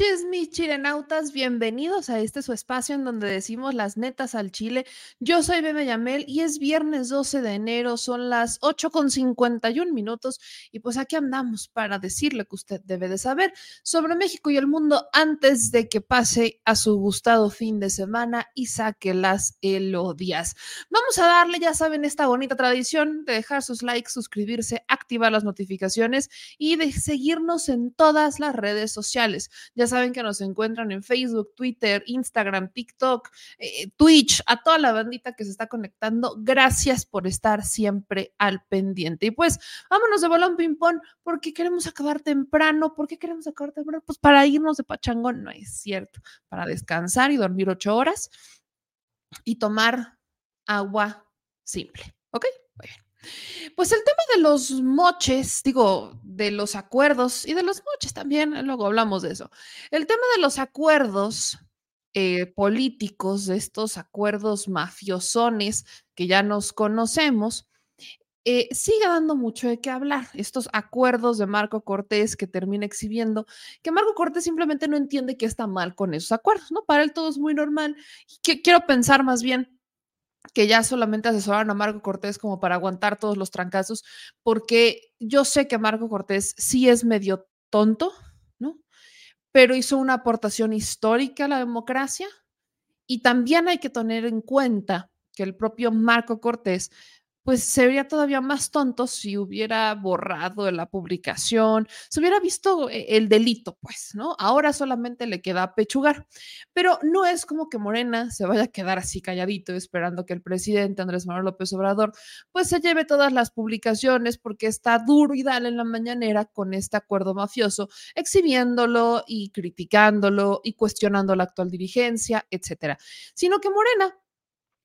which mis chilenautas. Bienvenidos a este su espacio en donde decimos las netas al chile. Yo soy Bebe Yamel y es viernes 12 de enero, son las 8 con 51 minutos y pues aquí andamos para decirle que usted debe de saber sobre México y el mundo antes de que pase a su gustado fin de semana y saque las elodias. Vamos a darle, ya saben, esta bonita tradición de dejar sus likes, suscribirse, activar las notificaciones y de seguirnos en todas las redes sociales. Ya saben que nos encuentran en Facebook, Twitter, Instagram, TikTok, eh, Twitch, a toda la bandita que se está conectando. Gracias por estar siempre al pendiente. Y pues vámonos de balón ping-pong porque queremos acabar temprano. ¿Por qué queremos acabar temprano? Pues para irnos de pachangón, no es cierto. Para descansar y dormir ocho horas y tomar agua simple. ¿Ok? Muy bien. Pues el tema de los moches, digo, de los acuerdos y de los moches también, luego hablamos de eso. El tema de los acuerdos eh, políticos, de estos acuerdos mafiosones que ya nos conocemos, eh, sigue dando mucho de qué hablar. Estos acuerdos de Marco Cortés que termina exhibiendo, que Marco Cortés simplemente no entiende qué está mal con esos acuerdos, ¿no? Para él todo es muy normal. quiero pensar más bien que ya solamente asesoraron a Marco Cortés como para aguantar todos los trancazos, porque yo sé que Marco Cortés sí es medio tonto, ¿no? Pero hizo una aportación histórica a la democracia y también hay que tener en cuenta que el propio Marco Cortés pues se vería todavía más tonto si hubiera borrado la publicación, se hubiera visto eh, el delito, pues, ¿no? Ahora solamente le queda pechugar, pero no es como que Morena se vaya a quedar así calladito esperando que el presidente Andrés Manuel López Obrador pues se lleve todas las publicaciones porque está duro y dale en la mañanera con este acuerdo mafioso, exhibiéndolo y criticándolo y cuestionando la actual dirigencia, etcétera, sino que Morena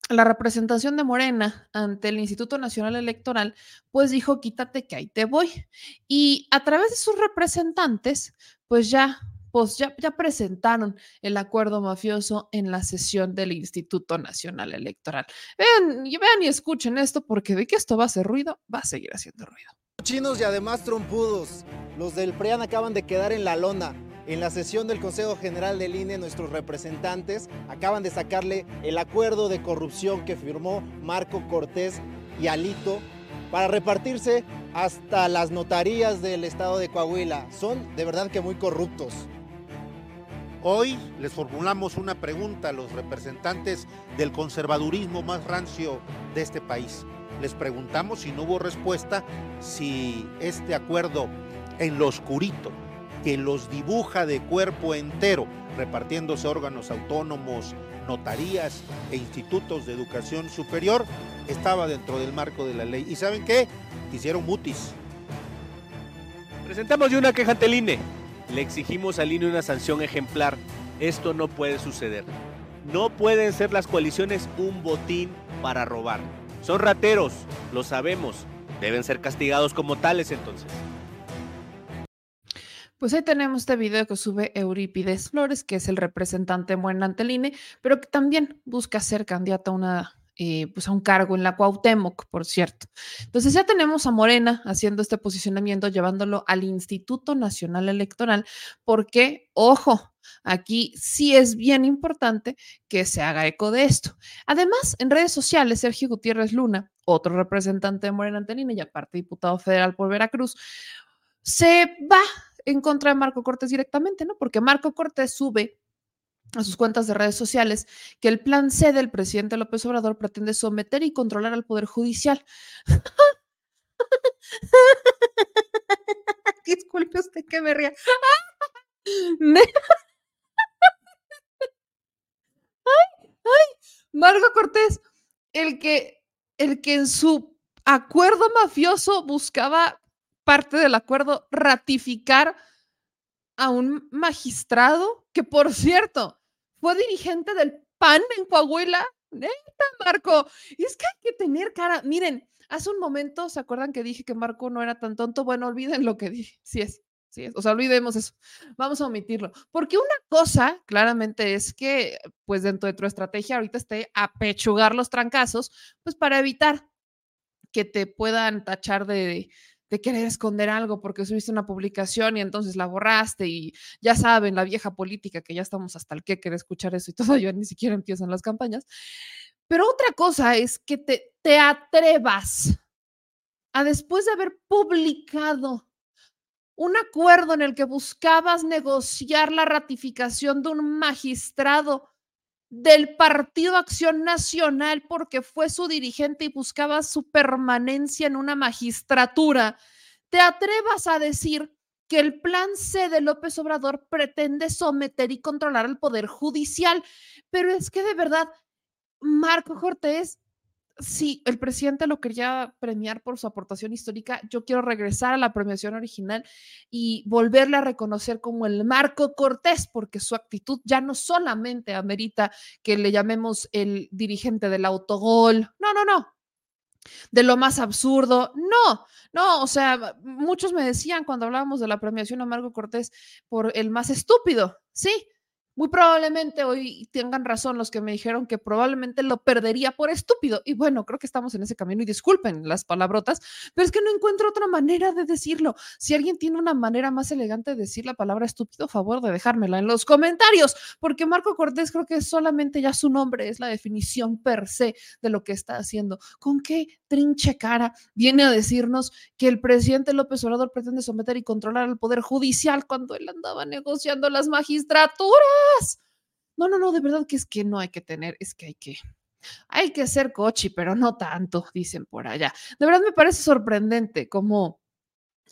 la representación de Morena ante el Instituto Nacional Electoral, pues dijo, quítate que ahí te voy. Y a través de sus representantes, pues ya, pues ya, ya presentaron el acuerdo mafioso en la sesión del Instituto Nacional Electoral. Vean, y vean y escuchen esto, porque de que esto va a hacer ruido, va a seguir haciendo ruido. Chinos y además trompudos. Los del PRIAN acaban de quedar en la lona. En la sesión del Consejo General del INE, nuestros representantes acaban de sacarle el acuerdo de corrupción que firmó Marco Cortés y Alito para repartirse hasta las notarías del estado de Coahuila. Son de verdad que muy corruptos. Hoy les formulamos una pregunta a los representantes del conservadurismo más rancio de este país. Les preguntamos si no hubo respuesta, si este acuerdo en lo oscurito que los dibuja de cuerpo entero, repartiéndose órganos autónomos, notarías e institutos de educación superior, estaba dentro del marco de la ley. ¿Y saben qué? Hicieron mutis. Presentamos ya una queja ante el INE. Le exigimos al INE una sanción ejemplar. Esto no puede suceder. No pueden ser las coaliciones un botín para robar. Son rateros, lo sabemos. Deben ser castigados como tales entonces. Pues ahí tenemos este video que sube Eurípides Flores, que es el representante buen ante el pero que también busca ser candidato a una eh, pues a un cargo en la Cuauhtémoc, por cierto. Entonces ya tenemos a Morena haciendo este posicionamiento, llevándolo al Instituto Nacional Electoral, porque, ojo, aquí sí es bien importante que se haga eco de esto. Además, en redes sociales, Sergio Gutiérrez Luna, otro representante de Morena ante el INE y aparte diputado federal por Veracruz, se va en contra de Marco Cortés directamente, ¿no? Porque Marco Cortés sube a sus cuentas de redes sociales que el plan C del presidente López Obrador pretende someter y controlar al Poder Judicial. Disculpe usted que me ría. ay, ay, Marco Cortés, el que, el que en su acuerdo mafioso buscaba parte del acuerdo ratificar a un magistrado que, por cierto, fue dirigente del PAN en Coahuila. Neta, Marco. Es que hay que tener cara. Miren, hace un momento, ¿se acuerdan que dije que Marco no era tan tonto? Bueno, olviden lo que dije. Sí es. Sí es. O sea, olvidemos eso. Vamos a omitirlo. Porque una cosa, claramente, es que, pues dentro de tu estrategia ahorita esté apechugar los trancazos, pues para evitar que te puedan tachar de, de querer esconder algo porque subiste una publicación y entonces la borraste y ya saben, la vieja política que ya estamos hasta el que quiere escuchar eso y todavía ni siquiera empiezan las campañas. Pero otra cosa es que te, te atrevas a después de haber publicado un acuerdo en el que buscabas negociar la ratificación de un magistrado del Partido Acción Nacional porque fue su dirigente y buscaba su permanencia en una magistratura, te atrevas a decir que el plan C de López Obrador pretende someter y controlar al Poder Judicial. Pero es que de verdad, Marco Cortés si el presidente lo quería premiar por su aportación histórica, yo quiero regresar a la premiación original y volverle a reconocer como el Marco Cortés, porque su actitud ya no solamente amerita que le llamemos el dirigente del autogol, no, no, no, de lo más absurdo. No, no, o sea, muchos me decían cuando hablábamos de la premiación a Marco Cortés por el más estúpido, sí, muy probablemente hoy tengan razón los que me dijeron que probablemente lo perdería por estúpido. Y bueno, creo que estamos en ese camino y disculpen las palabrotas, pero es que no encuentro otra manera de decirlo. Si alguien tiene una manera más elegante de decir la palabra estúpido, favor de dejármela en los comentarios, porque Marco Cortés creo que solamente ya su nombre es la definición per se de lo que está haciendo. ¿Con qué trinche cara viene a decirnos que el presidente López Obrador pretende someter y controlar al Poder Judicial cuando él andaba negociando las magistraturas? No, no, no, de verdad que es que no hay que tener, es que hay que, hay que ser cochi, pero no tanto, dicen por allá. De verdad me parece sorprendente cómo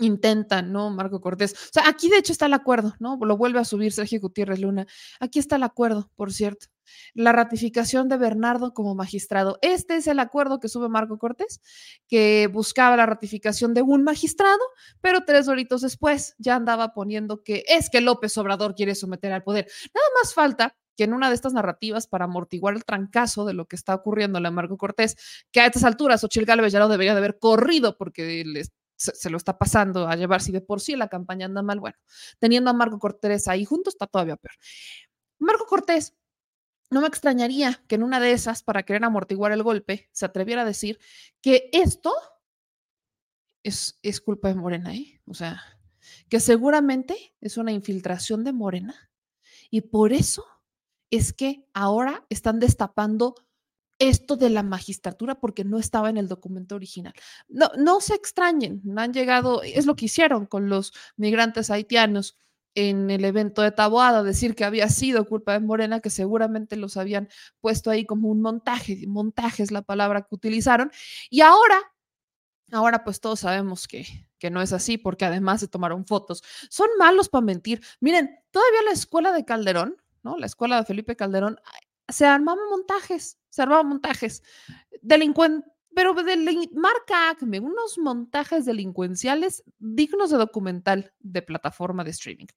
intentan, ¿no? Marco Cortés. O sea, aquí de hecho está el acuerdo, ¿no? Lo vuelve a subir Sergio Gutiérrez Luna. Aquí está el acuerdo, por cierto. La ratificación de Bernardo como magistrado. Este es el acuerdo que sube Marco Cortés, que buscaba la ratificación de un magistrado, pero tres horitos después ya andaba poniendo que es que López Obrador quiere someter al poder. Nada más falta que en una de estas narrativas para amortiguar el trancazo de lo que está ocurriendo a Marco Cortés, que a estas alturas Ochil Gálvez ya lo debería de haber corrido porque les se, lo está pasando a llevar si de por sí la campaña anda mal. Bueno, teniendo a Marco Cortés ahí juntos está todavía peor. Marco Cortés, no me extrañaría que en una de esas, para querer amortiguar el golpe, se atreviera a decir que esto es, es culpa de Morena, ¿eh? O sea, que seguramente es una infiltración de Morena y por eso es que ahora están destapando esto de la magistratura porque no estaba en el documento original. No, no se extrañen, han llegado, es lo que hicieron con los migrantes haitianos en el evento de Taboada, decir que había sido culpa de Morena, que seguramente los habían puesto ahí como un montaje, montaje es la palabra que utilizaron, y ahora, ahora pues todos sabemos que, que no es así, porque además se tomaron fotos. Son malos para mentir. Miren, todavía la escuela de Calderón, ¿no? La escuela de Felipe Calderón, se armaban montajes, se armaban montajes. Delincuentes, pero de marca Acme, unos montajes delincuenciales dignos de documental de plataforma de streaming.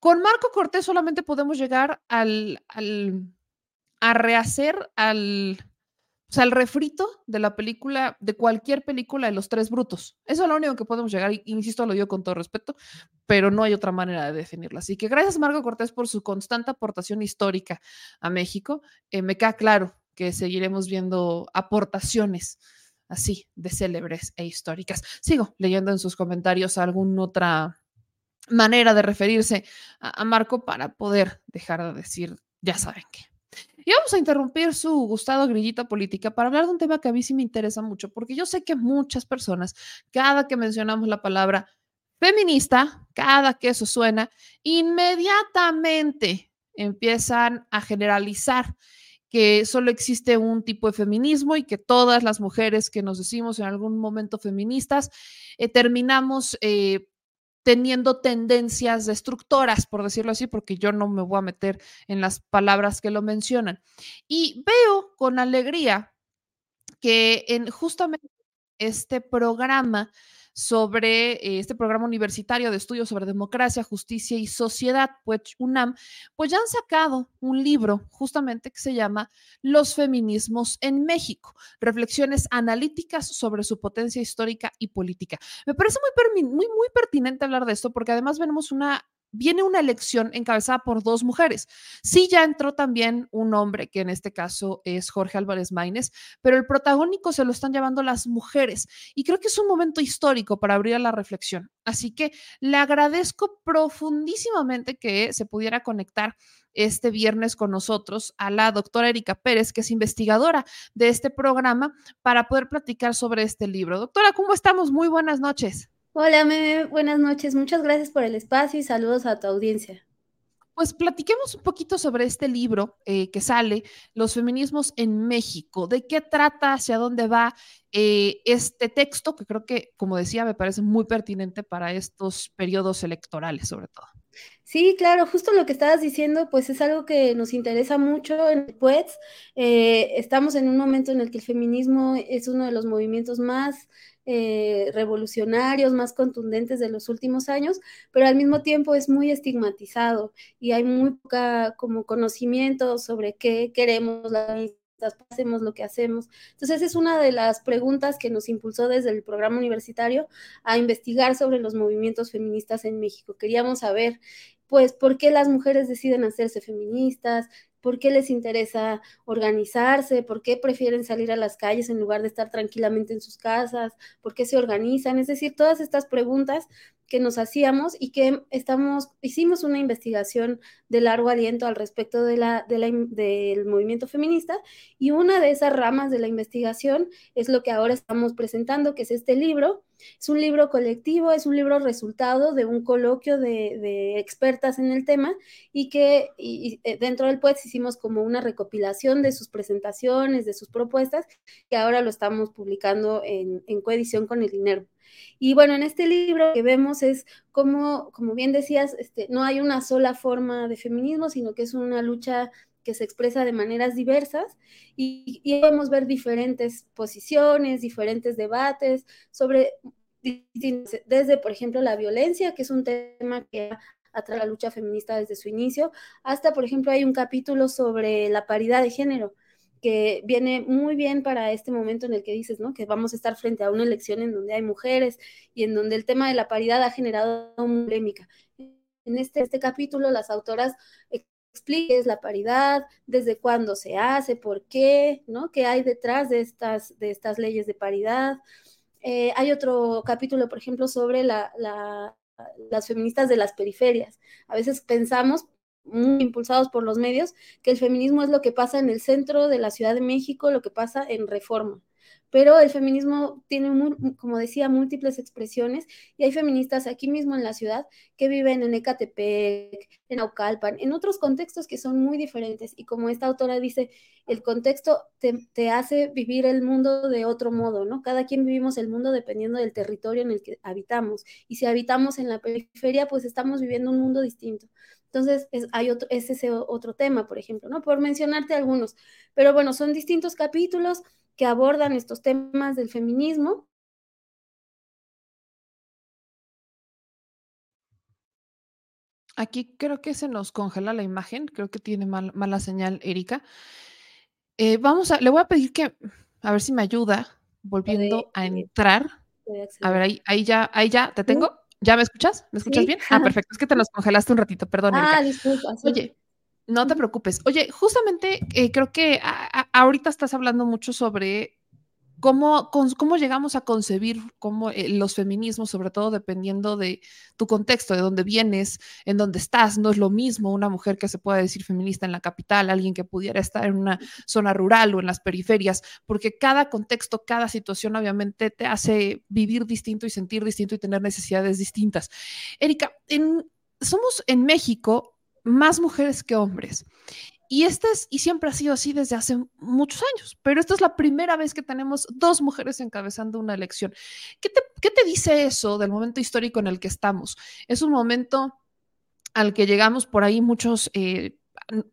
Con Marco Cortés solamente podemos llegar al, al a rehacer al o sea, el refrito de la película, de cualquier película de los tres brutos. Eso es lo único que podemos llegar. Insisto, lo digo con todo respeto, pero no hay otra manera de definirlo. Así que gracias, Marco Cortés, por su constante aportación histórica a México. Eh, me queda claro que seguiremos viendo aportaciones así de célebres e históricas. Sigo leyendo en sus comentarios alguna otra manera de referirse a, a Marco para poder dejar de decir, ya saben qué. Y vamos a interrumpir su gustado grillita política para hablar de un tema que a mí sí me interesa mucho, porque yo sé que muchas personas, cada que mencionamos la palabra feminista, cada que eso suena, inmediatamente empiezan a generalizar que solo existe un tipo de feminismo y que todas las mujeres que nos decimos en algún momento feministas eh, terminamos eh, teniendo tendencias destructoras, por decirlo así, porque yo no me voy a meter en las palabras que lo mencionan. Y veo con alegría que en justamente este programa sobre eh, este programa universitario de estudios sobre democracia, justicia y sociedad, pues UNAM, pues ya han sacado un libro justamente que se llama Los feminismos en México, reflexiones analíticas sobre su potencia histórica y política. Me parece muy, muy, muy pertinente hablar de esto porque además vemos una viene una elección encabezada por dos mujeres. Sí, ya entró también un hombre, que en este caso es Jorge Álvarez Maínez, pero el protagónico se lo están llevando las mujeres. Y creo que es un momento histórico para abrir a la reflexión. Así que le agradezco profundísimamente que se pudiera conectar este viernes con nosotros a la doctora Erika Pérez, que es investigadora de este programa, para poder platicar sobre este libro. Doctora, ¿cómo estamos? Muy buenas noches. Hola, Meme, buenas noches. Muchas gracias por el espacio y saludos a tu audiencia. Pues platiquemos un poquito sobre este libro eh, que sale, Los feminismos en México. ¿De qué trata? ¿Hacia dónde va eh, este texto? Que creo que, como decía, me parece muy pertinente para estos periodos electorales, sobre todo. Sí, claro, justo lo que estabas diciendo, pues es algo que nos interesa mucho en el PUETS. Eh, estamos en un momento en el que el feminismo es uno de los movimientos más eh, revolucionarios, más contundentes de los últimos años, pero al mismo tiempo es muy estigmatizado y hay muy poca como conocimiento sobre qué queremos las hacemos lo que hacemos. Entonces es una de las preguntas que nos impulsó desde el programa universitario a investigar sobre los movimientos feministas en México. Queríamos saber, pues, por qué las mujeres deciden hacerse feministas, por qué les interesa organizarse, por qué prefieren salir a las calles en lugar de estar tranquilamente en sus casas, por qué se organizan, es decir, todas estas preguntas que nos hacíamos y que estamos, hicimos una investigación de largo aliento al respecto de la, del movimiento feminista y una de esas ramas de la investigación es lo que ahora estamos presentando, que es este libro. Es un libro colectivo, es un libro resultado de un coloquio de, expertas en el tema y que eh, dentro del PUES hicimos como una recopilación de sus presentaciones, de sus propuestas, que ahora lo estamos publicando en, en coedición con el dinero. Y bueno, en este libro que vemos es como, como bien decías, este, no hay una sola forma de feminismo, sino que es una lucha que se expresa de maneras diversas y, y podemos ver diferentes posiciones, diferentes debates sobre desde, por ejemplo, la violencia, que es un tema que atrae la lucha feminista desde su inicio, hasta, por ejemplo, hay un capítulo sobre la paridad de género, que viene muy bien para este momento en el que dices, ¿no? Que vamos a estar frente a una elección en donde hay mujeres y en donde el tema de la paridad ha generado polémica. En este, este capítulo, las autoras expliquen la paridad, desde cuándo se hace, por qué, ¿no? ¿Qué hay detrás de estas, de estas leyes de paridad? Eh, hay otro capítulo, por ejemplo, sobre la, las feministas de las periferias. A veces pensamos, impulsados por los medios, que el feminismo es lo que pasa en el centro de la Ciudad de México, lo que pasa en Reforma. Pero el feminismo tiene, como decía, múltiples expresiones y hay feministas aquí mismo en la ciudad que viven en Ecatepec, en Aucalpan, en otros contextos que son muy diferentes. Y como esta autora dice, el contexto te, te hace vivir el mundo de otro modo, ¿no? Cada quien vivimos el mundo dependiendo del territorio en el que habitamos. Y si habitamos en la periferia, pues estamos viviendo un mundo distinto. Entonces, es, hay otro, es ese otro tema, por ejemplo, ¿no? Por mencionarte algunos. Pero bueno, son distintos capítulos que abordan estos temas del feminismo. Aquí creo que se nos congela la imagen, creo que tiene mala señal Erika. Eh, vamos a, le voy a pedir que, a ver si me ayuda, volviendo a entrar. A ver, ahí, ahí ya, ahí ya, ¿te tengo? ¿Ya me escuchas? ¿Me escuchas bien? Ah, perfecto. Es que te nos congelaste un ratito, perdón. Ah, disculpa. Oye, no te preocupes. Oye, justamente eh, creo que ahorita estás hablando mucho sobre cómo, cómo llegamos a concebir cómo, eh, los feminismos, sobre todo dependiendo de tu contexto, de dónde vienes, en dónde estás. No es lo mismo una mujer que se pueda decir feminista en la capital, alguien que pudiera estar en una zona rural o en las periferias, porque cada contexto, cada situación obviamente te hace vivir distinto y sentir distinto y tener necesidades distintas. Erika, en, somos en México más mujeres que hombres. Y este es, y siempre ha sido así desde hace muchos años, pero esta es la primera vez que tenemos dos mujeres encabezando una elección. ¿Qué te, qué te dice eso del momento histórico en el que estamos? Es un momento al que llegamos por ahí muchos, eh,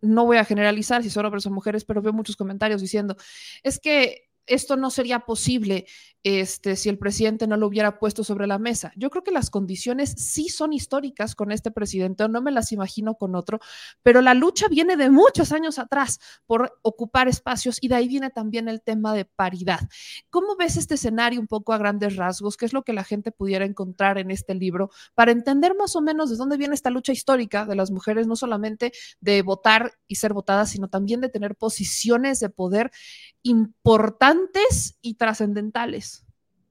no voy a generalizar si son hombres o mujeres, pero veo muchos comentarios diciendo, es que esto no sería posible este, si el presidente no lo hubiera puesto sobre la mesa. Yo creo que las condiciones sí son históricas con este presidente, no me las imagino con otro, pero la lucha viene de muchos años atrás por ocupar espacios y de ahí viene también el tema de paridad. ¿Cómo ves este escenario un poco a grandes rasgos? ¿Qué es lo que la gente pudiera encontrar en este libro para entender más o menos de dónde viene esta lucha histórica de las mujeres, no solamente de votar y ser votadas, sino también de tener posiciones de poder importantes y trascendentales.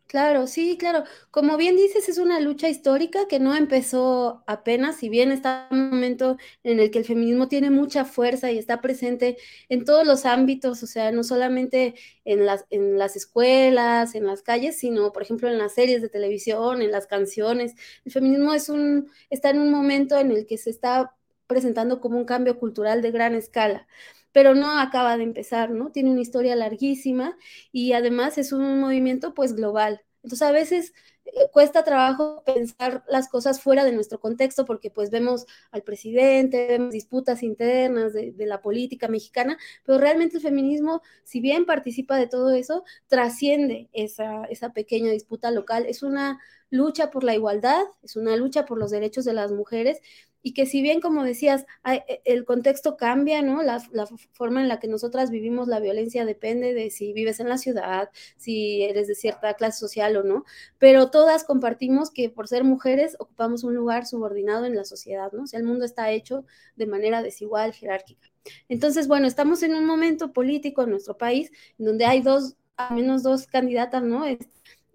Claro, sí, claro. Como bien dices, es una lucha histórica que no empezó apenas, si bien está un momento en el que el feminismo tiene mucha fuerza y está presente en todos los ámbitos, o sea, no solamente en las, en las escuelas, en las calles, sino, por ejemplo, en las series de televisión, en las canciones. El feminismo es un, está en un momento en el que se está presentando como un cambio cultural de gran escala pero no acaba de empezar, ¿no? Tiene una historia larguísima y además es un movimiento pues global. Entonces a veces eh, cuesta trabajo pensar las cosas fuera de nuestro contexto porque pues vemos al presidente, vemos disputas internas de, la política mexicana, pero realmente el feminismo, si bien participa de todo eso, trasciende esa, esa pequeña disputa local. Es una lucha por la igualdad, es una lucha por los derechos de las mujeres y que si bien, como decías, e, el contexto cambia, ¿no? La, forma en la que nosotras vivimos la violencia depende de si vives en la ciudad, si eres de cierta clase social o no, pero todas compartimos que por ser mujeres ocupamos un lugar subordinado en la sociedad, ¿no? O el mundo está hecho de manera desigual, jerárquica. Entonces, bueno, estamos en un momento político en nuestro país donde hay dos, al menos dos candidatas, ¿no?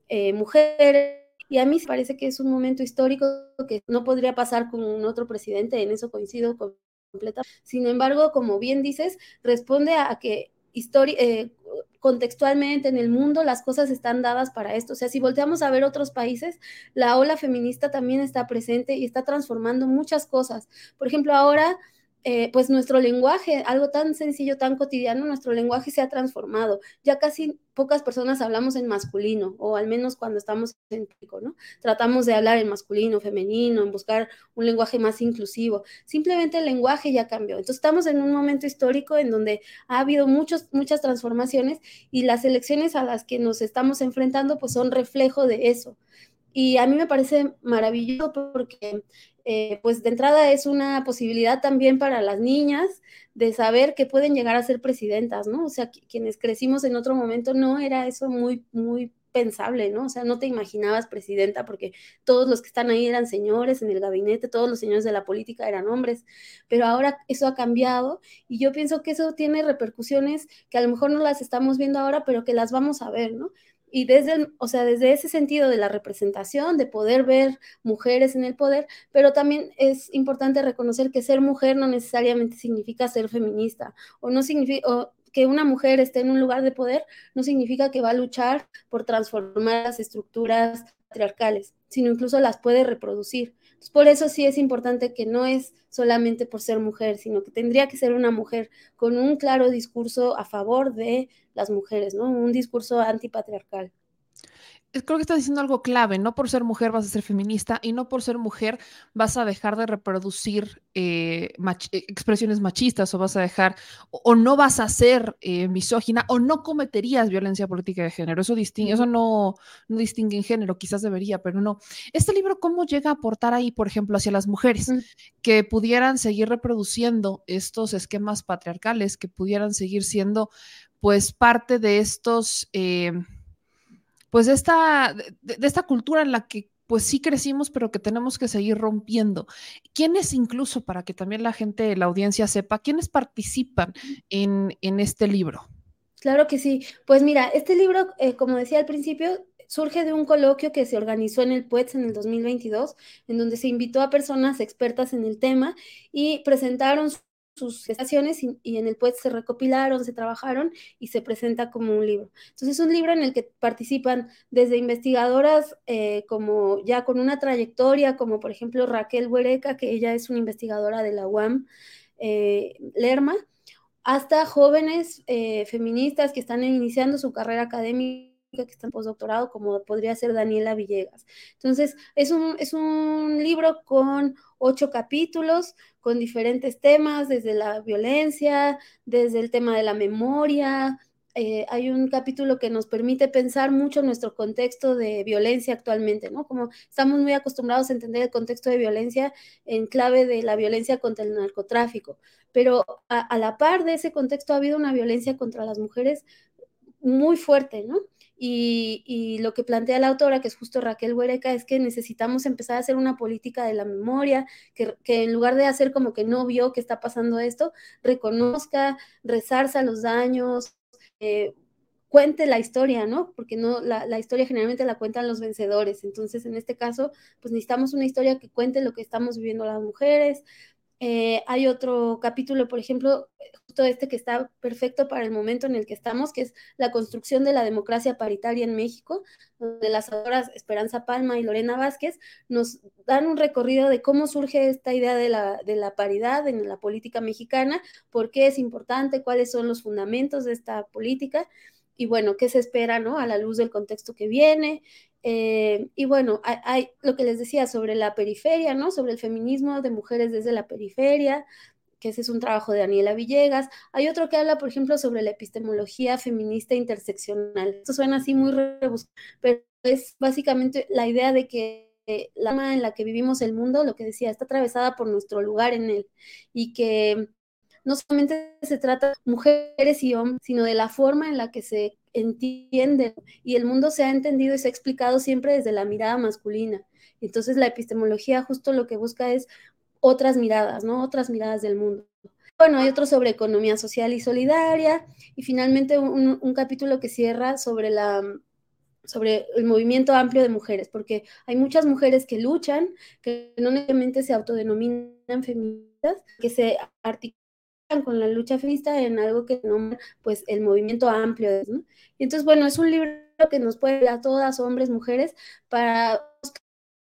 Eh, mujeres y a mí me parece que es un momento histórico que no podría pasar con otro presidente, en eso coincido completamente. Sin embargo, como bien dices, responde a que eh, contextualmente en el mundo las cosas están dadas para esto. O sea, si volteamos a ver otros países, la ola feminista también está presente y está transformando muchas cosas. Por ejemplo, ahora eh, pues nuestro lenguaje, algo tan sencillo, tan cotidiano, nuestro lenguaje se ha transformado. Ya casi pocas personas hablamos en masculino, o al menos cuando estamos en público, ¿no? Tratamos de hablar en masculino, femenino, en buscar un lenguaje más inclusivo. Simplemente el lenguaje ya cambió. Entonces estamos en un momento histórico en donde ha habido muchos, muchas transformaciones y las elecciones a las que nos estamos enfrentando pues son reflejo de eso. Y a mí me parece maravilloso porque eh, pues de entrada es una posibilidad también para las niñas de saber que pueden llegar a ser presidentas, ¿no? O sea, quienes crecimos en otro momento no era eso muy, muy pensable, ¿no? O sea, no te imaginabas presidenta porque todos los que están ahí eran señores en el gabinete, todos los señores de la política eran hombres, pero ahora eso ha cambiado y yo pienso que eso tiene repercusiones que a lo mejor no las estamos viendo ahora, pero que las vamos a ver, ¿no? Y desde, o sea, desde ese sentido de la representación, de poder ver mujeres en el poder, pero también es importante reconocer que ser mujer no necesariamente significa ser feminista, o no significa, que una mujer esté en un lugar de poder no significa que va a luchar por transformar las estructuras patriarcales, sino incluso las puede reproducir. Por eso sí es importante que no es solamente por ser mujer, sino que tendría que ser una mujer con un claro discurso a favor de las mujeres, ¿no? Un discurso antipatriarcal creo que estás diciendo algo clave, no por ser mujer vas a ser feminista y no por ser mujer vas a dejar de reproducir eh, eh, expresiones machistas o vas a dejar o, no vas a ser eh, misógina o no cometerías violencia política de género. Eso, distingue, eso no, no, distingue en género, quizás debería, pero no. Este libro, ¿cómo llega a aportar ahí, por ejemplo, hacia las mujeres que pudieran seguir reproduciendo estos esquemas patriarcales, que pudieran seguir siendo pues parte de estos pues de esta, de, esta cultura en la que pues sí crecimos, pero que tenemos que seguir rompiendo. ¿Quiénes incluso, para que también la gente, la audiencia sepa, quiénes participan en, en este libro? Claro que sí. Pues mira, este libro, eh, como decía al principio, surge de un coloquio que se organizó en el PUETS en el 2022, en donde se invitó a personas expertas en el tema y presentaron sus estaciones y, en el PUET se recopilaron, se trabajaron y se presenta como un libro. Entonces es un libro en el que participan desde investigadoras eh, como ya con una trayectoria, como por ejemplo Raquel Huereca, que ella es una investigadora de la UAM eh, Lerma, hasta jóvenes eh, feministas que están iniciando su carrera académica que están en postdoctorado, como podría ser Daniela Villegas. Entonces, es un, es un libro con ocho capítulos, con diferentes temas, desde la violencia, desde el tema de la memoria, eh, hay un capítulo que nos permite pensar mucho nuestro contexto de violencia actualmente, ¿no? Como estamos muy acostumbrados a entender el contexto de violencia en clave de la violencia contra el narcotráfico, pero a, a la par de ese contexto ha habido una violencia contra las mujeres muy fuerte, ¿no? Y, lo que plantea la autora, que es justo Raquel Huereca, es que necesitamos empezar a hacer una política de la memoria, que, en lugar de hacer como que no vio que está pasando esto, reconozca, rezarse a los daños, eh, cuente la historia, ¿no? Porque no, la, la, historia generalmente la cuentan los vencedores. Entonces, en este caso, pues necesitamos una historia que cuente lo que estamos viviendo las mujeres, eh, hay otro capítulo, por ejemplo, justo este que está perfecto para el momento en el que estamos, que es la construcción de la democracia paritaria en México, donde las autoras Esperanza Palma y Lorena Vázquez nos dan un recorrido de cómo surge esta idea de la, de la paridad en la política mexicana, por qué es importante, cuáles son los fundamentos de esta política y bueno, qué se espera, ¿no? A la luz del contexto que viene. Eh, y bueno, hay, lo que les decía sobre la periferia, ¿no? Sobre el feminismo de mujeres desde la periferia, que ese es un trabajo de Daniela Villegas. Hay otro que habla, por ejemplo, sobre la epistemología feminista interseccional. Esto suena así muy rebuscado, pero es básicamente la idea de que la forma en la que vivimos el mundo, lo que decía, está atravesada por nuestro lugar en él y que no solamente se trata de mujeres y hombres, sino de la forma en la que se entiende y el mundo se ha entendido y se ha explicado siempre desde la mirada masculina. Entonces la epistemología justo lo que busca es otras miradas, ¿no? Otras miradas del mundo. Bueno, hay otro sobre economía social y solidaria y finalmente un, capítulo que cierra sobre la sobre el movimiento amplio de mujeres, porque hay muchas mujeres que luchan, que no necesariamente se autodenominan feministas, que se articulan con la lucha feminista en algo que nombra pues el movimiento amplio. ¿no? Y entonces, bueno, es un libro que nos puede dar a todas, hombres, mujeres, para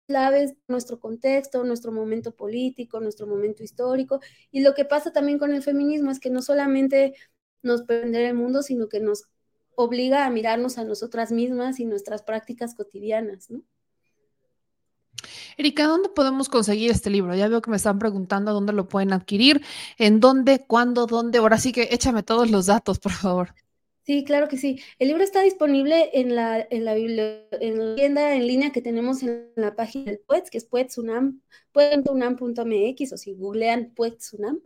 claves nuestro contexto, nuestro momento político, nuestro momento histórico. Y lo que pasa también con el feminismo es que no solamente nos puede el mundo, sino que nos obliga a mirarnos a nosotras mismas y nuestras prácticas cotidianas, ¿no? Erika, ¿dónde podemos conseguir este libro? Ya veo que me están preguntando dónde lo pueden adquirir, en dónde, cuándo, dónde. Ahora sí que échame todos los datos, por favor. Sí, claro que sí. El libro está disponible en la, en la, en en línea que tenemos en la página del PUETS, que es puetsunam.unam.mx o si googlean PUETSUNAM,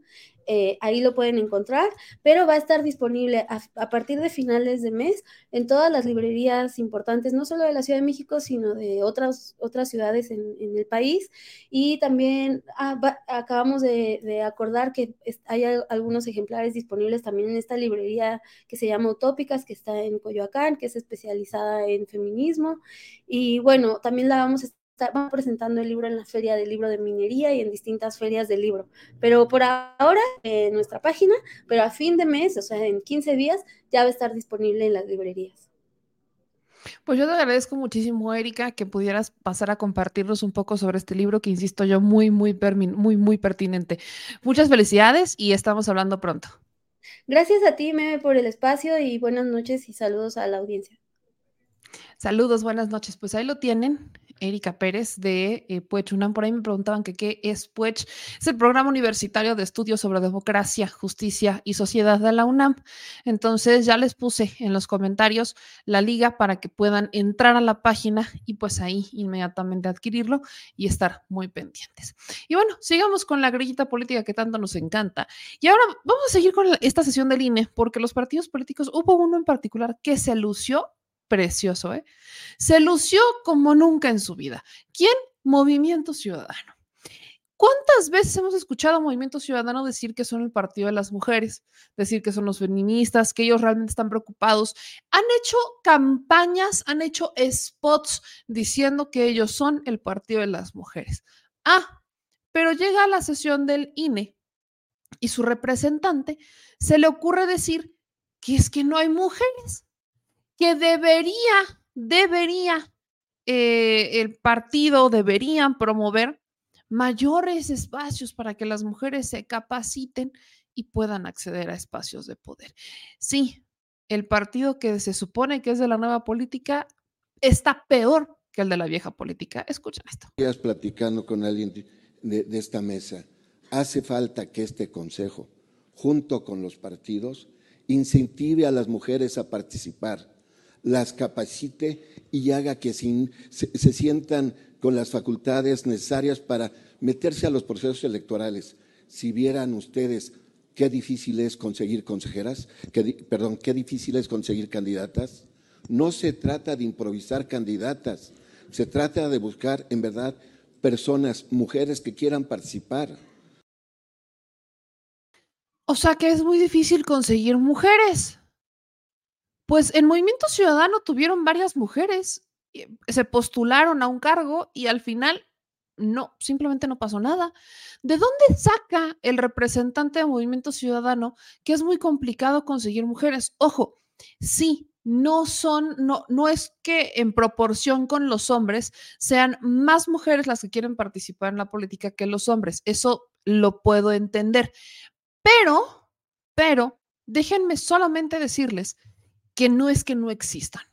eh, ahí lo pueden encontrar, pero va a estar disponible a, partir de finales de mes en todas las librerías importantes, no solo de la Ciudad de México, sino de otras, otras ciudades en, el país. Y también ah, acabamos de, acordar que hay algunos ejemplares disponibles también en esta librería que se llama Utópicas, que está en Coyoacán, que es especializada en feminismo. Y bueno, también la vamos a vamos presentando el libro en la Feria del Libro de Minería y en distintas ferias del libro. Pero por ahora, en nuestra página, pero a fin de mes, o sea, en 15 días, ya va a estar disponible en las librerías. Pues yo te agradezco muchísimo, Erika, que pudieras pasar a compartirnos un poco sobre este libro que, insisto yo, muy, muy, muy, muy pertinente. Muchas felicidades y estamos hablando pronto. Gracias a ti, Meme, por el espacio y buenas noches y saludos a la audiencia. Saludos, buenas noches. Pues ahí lo tienen. Erika Pérez de eh, Puech UNAM. Por ahí me preguntaban qué es Puech. Es el programa universitario de estudios sobre democracia, justicia y sociedad de la UNAM. Entonces ya les puse en los comentarios la liga para que puedan entrar a la página y pues ahí inmediatamente adquirirlo y estar muy pendientes. Y bueno, sigamos con la grillita política que tanto nos encanta. Y ahora vamos a seguir con esta sesión del INE porque los partidos políticos, hubo uno en particular que se lució precioso, ¿eh? Se lució como nunca en su vida. ¿Quién? Movimiento Ciudadano. ¿Cuántas veces hemos escuchado a Movimiento Ciudadano decir que son el partido de las mujeres, decir que son los feministas, que ellos realmente están preocupados? Han hecho campañas, han hecho spots diciendo que ellos son el partido de las mujeres. Ah, pero llega a la sesión del INE y su representante se le ocurre decir que es que no hay mujeres que debería, debería, eh, el partido deberían promover mayores espacios para que las mujeres se capaciten y puedan acceder a espacios de poder. Sí, el partido que se supone que es de la nueva política está peor que el de la vieja política. Escuchen esto. Estás platicando con alguien de, de esta mesa. Hace falta que este consejo, junto con los partidos, incentive a las mujeres a participar, las capacite y haga que se, se sientan con las facultades necesarias para meterse a los procesos electorales. Si vieran ustedes qué difícil es conseguir consejeras, perdón, qué difícil es conseguir candidatas. No se trata de improvisar candidatas, se trata de buscar en verdad personas, mujeres que quieran participar. O sea que es muy difícil conseguir mujeres. Pues en Movimiento Ciudadano tuvieron varias mujeres, se postularon a un cargo y al final no, simplemente no pasó nada. ¿De dónde saca el representante de Movimiento Ciudadano que es muy complicado conseguir mujeres? Ojo, sí, no son, no, no es que en proporción con los hombres sean más mujeres las que quieren participar en la política que los hombres. Eso lo puedo entender. Pero, pero, déjenme solamente decirles que no es que no existan.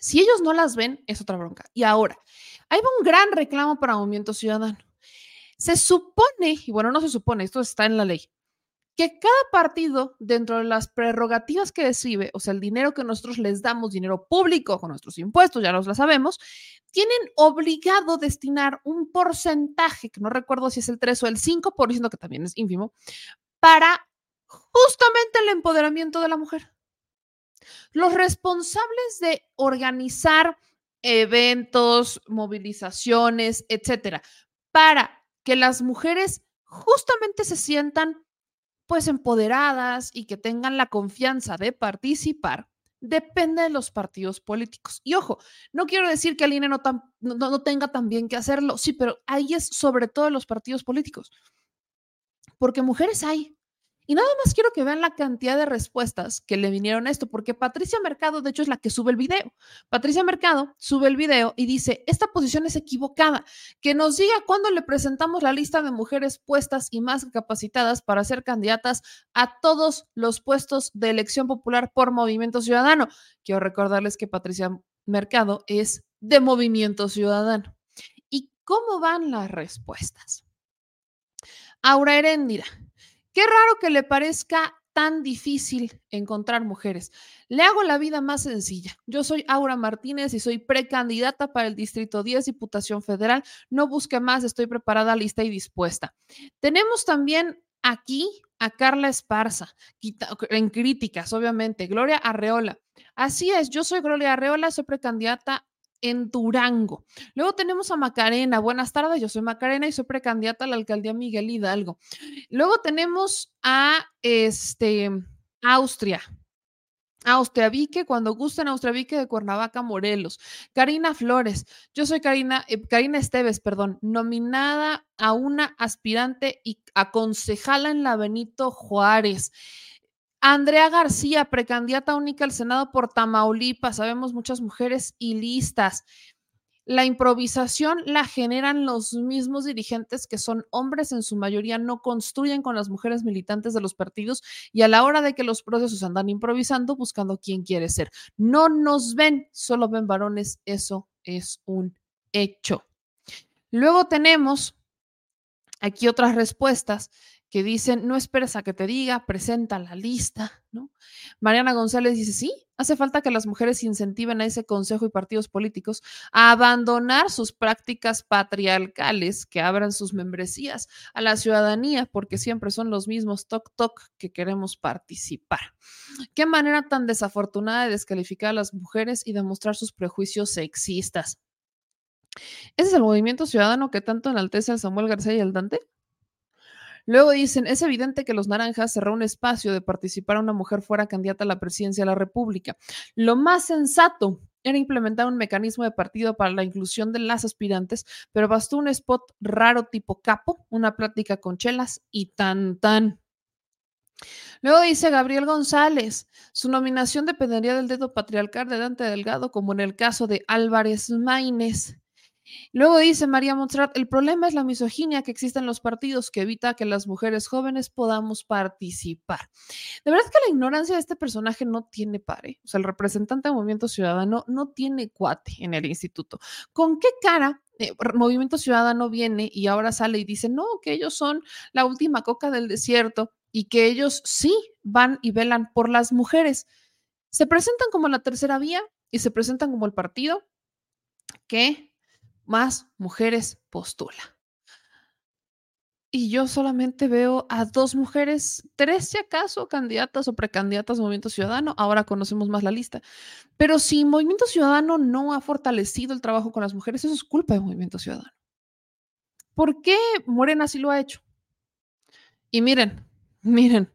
Si ellos no las ven, es otra bronca. Y ahora, hay un gran reclamo para Movimiento Ciudadano. Se supone, y bueno, no se supone, esto está en la ley, que cada partido, dentro de las prerrogativas que recibe, o sea, el dinero que nosotros les damos, dinero público con nuestros impuestos, ya nos lo sabemos, tienen obligado destinar un porcentaje, que no recuerdo si es el 3 o el 5%, que también es ínfimo, para justamente el empoderamiento de la mujer. Los responsables de organizar eventos, movilizaciones, etcétera, para que las mujeres justamente se sientan pues empoderadas y que tengan la confianza de participar, depende de los partidos políticos. Y ojo, no quiero decir que el INE no, no, no tenga también que hacerlo, sí, pero ahí es sobre todo los partidos políticos, porque mujeres hay, y nada más quiero que vean la cantidad de respuestas que le vinieron a esto, porque Patricia Mercado, de hecho, es la que sube el video. Patricia Mercado sube el video y dice, esta posición es equivocada, que nos diga cuándo le presentamos la lista de mujeres puestas y más capacitadas para ser candidatas a todos los puestos de elección popular por Movimiento Ciudadano. Quiero recordarles que Patricia Mercado es de Movimiento Ciudadano. ¿Y cómo van las respuestas? Aura Heréndira Qué raro que le parezca tan difícil encontrar mujeres. Le hago la vida más sencilla. Yo soy Aura Martínez y soy precandidata para el Distrito 10, Diputación Federal. No busque más, estoy preparada, lista y dispuesta. Tenemos también aquí a Carla Esparza, en críticas, obviamente. Gloria Arreola. Así es, yo soy Gloria Arreola, soy precandidata en Durango. Luego tenemos a Macarena. Buenas tardes, yo soy Macarena y soy precandidata a la alcaldía Miguel Hidalgo. Luego tenemos a este Austria. Austria Vique, cuando gusten Austria Vique de Cuernavaca, Morelos. Karina Flores, yo soy Karina, eh, Karina Esteves, perdón, nominada a una aspirante y aconsejala en la Benito Juárez. Andrea García, precandidata única al Senado por Tamaulipas. Sabemos muchas mujeres y listas. La improvisación la generan los mismos dirigentes que son hombres en su mayoría, no construyen con las mujeres militantes de los partidos y a la hora de que los procesos andan improvisando, buscando quién quiere ser. No nos ven, solo ven varones, eso es un hecho. Luego tenemos aquí otras respuestas que dicen, no esperes a que te diga, presenta la lista, ¿no? Mariana González dice, sí, hace falta que las mujeres incentiven a ese consejo y partidos políticos a abandonar sus prácticas patriarcales, que abran sus membresías a la ciudadanía, porque siempre son los mismos toc toc que queremos participar. Qué manera tan desafortunada de descalificar a las mujeres y demostrar sus prejuicios sexistas. ¿Ese es el movimiento ciudadano que tanto enaltece a Samuel García y al Dante? Luego dicen, es evidente que los naranjas cerró un espacio de participar a una mujer fuera candidata a la presidencia de la República. Lo más sensato era implementar un mecanismo de partido para la inclusión de las aspirantes, pero bastó un spot raro tipo capo, una plática con chelas y tan tan. Luego dice Gabriel González, su nominación dependería del dedo patriarcal de Dante Delgado, como en el caso de Álvarez Maínez. Luego dice María Montserrat, el problema es la misoginia que existe en los partidos que evita que las mujeres jóvenes podamos participar. De verdad que la ignorancia de este personaje no tiene pare. O sea, el representante del Movimiento Ciudadano no tiene cuate en el instituto. ¿Con qué cara eh, Movimiento Ciudadano viene y ahora sale y dice, no, que ellos son la última coca del desierto y que ellos sí van y velan por las mujeres. Se presentan como la tercera vía y se presentan como el partido que más mujeres postula. Y yo solamente veo a dos mujeres, tres si acaso, candidatas o precandidatas a Movimiento Ciudadano. Ahora conocemos más la lista. Pero si Movimiento Ciudadano no ha fortalecido el trabajo con las mujeres, eso es culpa de Movimiento Ciudadano. ¿Por qué Morena sí lo ha hecho? Y miren, miren,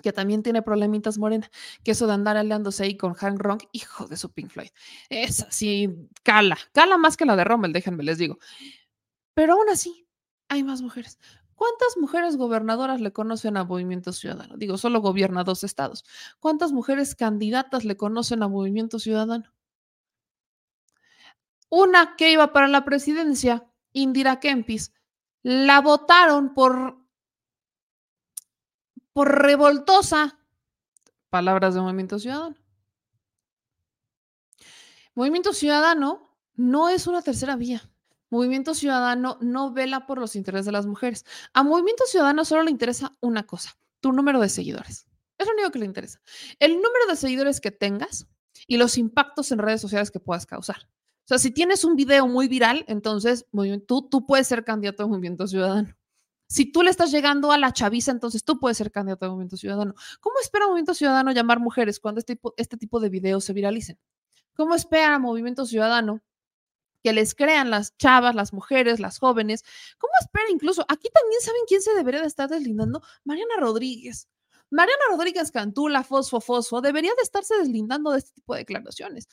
que también tiene problemitas Morena, que eso de andar aliándose ahí con Hank Ronk, hijo de su Pink Floyd. Es así, cala, cala más que la de Rommel, déjenme les digo. Pero aún así, hay más mujeres. ¿Cuántas mujeres gobernadoras le conocen a Movimiento Ciudadano? Digo, solo gobierna dos estados. ¿Cuántas mujeres candidatas le conocen a Movimiento Ciudadano? Una que iba para la presidencia, Indira Kempis, la votaron por por revoltosa. Palabras de Movimiento Ciudadano. Movimiento Ciudadano no es una tercera vía. Movimiento Ciudadano no vela por los intereses de las mujeres. A Movimiento Ciudadano solo le interesa una cosa, tu número de seguidores. Es lo único que le interesa. El número de seguidores que tengas y los impactos en redes sociales que puedas causar. O sea, si tienes un video muy viral, entonces tú, tú puedes ser candidato a Movimiento Ciudadano. Si tú le estás llegando a la chaviza, entonces tú puedes ser candidato a Movimiento Ciudadano. ¿Cómo espera Movimiento Ciudadano llamar mujeres cuando este tipo, este tipo de videos se viralicen? ¿Cómo espera Movimiento Ciudadano que les crean las chavas, las mujeres, las jóvenes? ¿Cómo espera incluso? Aquí también saben quién se debería de estar deslindando. Mariana Rodríguez. Mariana Rodríguez Cantula, Fosfo, Fosfo, debería de estarse deslindando de este tipo de declaraciones.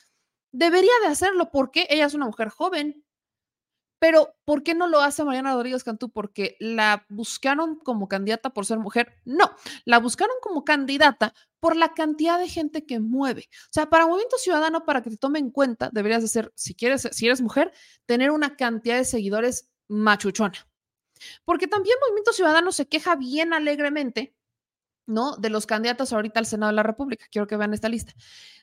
Debería de hacerlo porque ella es una mujer joven, pero, ¿por qué no lo hace Mariana Rodríguez Cantú? ¿Porque la buscaron como candidata por ser mujer? No, la buscaron como candidata por la cantidad de gente que mueve. O sea, para Movimiento Ciudadano, para que te tome en cuenta, deberías de ser, si quieres, si eres mujer, tener una cantidad de seguidores machuchona. Porque también Movimiento Ciudadano se queja bien alegremente ¿no? De los candidatos ahorita al Senado de la República. Quiero que vean esta lista.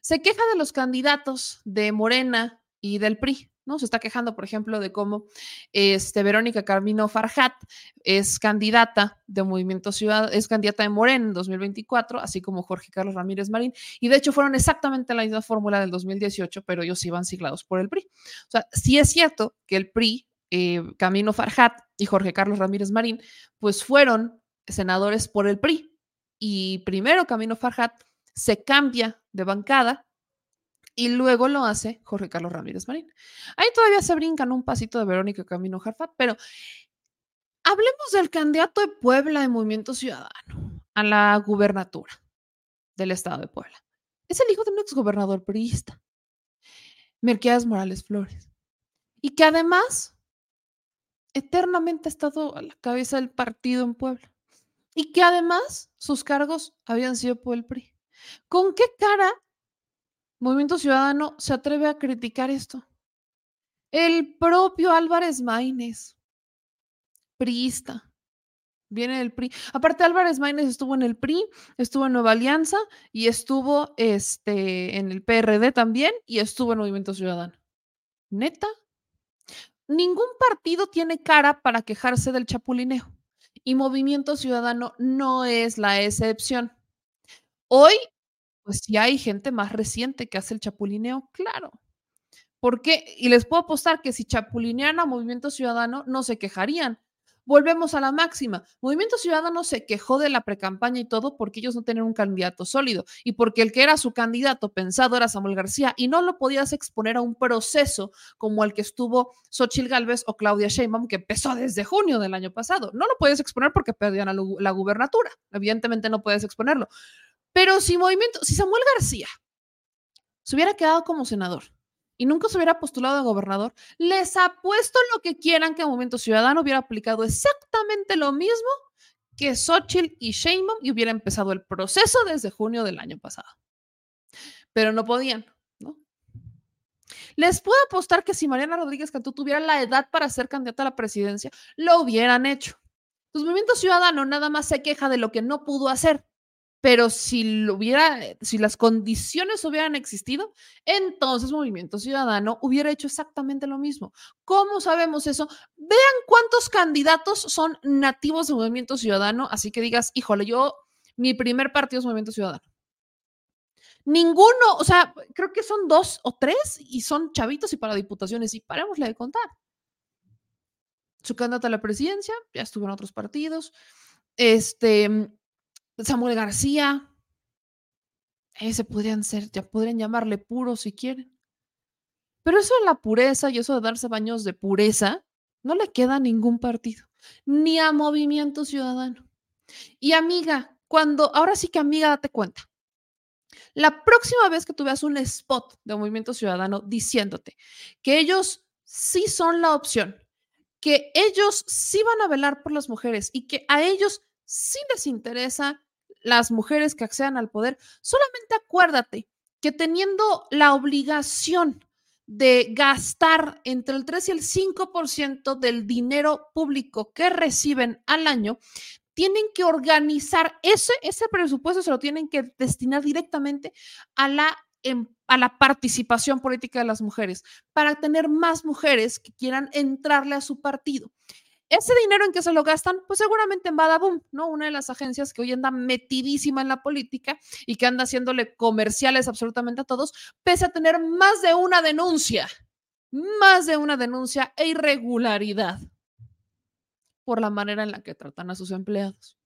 Se queja de los candidatos de Morena y del PRI. ¿No? Se está quejando, por ejemplo, de cómo este, Verónica Carmino Farhat es candidata de Movimiento Ciudad, es candidata de Morena en 2024, así como Jorge Carlos Ramírez Marín, y de hecho fueron exactamente la misma fórmula del 2018, pero ellos iban siglados por el PRI. O sea, sí es cierto que el PRI, eh, Camino Farhat y Jorge Carlos Ramírez Marín, pues fueron senadores por el PRI, y primero Camino Farhat se cambia de bancada y luego lo hace Jorge Carlos Ramírez Marín. Ahí todavía se brincan un pasito de Verónica Camino Jarfat, pero hablemos del candidato de Puebla de Movimiento Ciudadano a la gubernatura del estado de Puebla. Es el hijo de un exgobernador priista, Merquías Morales Flores, y que además eternamente ha estado a la cabeza del partido en Puebla, y que además sus cargos habían sido por el PRI. ¿Con qué cara Movimiento Ciudadano se atreve a criticar esto. El propio Álvarez Maínez, priista, viene del PRI. Aparte, Álvarez Maínez estuvo en el PRI, estuvo en Nueva Alianza y estuvo este, en el PRD también y estuvo en Movimiento Ciudadano. ¿Neta? Ningún partido tiene cara para quejarse del chapulineo y Movimiento Ciudadano no es la excepción. Hoy pues si hay gente más reciente que hace el chapulineo, claro. ¿Por qué? Y les puedo apostar que si chapulinean a Movimiento Ciudadano, no se quejarían. Volvemos a la máxima. Movimiento Ciudadano se quejó de la precampaña y todo porque ellos no tenían un candidato sólido y porque el que era su candidato pensado era Samuel García y no lo podías exponer a un proceso como el que estuvo Xochil Gálvez o Claudia Sheinbaum que empezó desde junio del año pasado. No lo puedes exponer porque perdían la, la gubernatura. Evidentemente no puedes exponerlo. Pero si movimiento, si Samuel García se hubiera quedado como senador y nunca se hubiera postulado a gobernador, les apuesto lo que quieran que Movimiento Ciudadano hubiera aplicado exactamente lo mismo que Xochitl y Sheinbaum y hubiera empezado el proceso desde junio del año pasado. Pero no podían, ¿no? Les puedo apostar que si Mariana Rodríguez Cantú tuviera la edad para ser candidata a la presidencia, lo hubieran hecho. Pues Movimiento Ciudadano nada más se queja de lo que no pudo hacer pero si lo hubiera, si las condiciones hubieran existido, entonces Movimiento Ciudadano hubiera hecho exactamente lo mismo. ¿Cómo sabemos eso? Vean cuántos candidatos son nativos de Movimiento Ciudadano, así que digas, híjole, yo, mi primer partido es Movimiento Ciudadano. Ninguno, o sea, creo que son dos o tres y son chavitos y para diputaciones y parémosle de contar. Su candidato a la presidencia, ya estuvo en otros partidos. Este, Samuel García, ese podrían ser, ya podrían llamarle puro si quieren. Pero eso de la pureza y eso de darse baños de pureza no le queda a ningún partido, ni a Movimiento Ciudadano. Y amiga, cuando, ahora sí que amiga, date cuenta. La próxima vez que tú veas un spot de Movimiento Ciudadano diciéndote que ellos sí son la opción, que ellos sí van a velar por las mujeres y que a ellos sí les interesa las mujeres que accedan al poder, solamente acuérdate que teniendo la obligación de gastar entre el 3 y el 5% del dinero público que reciben al año, tienen que organizar ese, ese presupuesto, se lo tienen que destinar directamente a la, em, a la participación política de las mujeres, para tener más mujeres que quieran entrarle a su partido. Ese dinero en que se lo gastan, pues seguramente en Badaboom, ¿no? Una de las agencias que hoy anda metidísima en la política y que anda haciéndole comerciales absolutamente a todos, pese a tener más de una denuncia, más de una denuncia e irregularidad por la manera en la que tratan a sus empleados.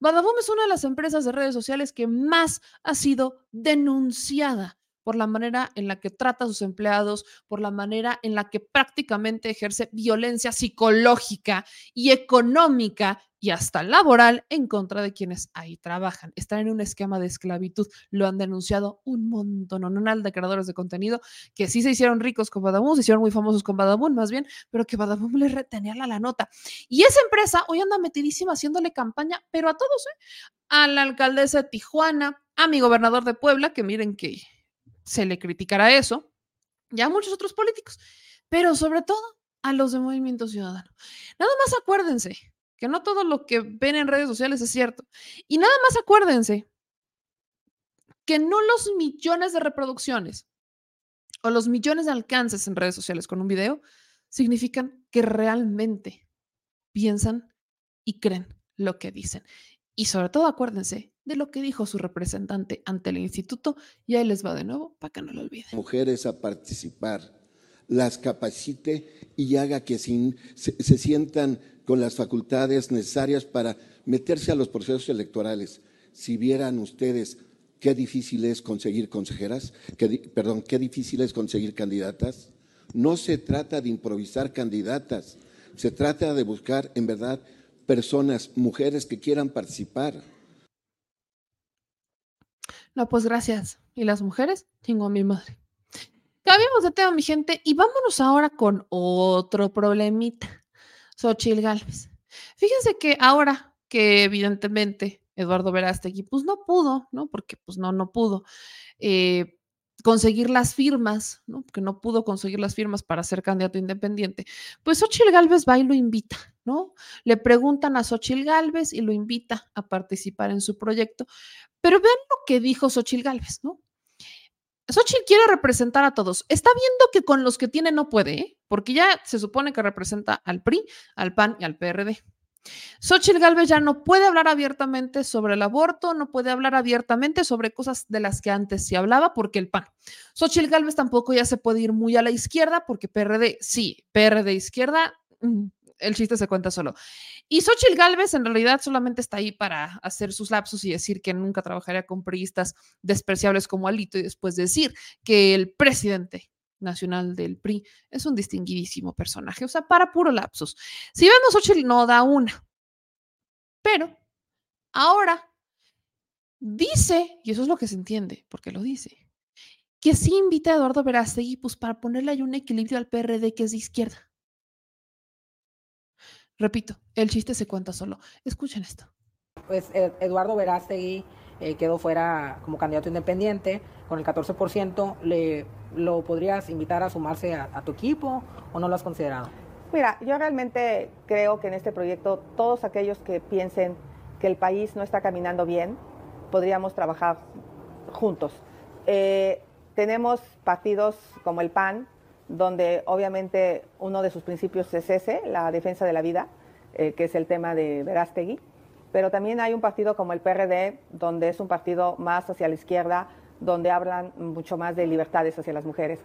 Badaboom es una de las empresas de redes sociales que más ha sido denunciada por la manera en la que trata a sus empleados, por la manera en la que prácticamente ejerce violencia psicológica y económica y hasta laboral en contra de quienes ahí trabajan. Están en un esquema de esclavitud. Lo han denunciado un montón de creadores de contenido que sí se hicieron ricos con Badaboom, se hicieron muy famosos con Badaboom más bien, pero que Badaboom les retenía la, nota. Y esa empresa hoy anda metidísima haciéndole campaña, pero a todos, ¿eh? A la alcaldesa de Tijuana, a mi gobernador de Puebla, que miren que se le criticará eso, y a muchos otros políticos, pero sobre todo a los de Movimiento Ciudadano. Nada más acuérdense que no todo lo que ven en redes sociales es cierto. Y nada más acuérdense que no los millones de reproducciones o los millones de alcances en redes sociales con un video significan que realmente piensan y creen lo que dicen. Y sobre todo acuérdense de lo que dijo su representante ante el instituto y ahí les va de nuevo para que no lo olviden. Mujeres a participar, las capacite y haga que se, se, sientan con las facultades necesarias para meterse a los procesos electorales. Si vieran ustedes qué difícil es conseguir consejeras, perdón, qué difícil es conseguir candidatas, no se trata de improvisar candidatas, se trata de buscar en verdad personas, mujeres que quieran participar. No, pues gracias. ¿Y las mujeres? Tengo a mi madre. Cambiamos de tema, mi gente, y vámonos ahora con otro problemita. Xochil Gálvez. Fíjense que ahora que evidentemente Eduardo Verástegui, pues no pudo, ¿no? Porque pues no, no pudo eh, conseguir las firmas, ¿no? Porque no pudo conseguir las firmas para ser candidato independiente. Pues Xochil Gálvez va y lo invita, ¿no? Le preguntan a Xochil Gálvez y lo invita a participar en su proyecto. Pero vean lo que dijo Xochil Gálvez, ¿no? Xochitl quiere representar a todos. Está viendo que con los que tiene no puede, ¿eh? porque ya se supone que representa al PRI, al PAN y al PRD. Xochitl Gálvez ya no puede hablar abiertamente sobre el aborto, no puede hablar abiertamente sobre cosas de las que antes se hablaba, porque el PAN. Xochitl Gálvez tampoco ya se puede ir muy a la izquierda, porque PRD, sí, PRD izquierda, mm, el chiste se cuenta solo. Y Xochitl Galvez en realidad solamente está ahí para hacer sus lapsos y decir que nunca trabajaría con priistas despreciables como Alito y después decir que el presidente nacional del PRI es un distinguidísimo personaje. O sea, para puro lapsos. Si vemos, Xochitl no da una. Pero ahora dice, y eso es lo que se entiende, porque lo dice, que sí invita a Eduardo Verástegui pues, para ponerle ahí un equilibrio al PRD que es de izquierda. Repito, el chiste se cuenta solo. Escuchen esto. Pues Eduardo Verástegui eh, quedó fuera como candidato independiente con el 14%. Le, ¿Lo podrías invitar a sumarse a, tu equipo o no lo has considerado? Mira, yo realmente creo que en este proyecto todos aquellos que piensen que el país no está caminando bien, podríamos trabajar juntos. Eh, tenemos partidos como el PAN, donde obviamente uno de sus principios es ese, la defensa de la vida, eh, que es el tema de Verástegui, pero también hay un partido como el PRD, donde es un partido más hacia la izquierda, donde hablan mucho más de libertades hacia las mujeres.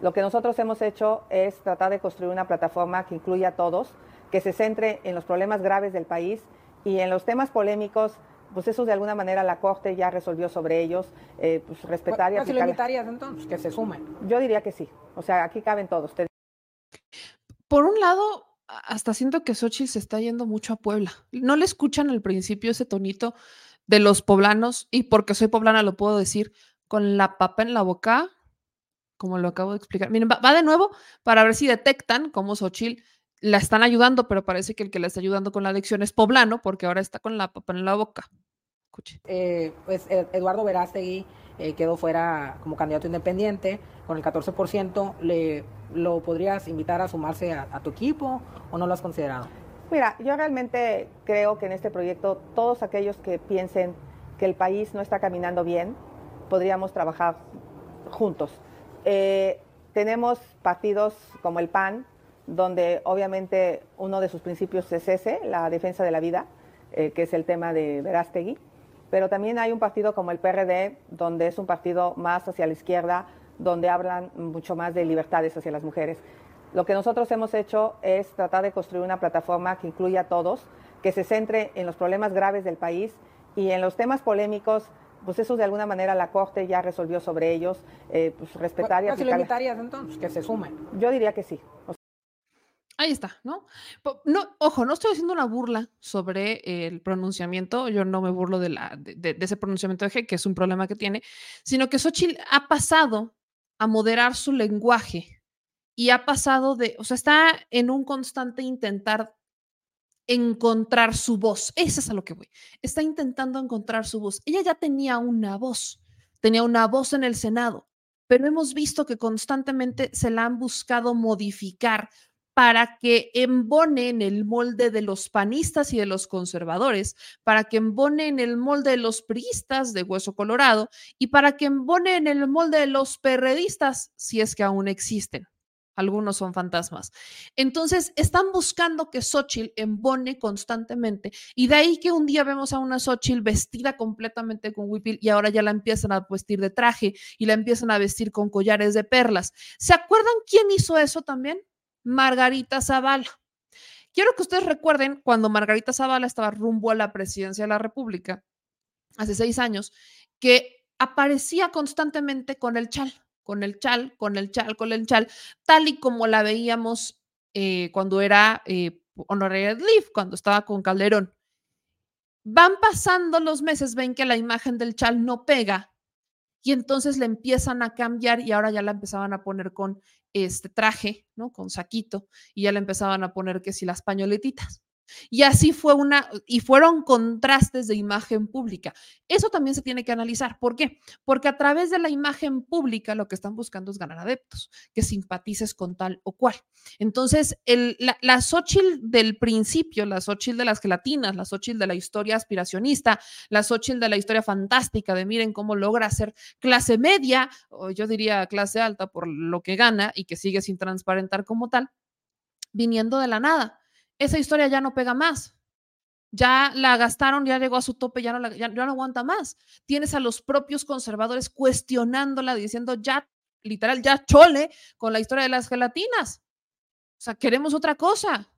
Lo que nosotros hemos hecho es tratar de construir una plataforma que incluya a todos, que se centre en los problemas graves del país y en los temas polémicos, pues eso de alguna manera la Corte ya resolvió sobre ellos, eh, pues respetar y ¿Cuál aplicar. invitarías entonces? Que se sumen. Yo diría que sí. O sea, aquí caben todos. Te- Por un lado, hasta siento que Xochitl se está yendo mucho a Puebla. No le escuchan al principio ese tonito de los poblanos, y porque soy poblana lo puedo decir, con la papa en la boca, como lo acabo de explicar. Miren, va, va de nuevo para ver si detectan cómo Xochitl la están ayudando, pero parece que el que la está ayudando con la adicción es poblano, porque ahora está con la papa en la boca. Escuche. Eh, pues Ed- Eduardo Verástegui eh, quedó fuera como candidato independiente con el 14%. Le, ¿Lo podrías invitar a sumarse a, a tu equipo o no lo has considerado? Mira, yo realmente creo que en este proyecto todos aquellos que piensen que el país no está caminando bien, podríamos trabajar juntos. Eh, tenemos partidos como el PAN, donde obviamente uno de sus principios es ese, la defensa de la vida, eh, que es el tema de Verástegui, pero también hay un partido como el PRD, donde es un partido más hacia la izquierda, donde hablan mucho más de libertades hacia las mujeres. Lo que nosotros hemos hecho es tratar de construir una plataforma que incluya a todos, que se centre en los problemas graves del país y en los temas polémicos, pues eso de alguna manera la Corte ya resolvió sobre ellos, eh, pues respetar y ¿Cuál se lo aplicar. invitarías entonces? Que se sumen. Yo diría que sí. O Ahí está, ¿no? No, ojo, no estoy haciendo una burla sobre el pronunciamiento, yo no me burlo de, la, de- de ese pronunciamiento de G, que es un problema que tiene, sino que Xochitl ha pasado a moderar su lenguaje y ha pasado de, o sea, está en un constante intentar encontrar su voz. Eso es a lo que voy. Está intentando encontrar su voz. Ella ya tenía una voz, tenía una voz en el Senado, pero hemos visto que constantemente se la han buscado modificar para que embone en el molde de los panistas y de los conservadores, para que embone en el molde de los priistas de Hueso Colorado y para que embone en el molde de los perredistas, si es que aún existen. Algunos son fantasmas. Entonces, están buscando que Xochitl embone constantemente. Y de ahí que un día vemos a una Xochitl vestida completamente con huipil y ahora ya la empiezan a vestir de traje y la empiezan a vestir con collares de perlas. ¿Se acuerdan quién hizo eso también? Margarita Zavala. Quiero que ustedes recuerden cuando Margarita Zavala estaba rumbo a la presidencia de la República, hace seis años, que aparecía constantemente con el chal, con el chal, con el chal, con el chal, tal y como la veíamos eh, cuando era eh, Honorary Leaf, cuando estaba con Calderón. Van pasando los meses, ven que la imagen del chal no pega y entonces le empiezan a cambiar y ahora ya la empezaban a poner con este traje, ¿no? Con saquito y ya le empezaban a poner que si las pañoletitas. Y así fue una, y fueron contrastes de imagen pública. Eso también se tiene que analizar. ¿Por qué? Porque a través de la imagen pública lo que están buscando es ganar adeptos, que simpatices con tal o cual. Entonces, el, la, la del principio, la Xochitl de las gelatinas, la Xochitl de la historia aspiracionista, la Xochitl de la historia fantástica de miren cómo logra ser clase media, o yo diría clase alta por lo que gana y que sigue sin transparentar como tal, viniendo de la nada esa historia ya no pega más. Ya la gastaron, ya llegó a su tope, ya no, la, ya, ya no aguanta más. Tienes a los propios conservadores cuestionándola, diciendo ya, literal, ya chole con la historia de las gelatinas. O sea, queremos otra cosa.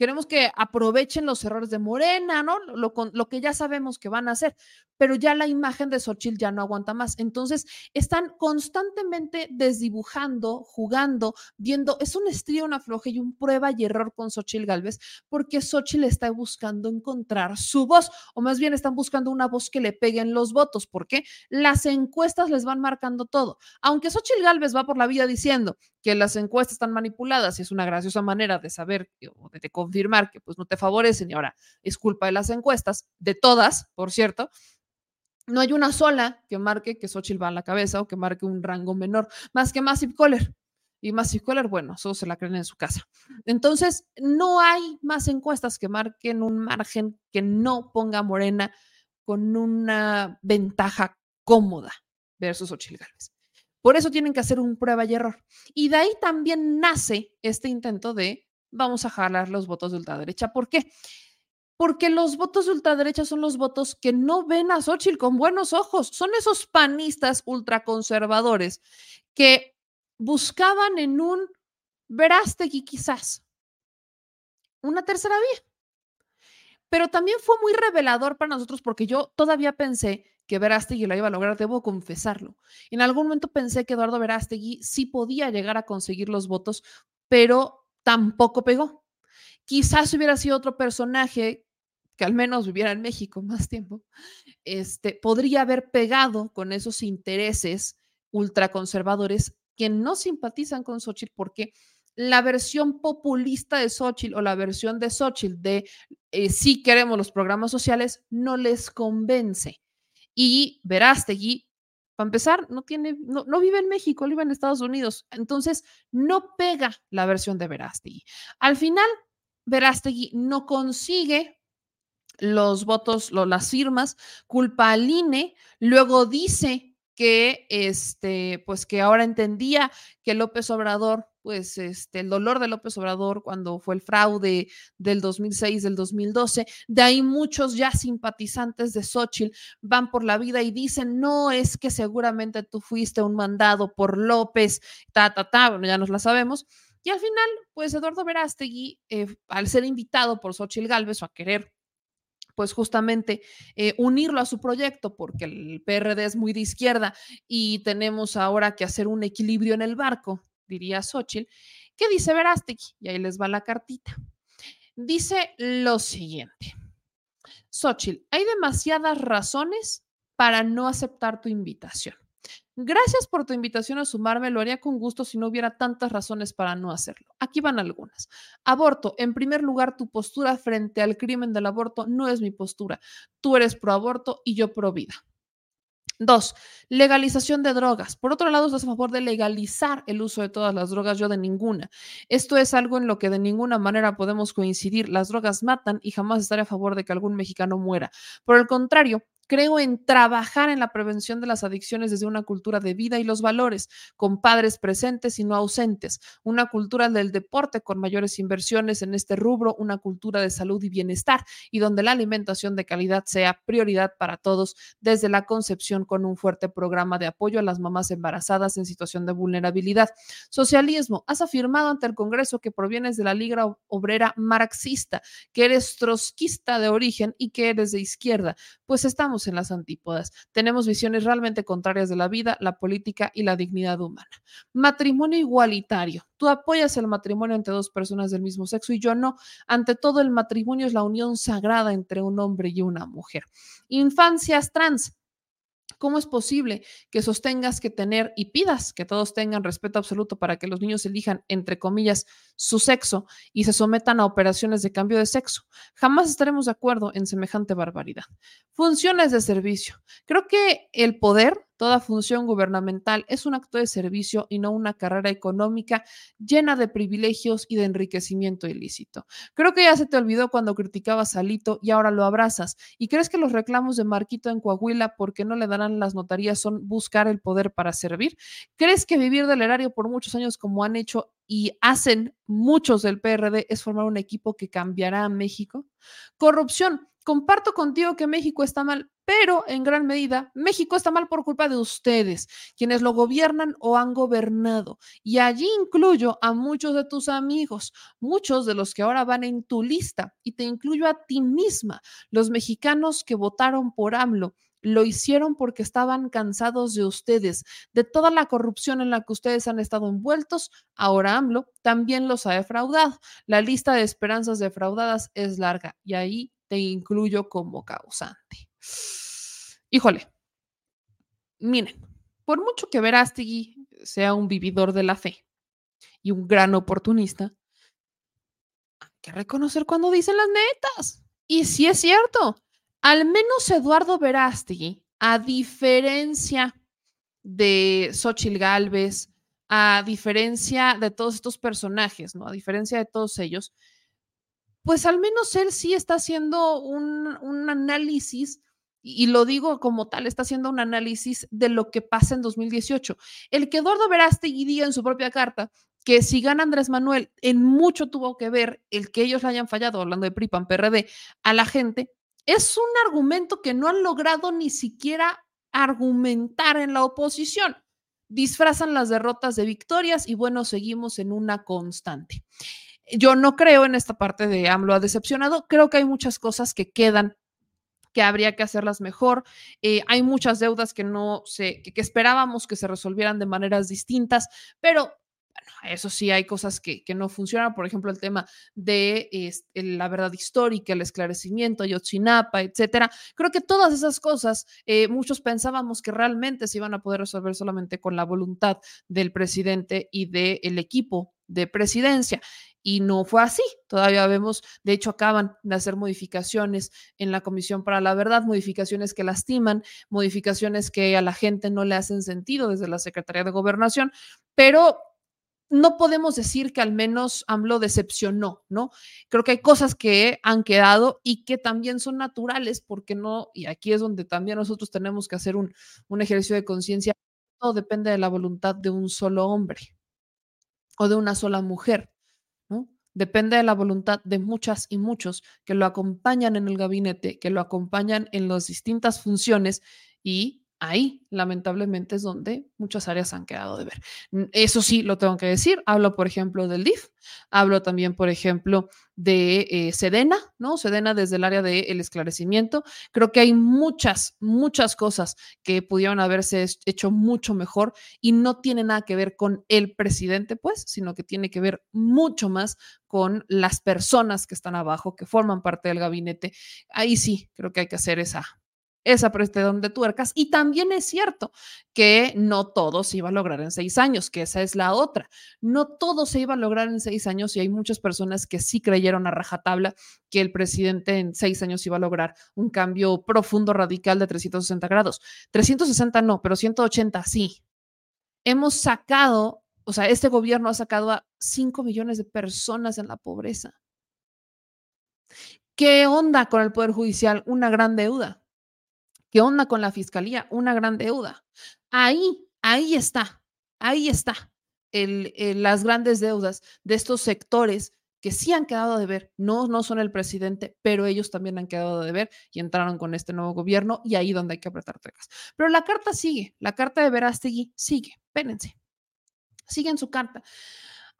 Queremos que aprovechen los errores de Morena, ¿no? Lo, que ya sabemos que van a hacer, pero ya la imagen de Xochitl ya no aguanta más. Entonces, están constantemente desdibujando, jugando, viendo, es un estrío, una floja y un prueba y error con Xochitl Galvez, porque Xochitl está buscando encontrar su voz, o más bien están buscando una voz que le peguen los votos, porque las encuestas les van marcando todo. Aunque Xochitl Galvez va por la vida diciendo que las encuestas están manipuladas y es una graciosa manera de saber o de, confirmar que pues no te favorecen y ahora es culpa de las encuestas, de todas, por cierto, no hay una sola que marque que Xochitl va a la cabeza o que marque un rango menor, más que Massive Caller. Y Massive Caller, bueno, eso se la creen en su casa. Entonces, no hay más encuestas que marquen un margen que no ponga Morena con una ventaja cómoda versus Ochil Gálvez. Por eso tienen que hacer un prueba y error. Y de ahí también nace este intento de vamos a jalar los votos de ultraderecha. ¿Por qué? Porque los votos de ultraderecha son los votos que no ven a Xochitl con buenos ojos. Son esos panistas ultraconservadores que buscaban en un Verástegui quizás una tercera vía. Pero también fue muy revelador para nosotros porque yo todavía pensé que Verástegui lo iba a lograr, debo confesarlo. En algún momento pensé que Eduardo Verástegui sí podía llegar a conseguir los votos, pero tampoco pegó. Quizás hubiera sido otro personaje que al menos viviera en México más tiempo, este, podría haber pegado con esos intereses ultraconservadores que no simpatizan con Xochitl porque la versión populista de Xochitl o la versión de Xochitl de eh, sí queremos los programas sociales no les convence. Y Verástegui, para empezar, no, tiene, no, no vive en México, vive en Estados Unidos. Entonces, no pega la versión de Verástegui. Al final, Verástegui no consigue los votos, las firmas, culpa al INE, luego dice que este, pues que ahora entendía que López Obrador, pues este, el dolor de López Obrador cuando fue el fraude del 2006, del 2012, de ahí muchos ya simpatizantes de Xochitl van por la vida y dicen, no, es que seguramente tú fuiste un mandado por López, ta, ta, ta, bueno, ya nos la sabemos. Y al final, pues Eduardo Verástegui, eh, al ser invitado por Xochitl Galvez o a querer pues justamente eh, unirlo a su proyecto, porque el PRD es muy de izquierda y tenemos ahora que hacer un equilibrio en el barco, diría Xochitl. ¿Qué dice Verástegui? Y ahí les va la cartita. Dice lo siguiente. Xochitl, hay demasiadas razones para no aceptar tu invitación. Gracias por tu invitación a sumarme, lo haría con gusto si no hubiera tantas razones para no hacerlo. Aquí van algunas. Aborto. En primer lugar, tu postura frente al crimen del aborto no es mi postura. Tú eres pro aborto y yo pro vida. Dos, legalización de drogas. Por otro lado, estás a favor de legalizar el uso de todas las drogas, yo de ninguna. Esto es algo en lo que de ninguna manera podemos coincidir. Las drogas matan y jamás estaré a favor de que algún mexicano muera. Por el contrario, Creo en trabajar en la prevención de las adicciones desde una cultura de vida y los valores, con padres presentes y no ausentes, una cultura del deporte con mayores inversiones en este rubro, una cultura de salud y bienestar y donde la alimentación de calidad sea prioridad para todos desde la concepción con un fuerte programa de apoyo a las mamás embarazadas en situación de vulnerabilidad. Socialismo, has afirmado ante el Congreso que provienes de la Liga Obrera marxista, que eres trotskista de origen y que eres de izquierda, pues estamos en las antípodas. Tenemos visiones realmente contrarias de la vida, la política y la dignidad humana. Matrimonio igualitario. Tú apoyas el matrimonio entre dos personas del mismo sexo y yo no. Ante todo, el matrimonio es la unión sagrada entre un hombre y una mujer. Infancias trans. ¿Cómo es posible que sostengas que tener y pidas que todos tengan respeto absoluto para que los niños elijan, entre comillas, su sexo y se sometan a operaciones de cambio de sexo? Jamás estaremos de acuerdo en semejante barbaridad. Funciones de servicio. Creo que el poder Toda función gubernamental es un acto de servicio y no una carrera económica llena de privilegios y de enriquecimiento ilícito. Creo que ya se te olvidó cuando criticabas a Lito y ahora lo abrazas. ¿Y crees que los reclamos de Marquito en Coahuila porque no le darán las notarías son buscar el poder para servir? ¿Crees que vivir del erario por muchos años como han hecho y hacen muchos del PRD es formar un equipo que cambiará a México? Corrupción. Comparto contigo que México está mal, pero en gran medida México está mal por culpa de ustedes, quienes lo gobiernan o han gobernado. Y allí incluyo a muchos de tus amigos, muchos de los que ahora van en tu lista, y te incluyo a ti misma, los mexicanos que votaron por AMLO lo hicieron porque estaban cansados de ustedes, de toda la corrupción en la que ustedes han estado envueltos. Ahora AMLO también los ha defraudado. La lista de esperanzas defraudadas es larga y ahí te incluyo como causante. Híjole, miren, por mucho que Verástegui sea un vividor de la fe y un gran oportunista, hay que reconocer cuando dicen las netas. Y sí es cierto, al menos Eduardo Verástegui, a diferencia de Xochil Gálvez, a diferencia de todos estos personajes, ¿no? A diferencia de todos ellos, pues al menos él sí está haciendo un, análisis y lo digo como tal, está haciendo un análisis de lo que pasa en 2018. El que Eduardo Verástegui diga en su propia carta que si gana Andrés Manuel, en mucho tuvo que ver el que ellos le hayan fallado, hablando de PRIPAN, PRD, a la gente, es un argumento que no han logrado ni siquiera argumentar en la oposición. Disfrazan las derrotas de victorias y bueno, seguimos en una constante. Yo no creo en esta parte de AMLO ha decepcionado, creo que hay muchas cosas que quedan que habría que hacerlas mejor. Eh, hay muchas deudas que no se, que, esperábamos que se resolvieran de maneras distintas, pero eso sí, hay cosas que, no funcionan, por ejemplo, el tema de la verdad histórica, el esclarecimiento, Yotzinapa, etcétera. Creo que todas esas cosas, eh, muchos pensábamos que realmente se iban a poder resolver solamente con la voluntad del presidente y del equipo de presidencia. Y no fue así. Todavía vemos, de hecho, acaban de hacer modificaciones en la Comisión para la Verdad, modificaciones que lastiman, modificaciones que a la gente no le hacen sentido desde la Secretaría de Gobernación, pero no podemos decir que al menos AMLO decepcionó, ¿no? Creo que hay cosas que han quedado y que también son naturales, porque no, y aquí es donde también nosotros tenemos que hacer un, un ejercicio de conciencia, todo depende de la voluntad de un solo hombre o de una sola mujer. Depende de la voluntad de muchas y muchos que lo acompañan en el gabinete, que lo acompañan en las distintas funciones y ahí lamentablemente es donde muchas áreas han quedado de ver. Eso sí, lo tengo que decir. Hablo, por ejemplo, del DIF, hablo también, por ejemplo, de eh, Sedena, ¿no? Sedena desde el área del esclarecimiento. Creo que hay muchas, muchas cosas que pudieron haberse hecho mucho mejor y no tiene nada que ver con el presidente, pues, sino que tiene que ver mucho más con las personas que están abajo, que forman parte del gabinete. Ahí sí, creo que hay que hacer esa esa prestación de tuercas. Y también es cierto que no todo se iba a lograr en seis años, que esa es la otra. No todo se iba a lograr en seis años y hay muchas personas que sí creyeron a rajatabla que el presidente en seis años iba a lograr un cambio profundo, radical de 360 grados. 360 no, pero 180 sí. Hemos sacado, o sea, este gobierno ha sacado a 5 millones de personas en la pobreza. ¿Qué onda con el Poder Judicial? Una gran deuda ¿Qué onda con la fiscalía? Una gran deuda. Ahí, ahí está, ahí está las grandes deudas de estos sectores que sí han quedado de ver, no, no son el presidente, pero ellos también han quedado de ver y entraron con este nuevo gobierno y ahí donde hay que apretar tecas. Pero la carta sigue, la carta de Verástegui sigue, espérense, sigue en su carta.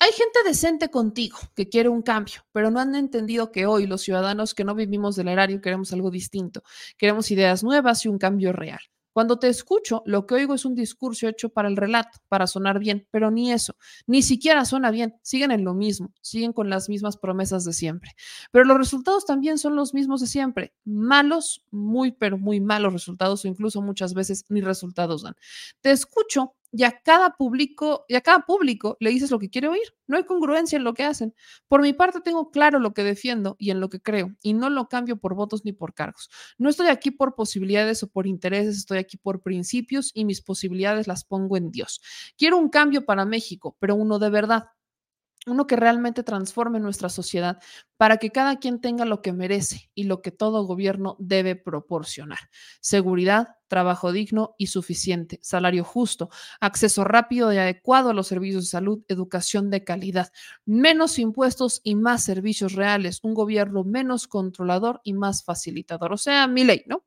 Hay gente decente contigo que quiere un cambio, pero no han entendido que hoy los ciudadanos que no vivimos del erario queremos algo distinto, queremos ideas nuevas y un cambio real. Cuando te escucho, lo que oigo es un discurso hecho para el relato, para sonar bien, pero ni eso, ni siquiera suena bien, siguen en lo mismo, siguen con las mismas promesas de siempre. Pero los resultados también son los mismos de siempre, malos, muy, pero muy malos resultados o incluso muchas veces ni resultados dan. Te escucho y a cada público, y a cada público le dices lo que quiere oír. No hay congruencia en lo que hacen. Por mi parte tengo claro lo que defiendo y en lo que creo y no lo cambio por votos ni por cargos. No estoy aquí por posibilidades o por intereses, estoy aquí por principios y mis posibilidades las pongo en Dios. Quiero un cambio para México, pero uno de verdad, uno que realmente transforme nuestra sociedad para que cada quien tenga lo que merece y lo que todo gobierno debe proporcionar. Seguridad, trabajo digno y suficiente, salario justo, acceso rápido y adecuado a los servicios de salud, educación de calidad, menos impuestos y más servicios reales, un gobierno menos controlador y más facilitador. O sea, mi ley, ¿no?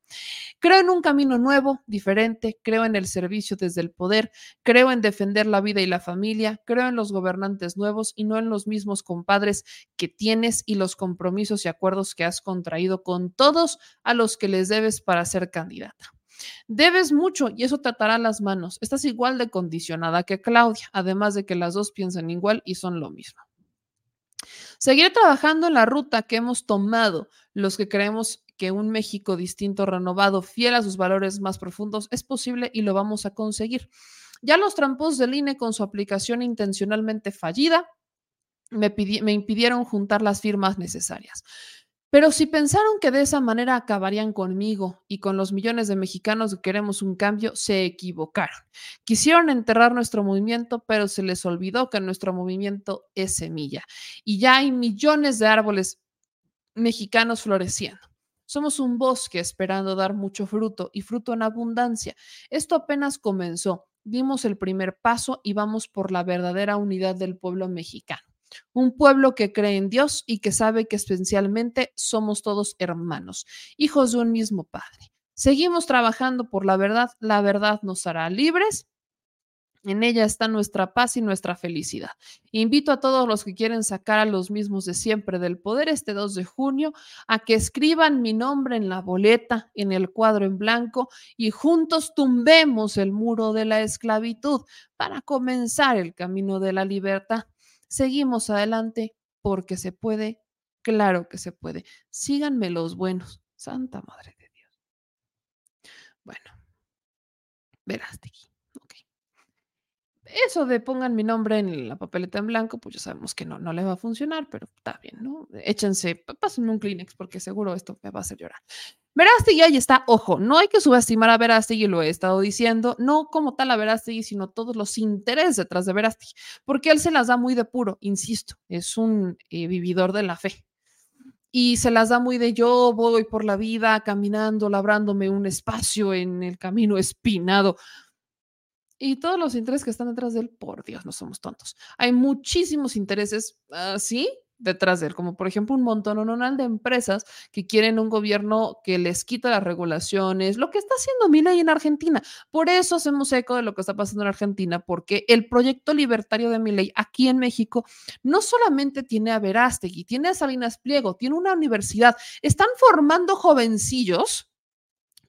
Creo en un camino nuevo, diferente, creo en el servicio desde el poder, creo en defender la vida y la familia, creo en los gobernantes nuevos y no en los mismos compadres que tienes y los compromisos y acuerdos que has contraído con todos a los que les debes para ser candidata. Debes mucho y eso te atará las manos. Estás igual de condicionada que Claudia, además de que las dos piensan igual y son lo mismo. Seguiré trabajando en la ruta que hemos tomado los que creemos que un México distinto, renovado, fiel a sus valores más profundos es posible y lo vamos a conseguir. Ya los trampos del INE con su aplicación intencionalmente fallida me, impidieron juntar las firmas necesarias. Pero si pensaron que de esa manera acabarían conmigo y con los millones de mexicanos que queremos un cambio, se equivocaron. Quisieron enterrar nuestro movimiento, pero se les olvidó que nuestro movimiento es semilla. Y ya hay millones de árboles mexicanos floreciendo. Somos un bosque esperando dar mucho fruto y fruto en abundancia. Esto apenas comenzó. Dimos el primer paso y vamos por la verdadera unidad del pueblo mexicano. Un pueblo que cree en Dios y que sabe que esencialmente somos todos hermanos, hijos de un mismo Padre. Seguimos trabajando por la verdad. La verdad nos hará libres en ella está nuestra paz y nuestra felicidad. Invito a todos los que quieren sacar a los mismos de siempre del poder este 2 de junio a que escriban mi nombre en la boleta, en el cuadro en blanco y juntos tumbemos el muro de la esclavitud para comenzar el camino de la libertad. Seguimos adelante porque se puede, claro que se puede. Síganme los buenos. Santa Madre de Dios. Bueno, verás, Tiki eso de pongan mi nombre en la papeleta en blanco, pues ya sabemos que no, no le va a funcionar, pero está bien, ¿no? Échense, pásenme un Kleenex porque seguro esto me va a hacer llorar. Verástegui ahí está, ojo, no hay que subestimar a Verástegui, lo he estado diciendo, no como tal a Verástegui, sino todos los intereses detrás de Verástegui, porque él se las da muy de puro, insisto, es un eh, vividor de la fe. Y se las da muy de yo voy por la vida caminando, labrándome un espacio en el camino espinado y todos los intereses que están detrás de él, por Dios, no somos tontos. Hay muchísimos intereses así detrás de él, como por ejemplo un montón de empresas que quieren un gobierno que les quita las regulaciones, lo que está haciendo Milei en Argentina. Por eso hacemos eco de lo que está pasando en Argentina, porque el proyecto libertario de Milei aquí en México no solamente tiene a Verástegui, tiene a Salinas Pliego, tiene una universidad, están formando jovencillos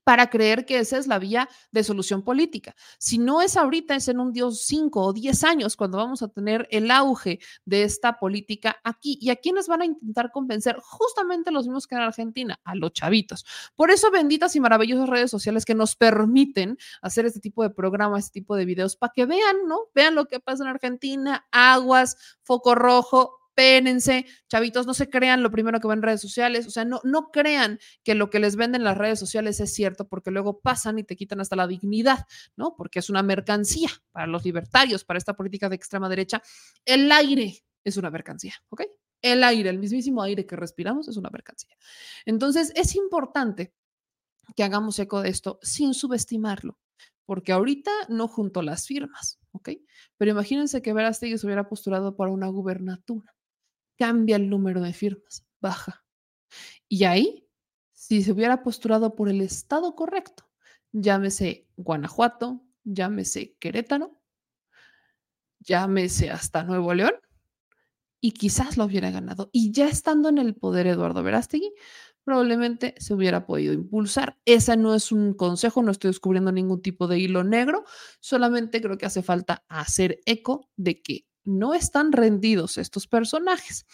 para creer que esa es la vía de solución política. Si no es ahorita, es en un Dios 5 o 10 años cuando vamos a tener el auge de esta política aquí. ¿Y a quiénes van a intentar convencer? Justamente los mismos que en Argentina, a los chavitos. Por eso, benditas y maravillosas redes sociales que nos permiten hacer este tipo de programas, este tipo de videos, para que vean, ¿no? Vean lo que pasa en Argentina, aguas, foco rojo, espérense, chavitos, no se crean lo primero que ven en redes sociales, o sea, no, no crean que lo que les venden las redes sociales es cierto, porque luego pasan y te quitan hasta la dignidad, ¿no? Porque es una mercancía para los libertarios, para esta política de extrema derecha. El aire es una mercancía, ¿ok? El aire, el mismísimo aire que respiramos es una mercancía. Entonces, es importante que hagamos eco de esto sin subestimarlo, porque ahorita no junto las firmas, ¿ok? Pero imagínense que Verástegui se hubiera postulado para una gubernatura cambia el número de firmas, baja. Y ahí, si se hubiera postulado por el estado correcto, llámese Guanajuato, llámese Querétaro, llámese hasta Nuevo León, y quizás lo hubiera ganado. Y ya estando en el poder Eduardo Verástegui, probablemente se hubiera podido impulsar. Ese no es un consejo, no estoy descubriendo ningún tipo de hilo negro, solamente creo que hace falta hacer eco de que no están rendidos estos personajes.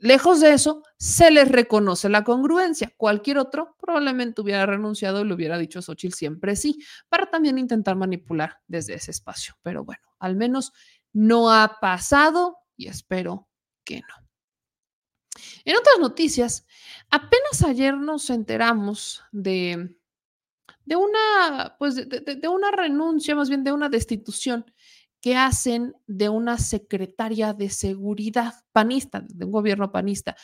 Lejos de eso, se les reconoce la congruencia. Cualquier otro probablemente hubiera renunciado y le hubiera dicho a Xochitl siempre sí, para también intentar manipular desde ese espacio. Pero bueno, al menos no ha pasado y espero que no. En otras noticias, apenas ayer nos enteramos de, de una, pues de una renuncia, más bien de una destitución que hacen de una secretaria de seguridad panista, de un gobierno panista.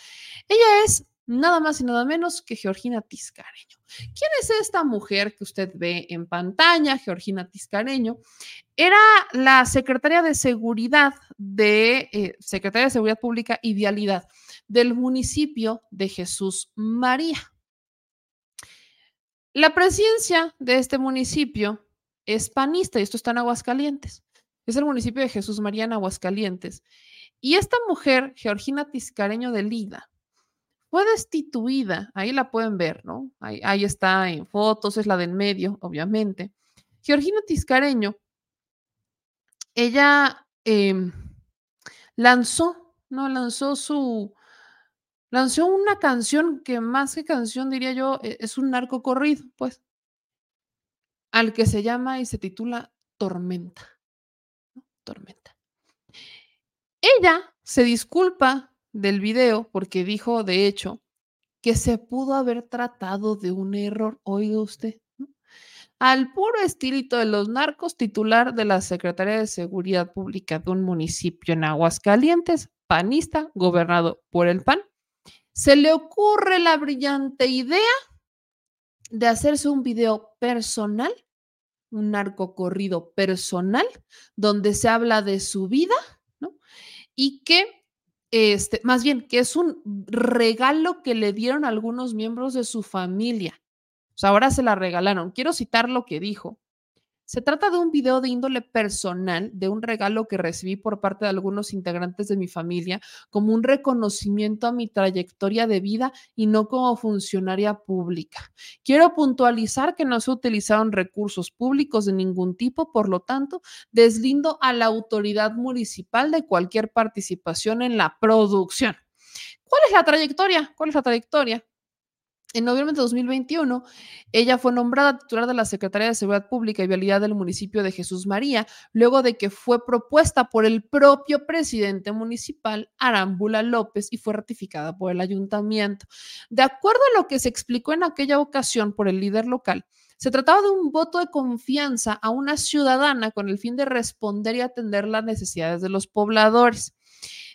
Ella es nada más y nada menos que Georgina Tiscareño. ¿Quién es esta mujer que usted ve en pantalla, Georgina Tiscareño? Era la secretaria de seguridad de eh, de Seguridad Pública y Vialidad del municipio de Jesús María. La presidencia de este municipio es panista y esto está en Aguascalientes es el municipio de Jesús María en Aguascalientes. Y esta mujer, Georgina Tiscareño de Lida, fue destituida, ahí la pueden ver, ¿no? Ahí, está en fotos, es la del medio, obviamente. Georgina Tiscareño, ella em, lanzó, ¿no? Lanzó su, lanzó una canción que más que canción, diría yo, e, es un narco corrido, pues, al que se llama y se titula Tormenta tormenta. Ella se disculpa del video porque dijo, de hecho, que se pudo haber tratado de un error, oiga usted, al puro estilito de los narcos, titular de la Secretaría de Seguridad Pública de un municipio en Aguascalientes, panista, gobernado por el PAN, se le ocurre la brillante idea de hacerse un video personal, un narco corrido personal, donde se habla de su vida, ¿no? Y que, este, más bien, que es un regalo que le dieron algunos miembros de su familia. O sea, ahora se la regalaron. Quiero citar lo que dijo. Se trata de un video de índole personal, de un regalo que recibí por parte de algunos integrantes de mi familia como un reconocimiento a mi trayectoria de vida y no como funcionaria pública. Quiero puntualizar que no se utilizaron recursos públicos de ningún tipo, por lo tanto, deslindo a la autoridad municipal de cualquier participación en la producción. ¿Cuál es la trayectoria? ¿Cuál es la trayectoria? En noviembre de 2021, ella fue nombrada titular de la Secretaría de Seguridad Pública y Vialidad del municipio de Jesús María, luego de que fue propuesta por el propio presidente municipal, Arámbula López, y fue ratificada por el ayuntamiento. De acuerdo a lo que se explicó en aquella ocasión por el líder local, se trataba de un voto de confianza a una ciudadana con el fin de responder y atender las necesidades de los pobladores.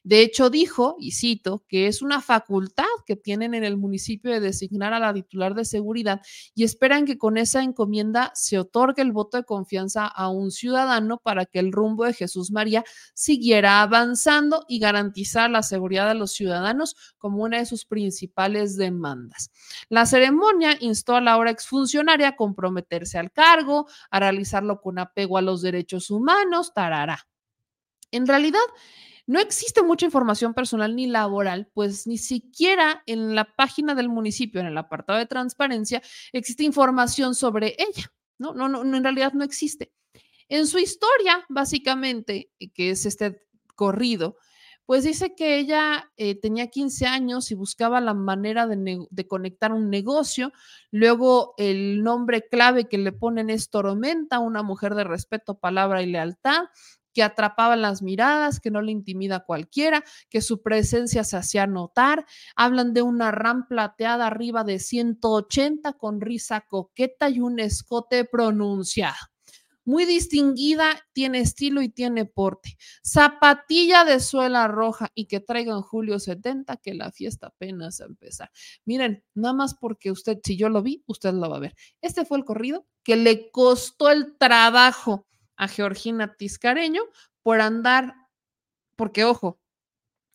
De hecho, dijo, y cito, que es una facultad que tienen en el municipio de designar a la titular de seguridad y esperan que con esa encomienda se otorgue el voto de confianza a un ciudadano para que el rumbo de Jesús María siguiera avanzando y garantizar la seguridad de los ciudadanos como una de sus principales demandas. La ceremonia instó a la ahora exfuncionaria a comprometerse al cargo, a realizarlo con apego a los derechos humanos, tarará. En realidad, no existe mucha información personal ni laboral, pues ni siquiera en la página del municipio, en el apartado de transparencia, existe información sobre ella. No, no, no, en realidad no existe. En su historia, básicamente, eh, que es este corrido, pues dice que ella eh, tenía 15 años y buscaba la manera de, de, conectar un negocio. Luego el nombre clave que le ponen es Tormenta, una mujer de respeto, palabra y lealtad que atrapaba las miradas, que no le intimida a cualquiera, que su presencia se hacía notar. Hablan de una RAM plateada arriba de 180 con risa coqueta y un escote pronunciado. Muy distinguida, tiene estilo y tiene porte. Zapatilla de suela roja y que traigan julio 70, que la fiesta apenas a empezar. Miren, nada más porque usted, si yo lo vi, usted lo va a ver. Este fue el corrido que le costó el trabajo a Georgina Tiscareño por andar, porque ojo,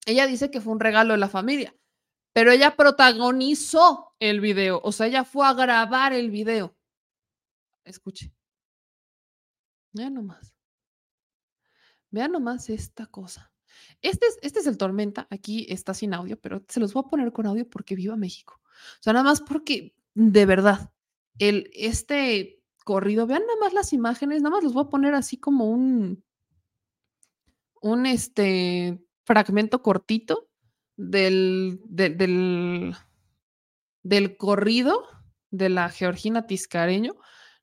ella dice que fue un regalo de la familia, pero ella protagonizó el video, o sea, ella fue a grabar el video. Escuche. Vean nomás. Vean nomás esta cosa. Este es, este es el Tormenta, aquí está sin audio, pero se los voy a poner con audio porque viva México. O sea, nada más porque, de verdad, el, este corrido. Vean nada más las imágenes, nada más los voy a poner así como un, un este fragmento cortito del, del, del corrido de la Georgina Tiscareño,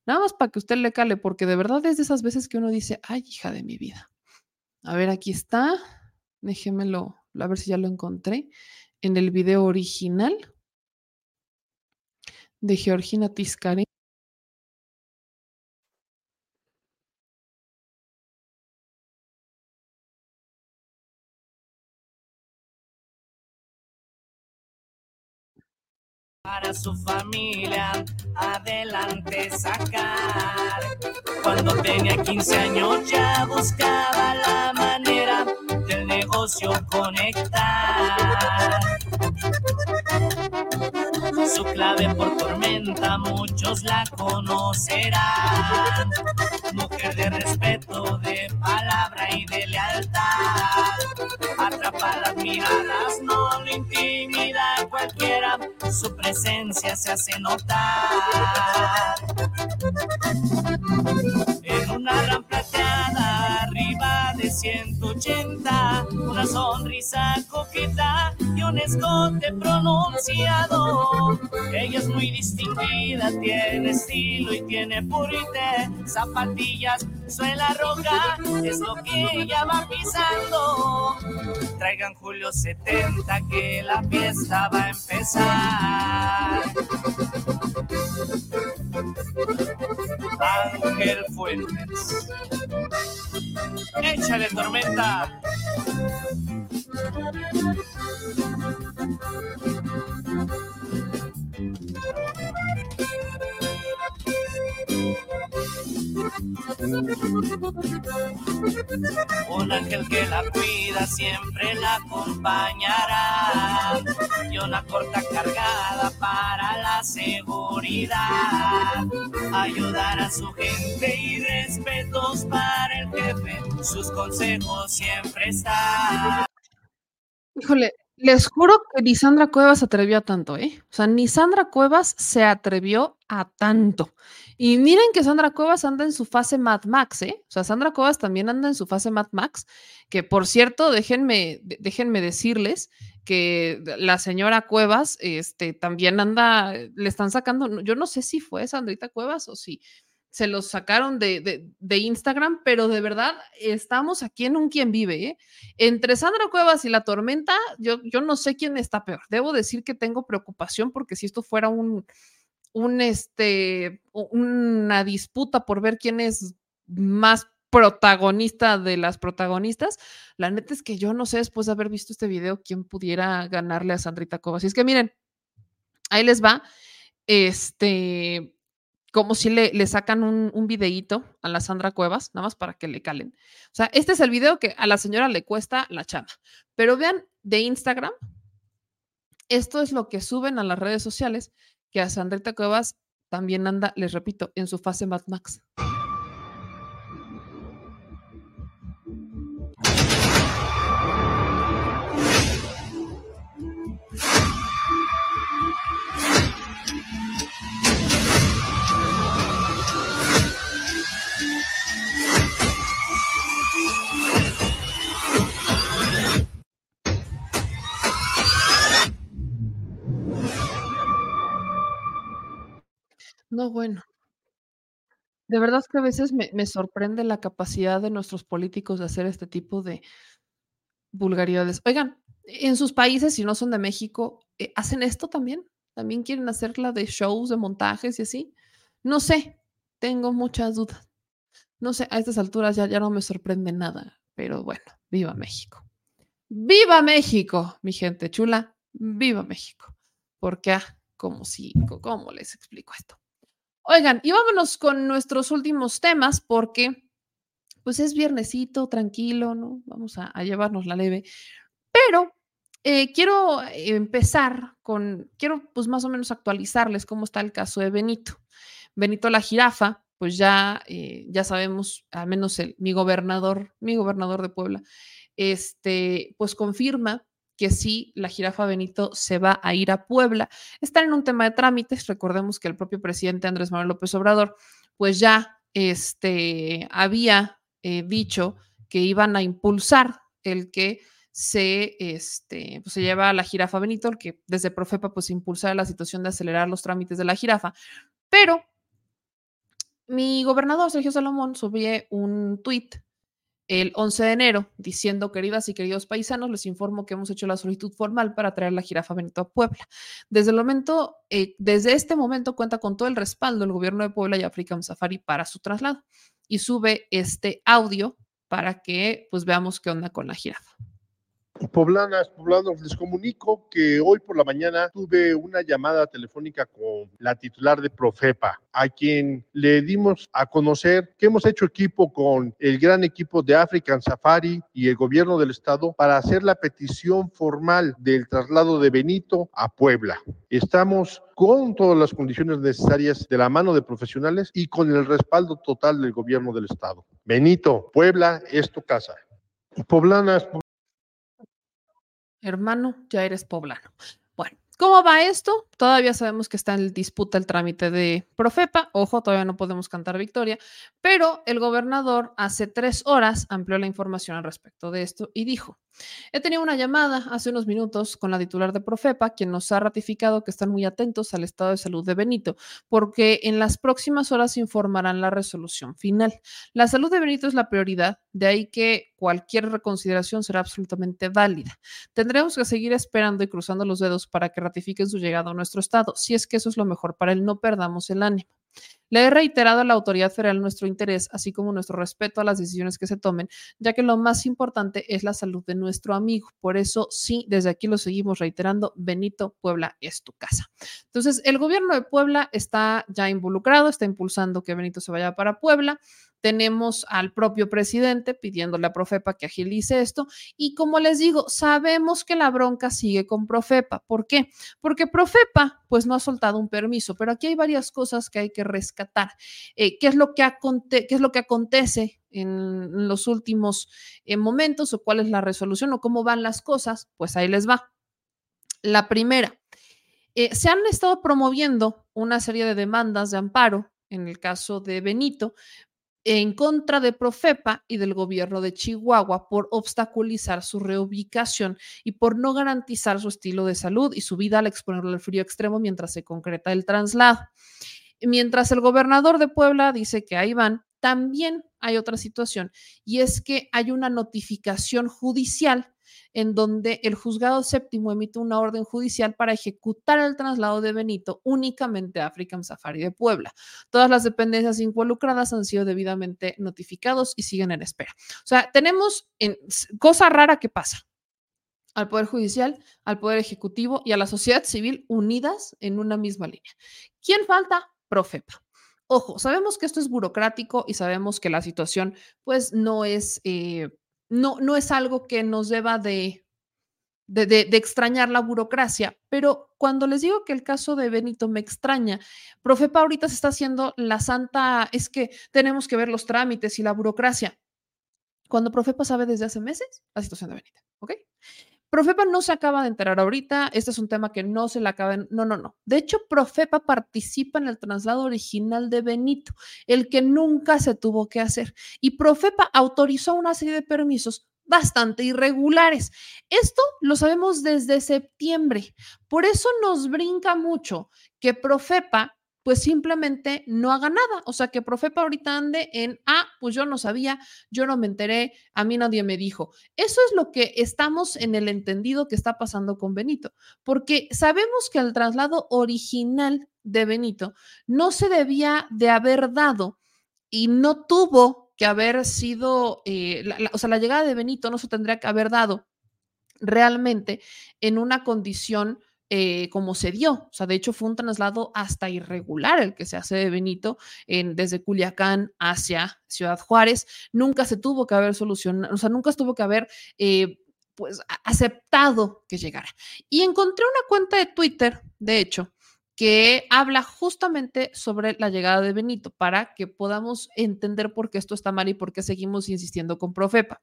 nada más para que usted le cale, porque de verdad es de esas veces que uno dice, ay, hija de mi vida. A ver, aquí está, déjemelo, a ver si ya lo encontré, en el video original de Georgina Tiscareño. Su familia adelante sacar. Cuando tenía 15 años ya buscaba la manera del negocio conectar. Su clave por tormenta muchos la conocerán. Mujer de respeto, de palabra y de lealtad. Atrapa las miradas, no le intimida cualquiera. Su presencia se hace notar. En una gran plateada 180, una sonrisa coqueta y un escote pronunciado. Ella es muy distinguida, tiene estilo y tiene purite, zapatillas, suela roja, es lo que ella va pisando. Traigan Julio 70 que la fiesta va a empezar. Ángel Fuentes. Échale tormenta. Un ángel que la cuida siempre la acompañará. Y una corta cargada para la seguridad. Ayudar a su gente y respetos para el jefe. Sus consejos siempre están. Híjole, les juro que ni Sandra Cuevas se atrevió a tanto, ¿eh? O sea, ni Sandra Cuevas se atrevió a tanto. Y miren que Sandra Cuevas anda en su fase Mad Max, ¿eh? O sea, Sandra Cuevas también anda en su fase Mad Max, que por cierto, déjenme, déjenme decirles que la señora Cuevas, este, también anda, le están sacando, yo no sé si fue Sandrita Cuevas o si se los sacaron de, de, Instagram, pero de verdad estamos aquí en un quien vive. ¿eh? Entre Sandra Cuevas y la tormenta, yo, yo no sé quién está peor. Debo decir que tengo preocupación porque si esto fuera un, un este, una disputa por ver quién es más protagonista de las protagonistas, la neta es que yo no sé después de haber visto este video quién pudiera ganarle a Sandrita Cuevas. Y es que miren, ahí les va. Este, como si le, le sacan un, un, videíto a la Sandra Cuevas, nada más para que le calen. O sea, este es el video que a la señora le cuesta la chama. Pero vean de Instagram, esto es lo que suben a las redes sociales, que a Sandrita Cuevas también anda, les repito, en su fase Mad Max. No, bueno. De verdad que a veces me, me sorprende la capacidad de nuestros políticos de hacer este tipo de vulgaridades. Oigan, en sus países, si no son de México, eh, ¿hacen esto también? ¿También quieren hacerla de shows, de montajes y así? No sé, tengo muchas dudas. No sé, a estas alturas ya, ya no me sorprende nada, pero bueno, viva México. ¡Viva México, mi gente chula! ¡Viva México! Porque, ah, como si, ¿cómo les explico esto? Oigan, y vámonos con nuestros últimos temas porque pues es viernesito, tranquilo, ¿no? Vamos a, llevarnos la leve. Pero eh, quiero empezar con, quiero pues más o menos actualizarles cómo está el caso de Benito. Benito la jirafa, pues ya, eh, ya sabemos, al menos el, mi gobernador, mi gobernador de Puebla, este, pues confirma que sí, la jirafa Benito se va a ir a Puebla. Están en un tema de trámites. Recordemos que el propio presidente Andrés Manuel López Obrador, pues ya este, había eh, dicho que iban a impulsar el que se, este, pues se lleva a la jirafa Benito, el que desde Profepa pues impulsara la situación de acelerar los trámites de la jirafa. Pero mi gobernador Sergio Salomón subió un tuit el 11 de enero diciendo, queridas y queridos paisanos, les informo que hemos hecho la solicitud formal para traer la jirafa Benito a Puebla. Desde el momento, eh, desde este momento cuenta con todo el respaldo del gobierno de Puebla y African Safari para su traslado y sube este audio para que pues veamos qué onda con la jirafa. Poblanas, poblanos, les comunico que hoy por la mañana tuve una llamada telefónica con la titular de Profepa, a quien le dimos a conocer que hemos hecho equipo con el gran equipo de African Safari y el gobierno del estado para hacer la petición formal del traslado de Benito a Puebla. Estamos con todas las condiciones necesarias de la mano de profesionales y con el respaldo total del gobierno del estado. Benito, Puebla es tu casa. Poblanas, hermano, ya eres poblano. Bueno, ¿cómo va esto? Todavía sabemos que está en disputa el trámite de Profepa. Ojo, todavía no podemos cantar victoria, pero el gobernador hace tres horas amplió la información al respecto de esto y dijo, He tenido una llamada hace unos minutos con la titular de Profepa, quien nos ha ratificado que están muy atentos al estado de salud de Benito, porque en las próximas horas informarán la resolución final. La salud de Benito es la prioridad, de ahí que cualquier reconsideración será absolutamente válida. Tendremos que seguir esperando y cruzando los dedos para que ratifiquen su llegada a nuestro estado, si es que eso es lo mejor para él, no perdamos el ánimo. Le he reiterado a la autoridad federal nuestro interés, así como nuestro respeto a las decisiones que se tomen, ya que lo más importante es la salud de nuestro amigo. Por eso, sí, desde aquí lo seguimos reiterando, Benito, Puebla es tu casa. Entonces, el gobierno de Puebla está ya involucrado, está impulsando que Benito se vaya para Puebla. tenemos al propio presidente pidiéndole a Profepa que agilice esto y como les digo, sabemos que la bronca sigue con Profepa. ¿Por qué? Porque Profepa pues no ha soltado un permiso, pero aquí hay varias cosas que hay que rescatar. Eh, ¿qué, es lo que ¿Qué es lo que acontece en los últimos eh, momentos o cuál es la resolución o cómo van las cosas? Pues ahí les va. La primera, eh, se han estado promoviendo una serie de demandas de amparo en el caso de Benito, en contra de Profepa y del gobierno de Chihuahua por obstaculizar su reubicación y por no garantizar su estilo de salud y su vida al exponerlo al frío extremo mientras se concreta el traslado. Mientras el gobernador de Puebla dice que ahí van, también hay otra situación y es que hay una notificación judicial en donde el juzgado séptimo emite una orden judicial para ejecutar el traslado de Benito únicamente a African Safari de Puebla. Todas las dependencias involucradas han sido debidamente notificados y siguen en espera. O sea, tenemos en, cosa rara que pasa al Poder Judicial, al Poder Ejecutivo y a la sociedad civil unidas en una misma línea. ¿Quién falta? Profepa. Ojo, sabemos que esto es burocrático y sabemos que la situación pues no es eh, no, no es algo que nos deba de, de, extrañar la burocracia, pero cuando les digo que el caso de Benito me extraña, Profepa ahorita se está haciendo la santa, es que tenemos que ver los trámites y la burocracia, cuando Profepa sabe desde hace meses la situación de Benito, ¿ok? Profepa no se acaba de enterar ahorita, este es un tema que no se le acaba, no, no, no. De hecho, Profepa participa en el traslado original de Benito, el que nunca se tuvo que hacer. Y Profepa autorizó una serie de permisos bastante irregulares. Esto lo sabemos desde septiembre. Por eso nos brinca mucho que Profepa pues simplemente no haga nada. O sea, que Profepa ahorita ande en, ah, pues yo no sabía, yo no me enteré, a mí nadie me dijo. Eso es lo que estamos en el entendido que está pasando con Benito, porque sabemos que el traslado original de Benito no se debía de haber dado y no tuvo que haber sido, eh, o sea, la llegada de Benito no se tendría que haber dado realmente en una condición eh, como se dio. O sea, de hecho fue un traslado hasta irregular el que se hace de Benito en, desde Culiacán hacia Ciudad Juárez. Nunca se tuvo que haber solucionado, o sea, nunca estuvo que haber... Eh, pues aceptado que llegara. Y encontré una cuenta de Twitter, de hecho, que habla justamente sobre la llegada de Benito para que podamos entender por qué esto está mal y por qué seguimos insistiendo con Profepa.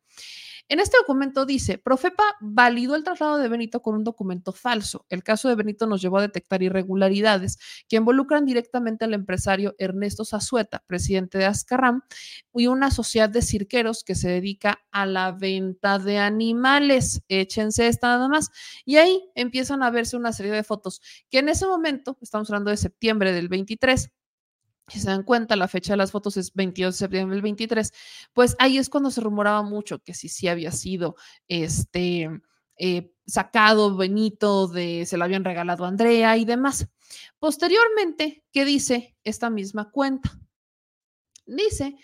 En este documento dice, Profepa validó el traslado de Benito con un documento falso. El caso de Benito nos llevó a detectar irregularidades que involucran directamente al empresario Ernesto Zazueta, presidente de Azcarram, y una sociedad de cirqueros que se dedica a la venta de animales. Échense esta nada más. Y ahí empiezan a verse una serie de fotos que en ese momento, estamos hablando de septiembre del 23, si se dan cuenta, la fecha de las fotos es 22 de septiembre del 23, pues ahí es cuando se rumoraba mucho que si sí había sido este, eh, sacado Benito, de, se lo habían regalado a Andrea y demás. Posteriormente, ¿qué dice esta misma cuenta? Dice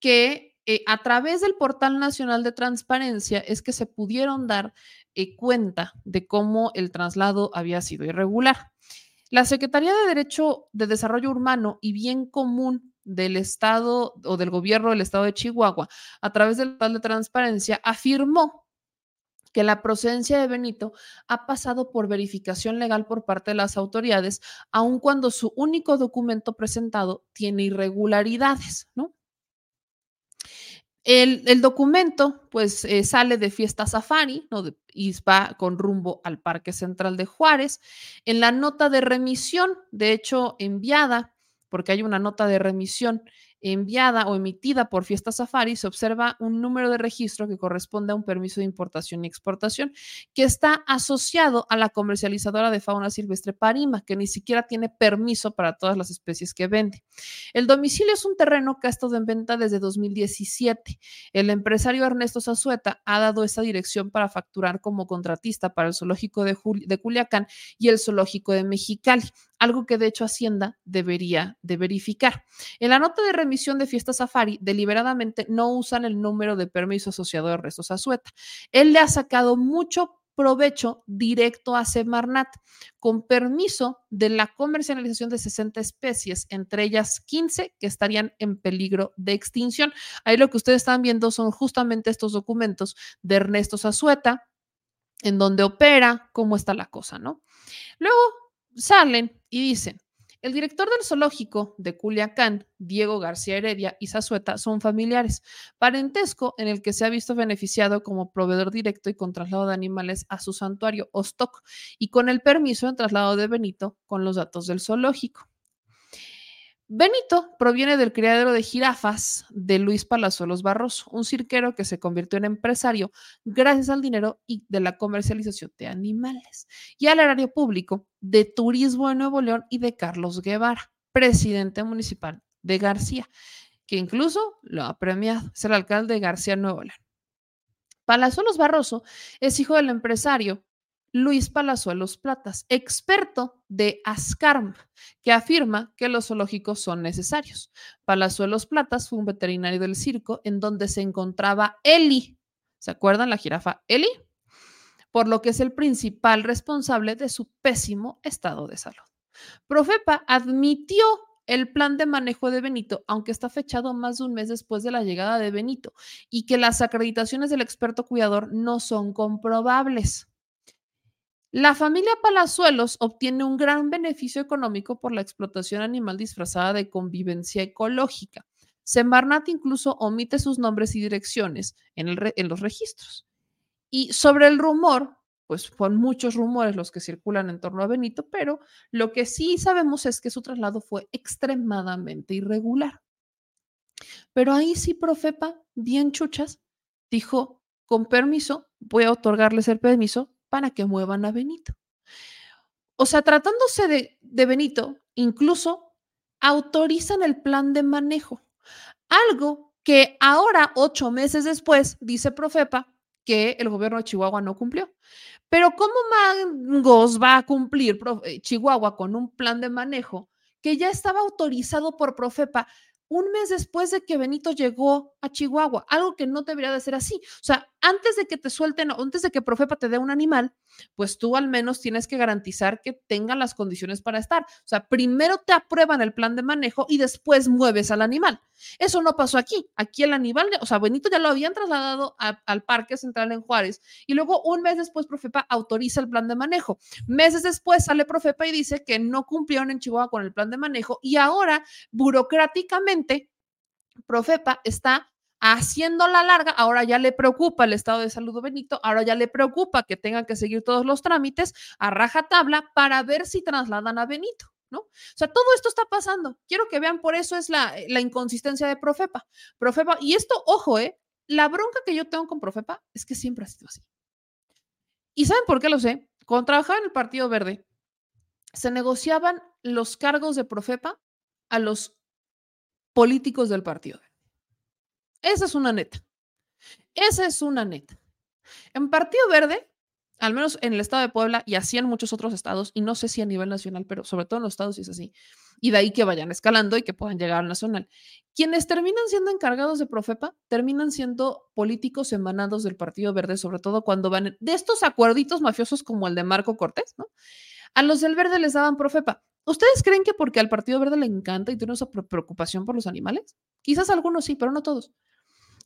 que eh, a través del Portal Nacional de Transparencia es que se pudieron dar eh, cuenta de cómo el traslado había sido irregular. La Secretaría de Derecho de Desarrollo Urbano y Bien Común del Estado o del gobierno del Estado de Chihuahua, a través del portal de transparencia, afirmó que la procedencia de Benito ha pasado por verificación legal por parte de las autoridades, aun cuando su único documento presentado tiene irregularidades, ¿no? El, documento, pues, eh, sale de Fiesta Safari, ¿no? y va con rumbo al Parque Central de Juárez. En la nota de remisión, de hecho, enviada, porque hay una nota de remisión enviada o emitida por Fiesta Safari, se observa un número de registro que corresponde a un permiso de importación y exportación que está asociado a la comercializadora de fauna silvestre Parima, que ni siquiera tiene permiso para todas las especies que vende. El domicilio es un terreno que ha estado en venta desde 2017. El empresario Ernesto Zazueta ha dado esa dirección para facturar como contratista para el zoológico de, de Culiacán y el zoológico de Mexicali algo que de hecho Hacienda debería de verificar. En la nota de remisión de Fiesta Safari, deliberadamente no usan el número de permiso asociado a Restos Azueta. Él le ha sacado mucho provecho directo a Semarnat, con permiso de la comercialización de 60 especies, entre ellas 15 que estarían en peligro de extinción. Ahí lo que ustedes están viendo son justamente estos documentos de Ernesto Zazueta, en donde opera, cómo está la cosa, ¿no? Luego salen y dicen, el director del zoológico de Culiacán, Diego García Heredia y Zazueta son familiares, parentesco en el que se ha visto beneficiado como proveedor directo y con traslado de animales a su santuario Ostoc y con el permiso de traslado de Benito con los datos del zoológico. Benito proviene del criadero de jirafas de Luis Palazuelos Barroso, un cirquero que se convirtió en empresario gracias al dinero y de la comercialización de animales y al erario público de Turismo de Nuevo León y de Carlos Guevara, presidente municipal de García, que incluso lo ha premiado, es el alcalde de García Nuevo León. Palazuelos Barroso es hijo del empresario Luis Palazuelos Platas, experto de ASCARM, que afirma que los zoológicos son necesarios. Palazuelos Platas fue un veterinario del circo en donde se encontraba Eli. ¿Se acuerdan la jirafa Eli? Por lo que es el principal responsable de su pésimo estado de salud. Profepa admitió el plan de manejo de Benito, aunque está fechado más de un mes después de la llegada de Benito, y que las acreditaciones del experto cuidador no son comprobables. La familia Palazuelos obtiene un gran beneficio económico por la explotación animal disfrazada de convivencia ecológica. Semarnat incluso omite sus nombres y direcciones en, los registros. Y sobre el rumor, pues son muchos rumores los que circulan en torno a Benito, pero lo que sí sabemos es que su traslado fue extremadamente irregular. Pero ahí sí, Profepa, bien chuchas, dijo, con permiso, voy a otorgarles el permiso para que muevan a Benito. O sea, tratándose de, Benito, incluso autorizan el plan de manejo. Algo que ahora, ocho meses después, dice Profepa que el gobierno de Chihuahua no cumplió. Pero ¿cómo Mangos va a cumplir eh, Chihuahua con un plan de manejo que ya estaba autorizado por Profepa un mes después de que Benito llegó a Chihuahua, algo que no debería de ser así. O sea, antes de que te suelten, antes de que Profepa te dé un animal, pues tú al menos tienes que garantizar que tenga las condiciones para estar. O sea, primero te aprueban el plan de manejo y después mueves al animal. Eso no pasó aquí. Aquí el animal, o sea, Benito ya lo habían trasladado al Parque Central en Juárez y luego un mes después Profepa autoriza el plan de manejo. Meses después sale Profepa y dice que no cumplieron en Chihuahua con el plan de manejo y ahora burocráticamente Profepa está haciendo la larga, ahora ya le preocupa el estado de salud de Benito, ahora ya le preocupa que tengan que seguir todos los trámites a rajatabla para ver si trasladan a Benito. ¿No? O sea, todo esto está pasando. Quiero que vean, por eso es la, la inconsistencia de Profepa. Profepa, y esto, ojo, ¿eh? La bronca que yo tengo con Profepa es que siempre ha sido así. ¿Y saben por qué lo sé? Cuando trabajaba en el Partido Verde, se negociaban los cargos de Profepa a los políticos del Partido Verde. Esa es una neta. Esa es una neta. En Partido Verde, al menos en el estado de Puebla y así en muchos otros estados, y no sé si a nivel nacional, pero sobre todo en los estados es así, y de ahí que vayan escalando y que puedan llegar al nacional. Quienes terminan siendo encargados de Profepa terminan siendo políticos emanados del Partido Verde, sobre todo cuando van de estos acuerditos mafiosos como el de Marco Cortés, ¿no? A los del Verde les daban Profepa. ¿Ustedes creen que porque al Partido Verde le encanta y tiene esa preocupación por los animales? Quizás algunos sí, pero no todos.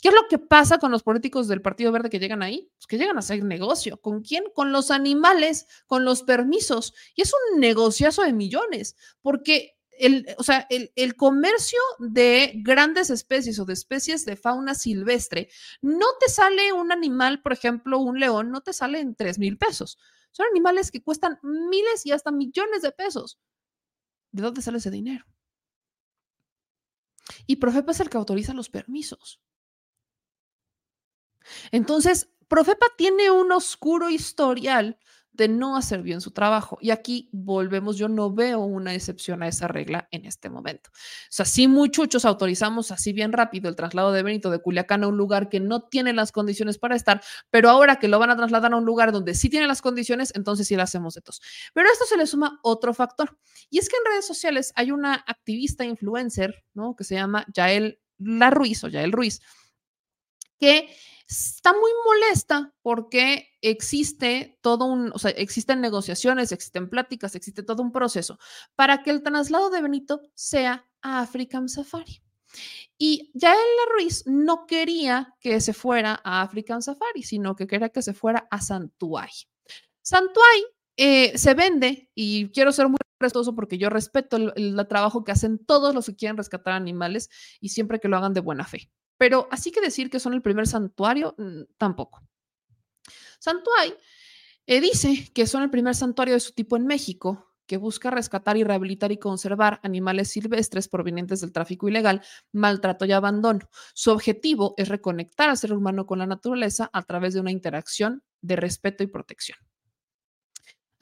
¿Qué es lo que pasa con los políticos del Partido Verde que llegan ahí? Pues que llegan a hacer negocio. ¿Con quién? Con los animales, con los permisos. Y es un negociazo de millones, porque el, o sea, el, el, comercio de grandes especies o de especies de fauna silvestre, no te sale un animal, por ejemplo, un león, no te sale en 3 mil pesos. Son animales que cuestan miles y hasta millones de pesos. ¿De dónde sale ese dinero? Y Profepa es el que autoriza los permisos. Entonces, Profepa tiene un oscuro historial de no hacer bien su trabajo. Y aquí volvemos, yo no veo una excepción a esa regla en este momento. O sea, sí muchos autorizamos así bien rápido el traslado de Benito de Culiacán a un lugar que no tiene las condiciones para estar, pero ahora que lo van a trasladar a un lugar donde sí tiene las condiciones, entonces sí lo hacemos de todos. Pero a esto se le suma otro factor, y es que en redes sociales hay una activista influencer, ¿no? Que se llama Yael La Ruiz o Yael Ruiz, que está muy molesta porque existe todo un, o sea, existen negociaciones, existen pláticas, existe todo un proceso para que el traslado de Benito sea a African Safari. Y Yael Ruiz no quería que se fuera a African Safari, sino que quería que se fuera a Santuay. Santuay eh, se vende, y quiero ser muy respetuoso porque yo respeto el, trabajo que hacen todos los que quieren rescatar animales y siempre que lo hagan de buena fe. Pero así que decir que son el primer santuario, tampoco. Santuay eh, dice que son el primer santuario de su tipo en México que busca rescatar y rehabilitar y conservar animales silvestres provenientes del tráfico ilegal, maltrato y abandono. Su objetivo es reconectar al ser humano con la naturaleza a través de una interacción de respeto y protección.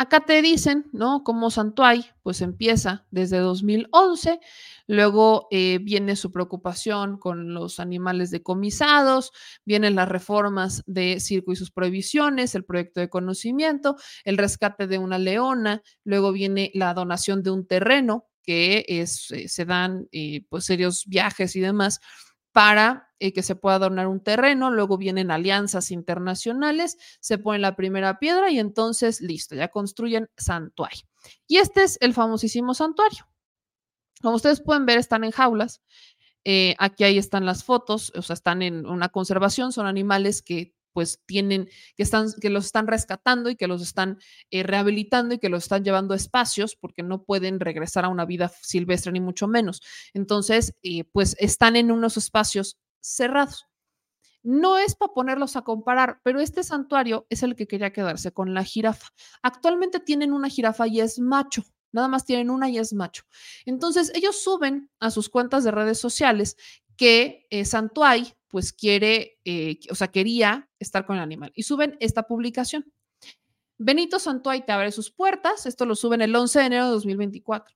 Acá te dicen, ¿no? Como Santuay, pues empieza desde 2011, luego eh, viene su preocupación con los animales decomisados, vienen las reformas de circo y sus prohibiciones, el proyecto de conocimiento, el rescate de una leona, luego viene la donación de un terreno, que es, eh, se dan eh, pues serios viajes y demás para eh, que se pueda donar un terreno, luego vienen alianzas internacionales, se pone la primera piedra y entonces listo, ya construyen santuario. Y este es el famosísimo santuario. Como ustedes pueden ver, están en jaulas. Eh, aquí ahí están las fotos, o sea, están en una conservación, son animales que pues tienen, que, están, que los están rescatando y que los están eh, rehabilitando y que los están llevando a espacios porque no pueden regresar a una vida silvestre ni mucho menos. Entonces, eh, pues están en unos espacios cerrados. No es para ponerlos a comparar, pero este santuario es el que quería quedarse con la jirafa. Actualmente tienen una jirafa y es macho. Nada más tienen una y es macho. Entonces, ellos suben a sus cuentas de redes sociales que eh, Santuay pues quiere, eh, o sea, quería estar con el animal. Y suben esta publicación. Benito Santuay te abre sus puertas. Esto lo suben el 11 de enero de 2024.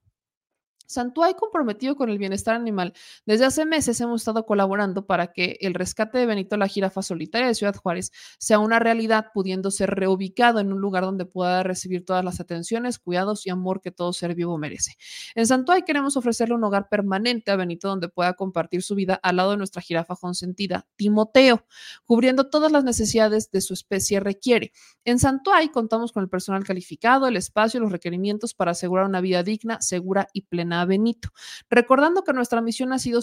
Santuay comprometido con el bienestar animal. Desde hace meses hemos estado colaborando para que el rescate de Benito la jirafa solitaria de Ciudad Juárez sea una realidad, pudiendo ser reubicado en un lugar donde pueda recibir todas las atenciones, cuidados y amor que todo ser vivo merece. En Santuay queremos ofrecerle un hogar permanente a Benito donde pueda compartir su vida al lado de nuestra jirafa consentida, Timoteo, cubriendo todas las necesidades de su especie requiere. En Santuay contamos con el personal calificado, el espacio y los requerimientos para asegurar una vida digna, segura y plena Benito. Recordando que nuestra misión ha sido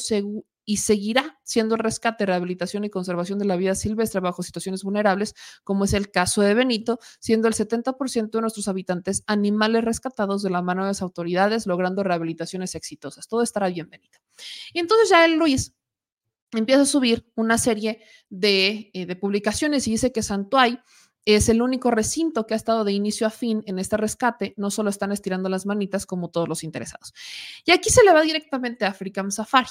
y seguirá siendo el rescate, rehabilitación y conservación de la vida silvestre bajo situaciones vulnerables, como es el caso de Benito, siendo el 70% de nuestros habitantes animales rescatados de la mano de las autoridades, logrando rehabilitaciones exitosas. Todo estará bien, Benito. Y entonces ya el Luis empieza a subir una serie de, eh, de publicaciones y dice que Santuay es el único recinto que ha estado de inicio a fin en este rescate. No solo están estirando las manitas como todos los interesados. Y aquí se le va directamente a African Safari.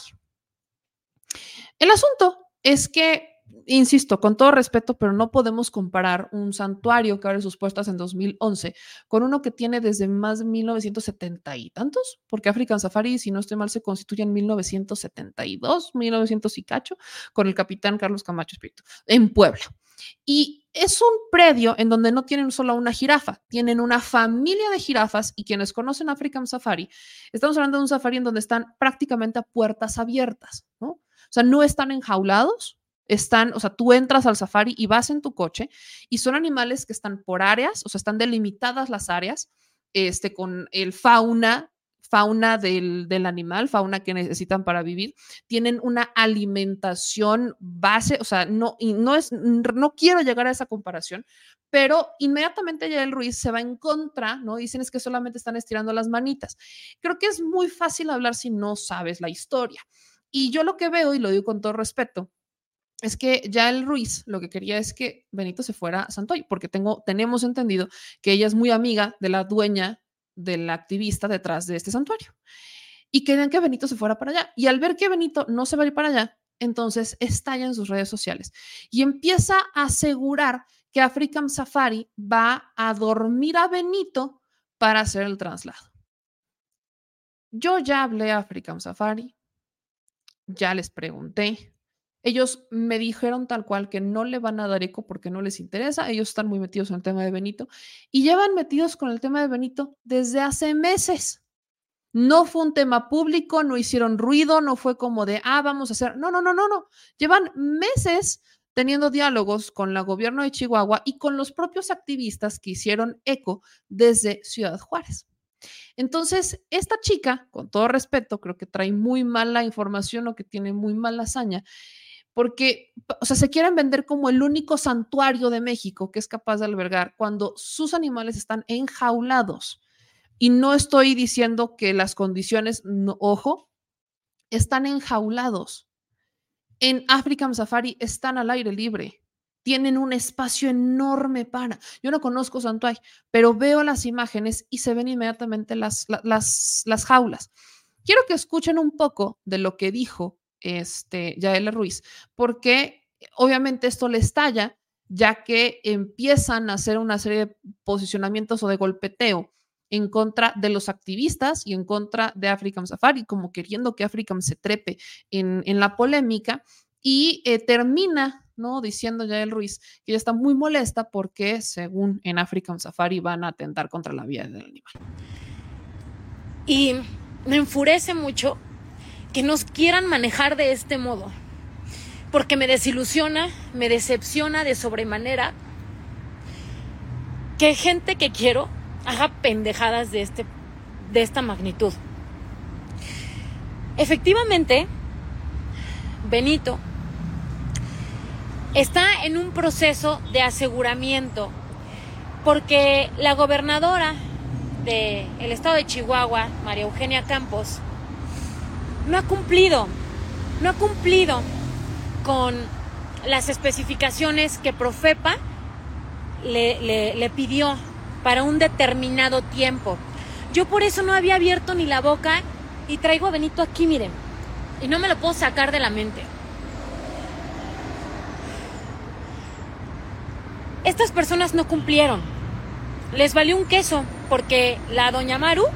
El asunto es que insisto, con todo respeto, pero no podemos comparar un santuario que abre sus puertas en 2011 con uno que tiene desde más de 1970 y tantos, porque African Safari, si no estoy mal, se constituye en 1972, 1900 y cacho, con el capitán Carlos Camacho Espíritu, en Puebla. Y es un predio en donde no tienen solo una jirafa, tienen una familia de jirafas y quienes conocen African Safari, estamos hablando de un safari en donde están prácticamente a puertas abiertas, ¿no? O sea, no están enjaulados, están, o sea, tú entras al safari y vas en tu coche y son animales que están por áreas, o sea, están delimitadas las áreas, este, con el fauna fauna del, del, animal, fauna que necesitan para vivir, tienen una alimentación base, o sea, no, y no es, no quiero llegar a esa comparación, pero inmediatamente ya el Ruiz se va en contra, ¿no? Dicen es que solamente están estirando las manitas. Creo que es muy fácil hablar si no sabes la historia. Y yo lo que veo, y lo digo con todo respeto, es que ya el Ruiz lo que quería es que Benito se fuera a Santoy, porque tengo, tenemos entendido que ella es muy amiga de la dueña del activista detrás de este santuario. Y querían que Benito se fuera para allá. Y al ver que Benito no se va a ir para allá, entonces estalla en sus redes sociales y empieza a asegurar que African Safari va a dormir a Benito para hacer el traslado. Yo ya hablé a African Safari, ya les pregunté, ellos me dijeron tal cual que no le van a dar eco porque no les interesa. Ellos están muy metidos en el tema de Benito y llevan metidos con el tema de Benito desde hace meses. No fue un tema público, no hicieron ruido, no fue como de, ah, vamos a hacer. No, no, no, no, no. Llevan meses teniendo diálogos con el gobierno de Chihuahua y con los propios activistas que hicieron eco desde Ciudad Juárez. Entonces, esta chica, con todo respeto, creo que trae muy mala información o que tiene muy mala hazaña, porque, o sea, se quieren vender como el único santuario de México que es capaz de albergar cuando sus animales están enjaulados. Y no estoy diciendo que las condiciones, ojo, están enjaulados. En African Safari están al aire libre. Tienen un espacio enorme para. Yo no conozco Santuay, pero veo las imágenes y se ven inmediatamente las, las, las jaulas. Quiero que escuchen un poco de lo que dijo este, Ruiz, porque obviamente esto le estalla, ya que empiezan a hacer una serie de posicionamientos o de golpeteo en contra de los activistas y en contra de African Safari, como queriendo que African se trepe en, la polémica y eh, termina ¿no? Diciendo Yael Ruiz que ella está muy molesta porque, según en African Safari, van a atentar contra la vida del animal. Y me enfurece mucho que nos quieran manejar de este modo, porque me desilusiona, me decepciona de sobremanera que gente que quiero haga pendejadas de, este, de esta magnitud. Efectivamente, Benito está en un proceso de aseguramiento porque la gobernadora del estado de Chihuahua, María Eugenia Campos, no ha cumplido, no ha cumplido con las especificaciones que Profepa le, pidió para un determinado tiempo. Yo por eso no había abierto ni la boca y traigo a Benito aquí, miren, y no me lo puedo sacar de la mente. Estas personas no cumplieron. Les valió un queso porque la doña Maru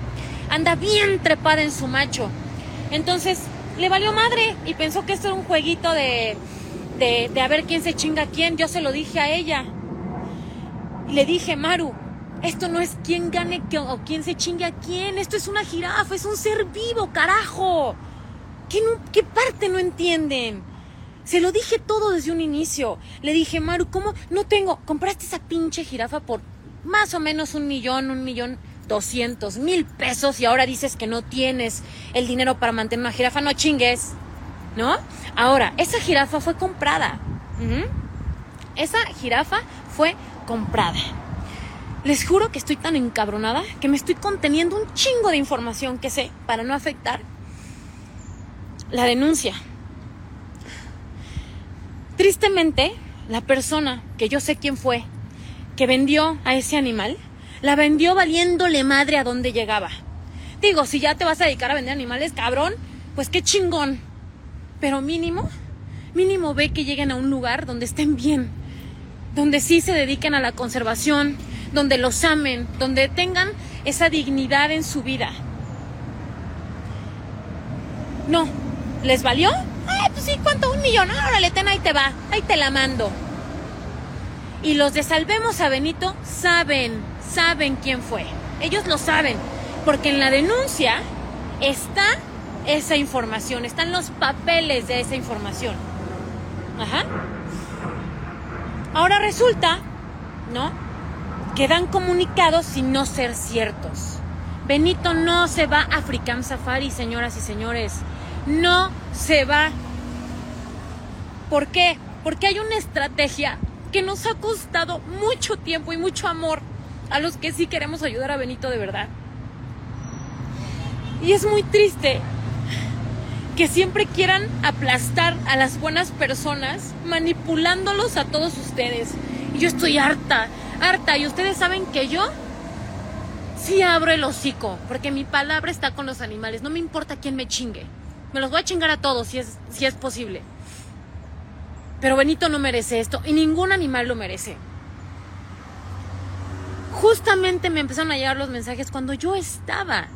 anda bien trepada en su macho. Entonces le valió madre y pensó que esto era un jueguito de, de, de a ver quién se chinga a quién. Yo se lo dije a ella. Y le dije, Maru, esto no es quién gane o quién se chingue a quién. Esto es una jirafa, es un ser vivo, carajo. ¿Qué, ¿Qué parte no entienden? Se lo dije todo desde un inicio. Le dije, Maru, ¿cómo? No tengo. Compraste esa pinche jirafa por más o menos un millón, un millón doscientos mil pesos y ahora dices que no tienes el dinero para mantener una jirafa. No chingues. ¿No? Ahora, esa jirafa fue comprada. Esa jirafa fue comprada. Les juro que estoy tan encabronada que me estoy conteniendo un chingo de información que sé para no afectar la denuncia. Tristemente, la persona, que yo sé quién fue, que vendió a ese animal, la vendió valiéndole madre a donde llegaba. Digo, si ya te vas a dedicar a vender animales, cabrón, pues qué chingón. Pero mínimo, mínimo ve que lleguen a un lugar donde estén bien, donde sí se dediquen a la conservación, donde los amen, donde tengan esa dignidad en su vida. No, ¿les valió? Ay, pues sí, ¿cuánto? Un millón. Órale, ten, ahí te va. Ahí te la mando. Y los de Salvemos a Benito saben, saben quién fue. Ellos lo saben. Porque en la denuncia está esa información, están los papeles de esa información. Ajá. Ahora resulta, ¿no? Que dan comunicados sin no ser ciertos. Benito no se va a African Safari, señoras y señores no se va. ¿Por qué? Porque hay una estrategia que nos ha costado mucho tiempo y mucho amor a los que sí queremos ayudar a Benito de verdad. Y es muy triste que siempre quieran aplastar a las buenas personas manipulándolos a todos ustedes. Y yo estoy harta, harta. Y ustedes saben que yo sí abro el hocico, porque mi palabra está con los animales. No me importa quién me chingue. Me los voy a chingar a todos si es, si es posible. Pero Benito no merece esto y ningún animal lo merece. Justamente me empezaron a llegar los mensajes cuando yo estaba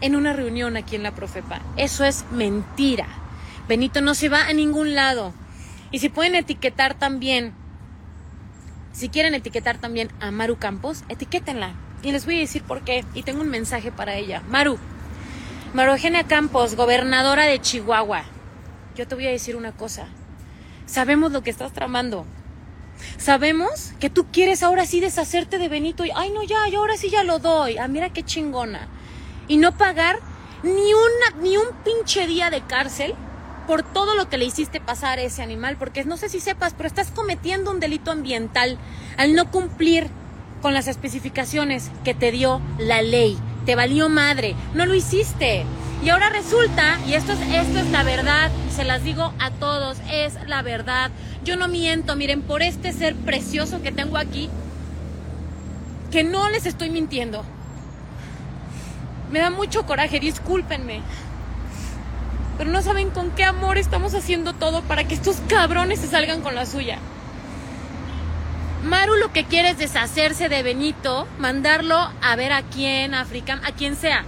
en una reunión aquí en la Profepa. Eso es mentira. Benito no se va a ningún lado. Y si pueden etiquetar también, si quieren etiquetar también a Maru Campos, etiquétenla. Y les voy a decir por qué. Y tengo un mensaje para ella. Maru, María Eugenia Campos, gobernadora de Chihuahua. Yo te voy a decir una cosa. sabemos lo que estás tramando. Sabemos que tú quieres ahora sí deshacerte de Benito y, ay no, ya, yo ahora sí ya lo doy. Ah, mira qué chingona. Y no pagar ni, una, ni un pinche día de cárcel por todo lo que le hiciste pasar a ese animal, porque no sé si sepas, pero estás cometiendo un delito ambiental al no cumplir con las especificaciones que te dio la ley. Te valió madre, no lo hiciste. Y ahora resulta, y esto es, esto es la verdad, se las digo a todos, es la verdad. Yo no miento, miren, por este ser precioso que tengo aquí, que no les estoy mintiendo. Me da mucho coraje, discúlpenme. Pero no saben con qué amor estamos haciendo todo para que estos cabrones se salgan con la suya. Maru lo que quiere es deshacerse de Benito, mandarlo a ver a quién, a África, a quien sea,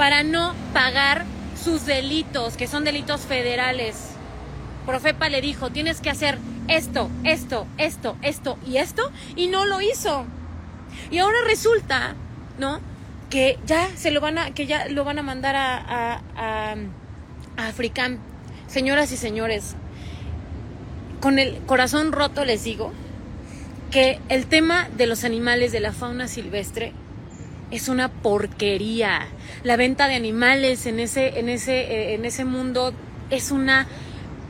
para no pagar sus delitos, que son delitos federales. Profepa le dijo, tienes que hacer esto, esto, esto, esto y esto, y no lo hizo. Y ahora resulta, ¿no? Que ya se lo van a, que ya lo van a mandar a, a, a African. Señoras y señores, con el corazón roto les digo que el tema de los animales de la fauna silvestre es una porquería. La venta de animales en ese, en ese, eh, en ese mundo es una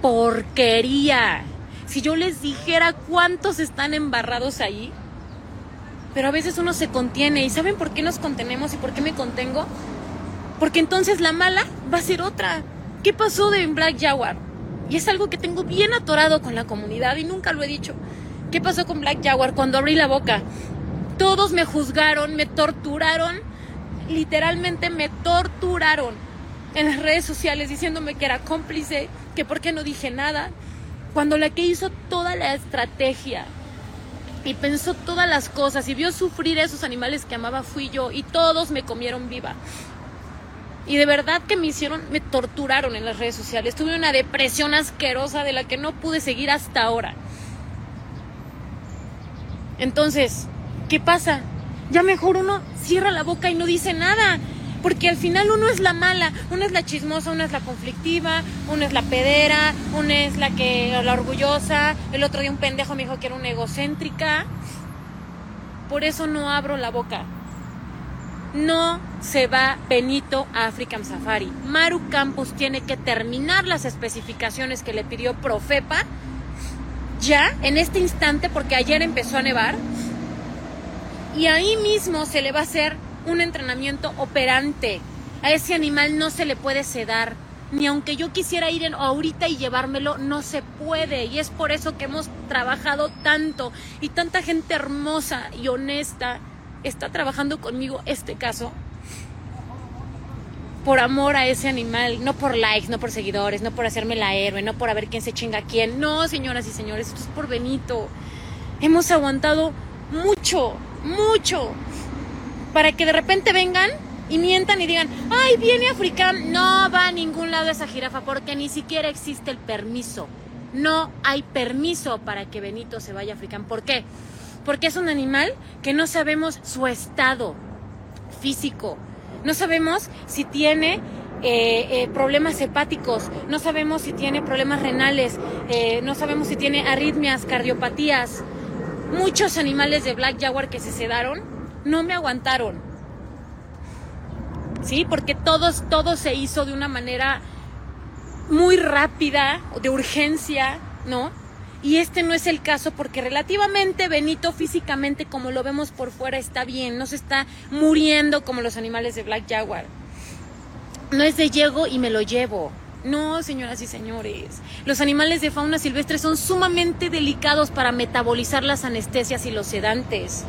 porquería. Si yo les dijera cuántos están embarrados ahí, pero a veces uno se contiene. ¿Y saben por qué nos contenemos y por qué me contengo? Porque entonces la mala va a ser otra. ¿Qué pasó de Black Jaguar? Y es algo que tengo bien atorado con la comunidad y nunca lo he dicho. ¿Qué pasó con Black Jaguar cuando abrí la boca? Todos me juzgaron, me torturaron, literalmente me torturaron en las redes sociales diciéndome que era cómplice, que por qué no dije nada, cuando la que hizo toda la estrategia y pensó todas las cosas y vio sufrir a esos animales que amaba fui yo y todos me comieron viva. Y de verdad que me hicieron, me torturaron en las redes sociales. Tuve una depresión asquerosa de la que no pude seguir hasta ahora. Entonces, ¿qué pasa? Ya mejor uno cierra la boca y no dice nada. Porque al final uno es la mala, una es la chismosa, una es la conflictiva, una es la pedera, una es la que la orgullosa, el otro día un pendejo me dijo que era una egocéntrica. Por eso no abro la boca no se va Benito a African Safari. Maru Campos tiene que terminar las especificaciones que le pidió Profepa ya en este instante porque ayer empezó a nevar y ahí mismo se le va a hacer un entrenamiento operante. A ese animal no se le puede sedar. Ni aunque yo quisiera ir en, ahorita y llevármelo, no se puede. Y es por eso que hemos trabajado tanto y tanta gente hermosa y honesta está trabajando conmigo este caso por amor a ese animal, no por likes, no por seguidores, no por hacerme la héroe, no por a ver quién se chinga a quién. No, señoras y señores, esto es por Benito. Hemos aguantado mucho, mucho, para que de repente vengan y mientan y digan, ay, viene africano. No va a ningún lado esa jirafa porque ni siquiera existe el permiso. No hay permiso para que Benito se vaya a africano. ¿Por qué? porque es un animal que no sabemos su estado físico, no sabemos si tiene eh, eh, problemas hepáticos, no sabemos si tiene problemas renales, eh, no sabemos si tiene arritmias, cardiopatías. Muchos animales de Black Jaguar que se sedaron no me aguantaron. ¿Sí? Porque todos, todo se hizo de una manera muy rápida, de urgencia, ¿no? Y este no es el caso porque relativamente Benito físicamente como lo vemos por fuera está bien, no se está muriendo como los animales de Black Jaguar. No es de llego y me lo llevo. No, señoras y señores. Los animales de fauna silvestre son sumamente delicados para metabolizar las anestesias y los sedantes.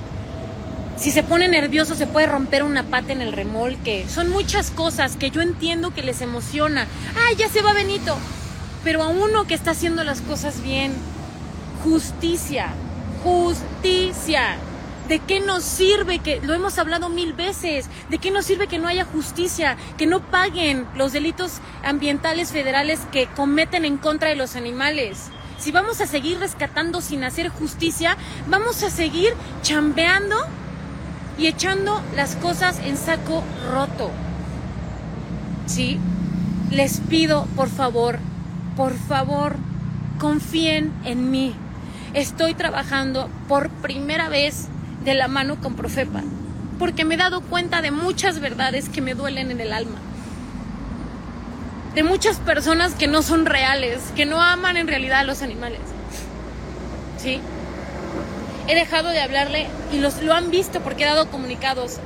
Si se pone nervioso se puede romper una pata en el remolque. Son muchas cosas que yo entiendo que les emociona. ¡Ay, ya se va Benito! Pero a uno que está haciendo las cosas bien, justicia, justicia. ¿De qué nos sirve que, lo hemos hablado mil veces, de qué nos sirve que no haya justicia, que no paguen los delitos ambientales federales que cometen en contra de los animales? Si vamos a seguir rescatando sin hacer justicia, vamos a seguir chambeando y echando las cosas en saco roto. ¿Sí? Les pido, por favor, por favor, confíen en mí. Estoy trabajando por primera vez de la mano con Profepa, porque me he dado cuenta de muchas verdades que me duelen en el alma. De muchas personas que no son reales, que no aman en realidad a los animales. ¿Sí? He dejado de hablarle y los, lo han visto porque he dado comunicados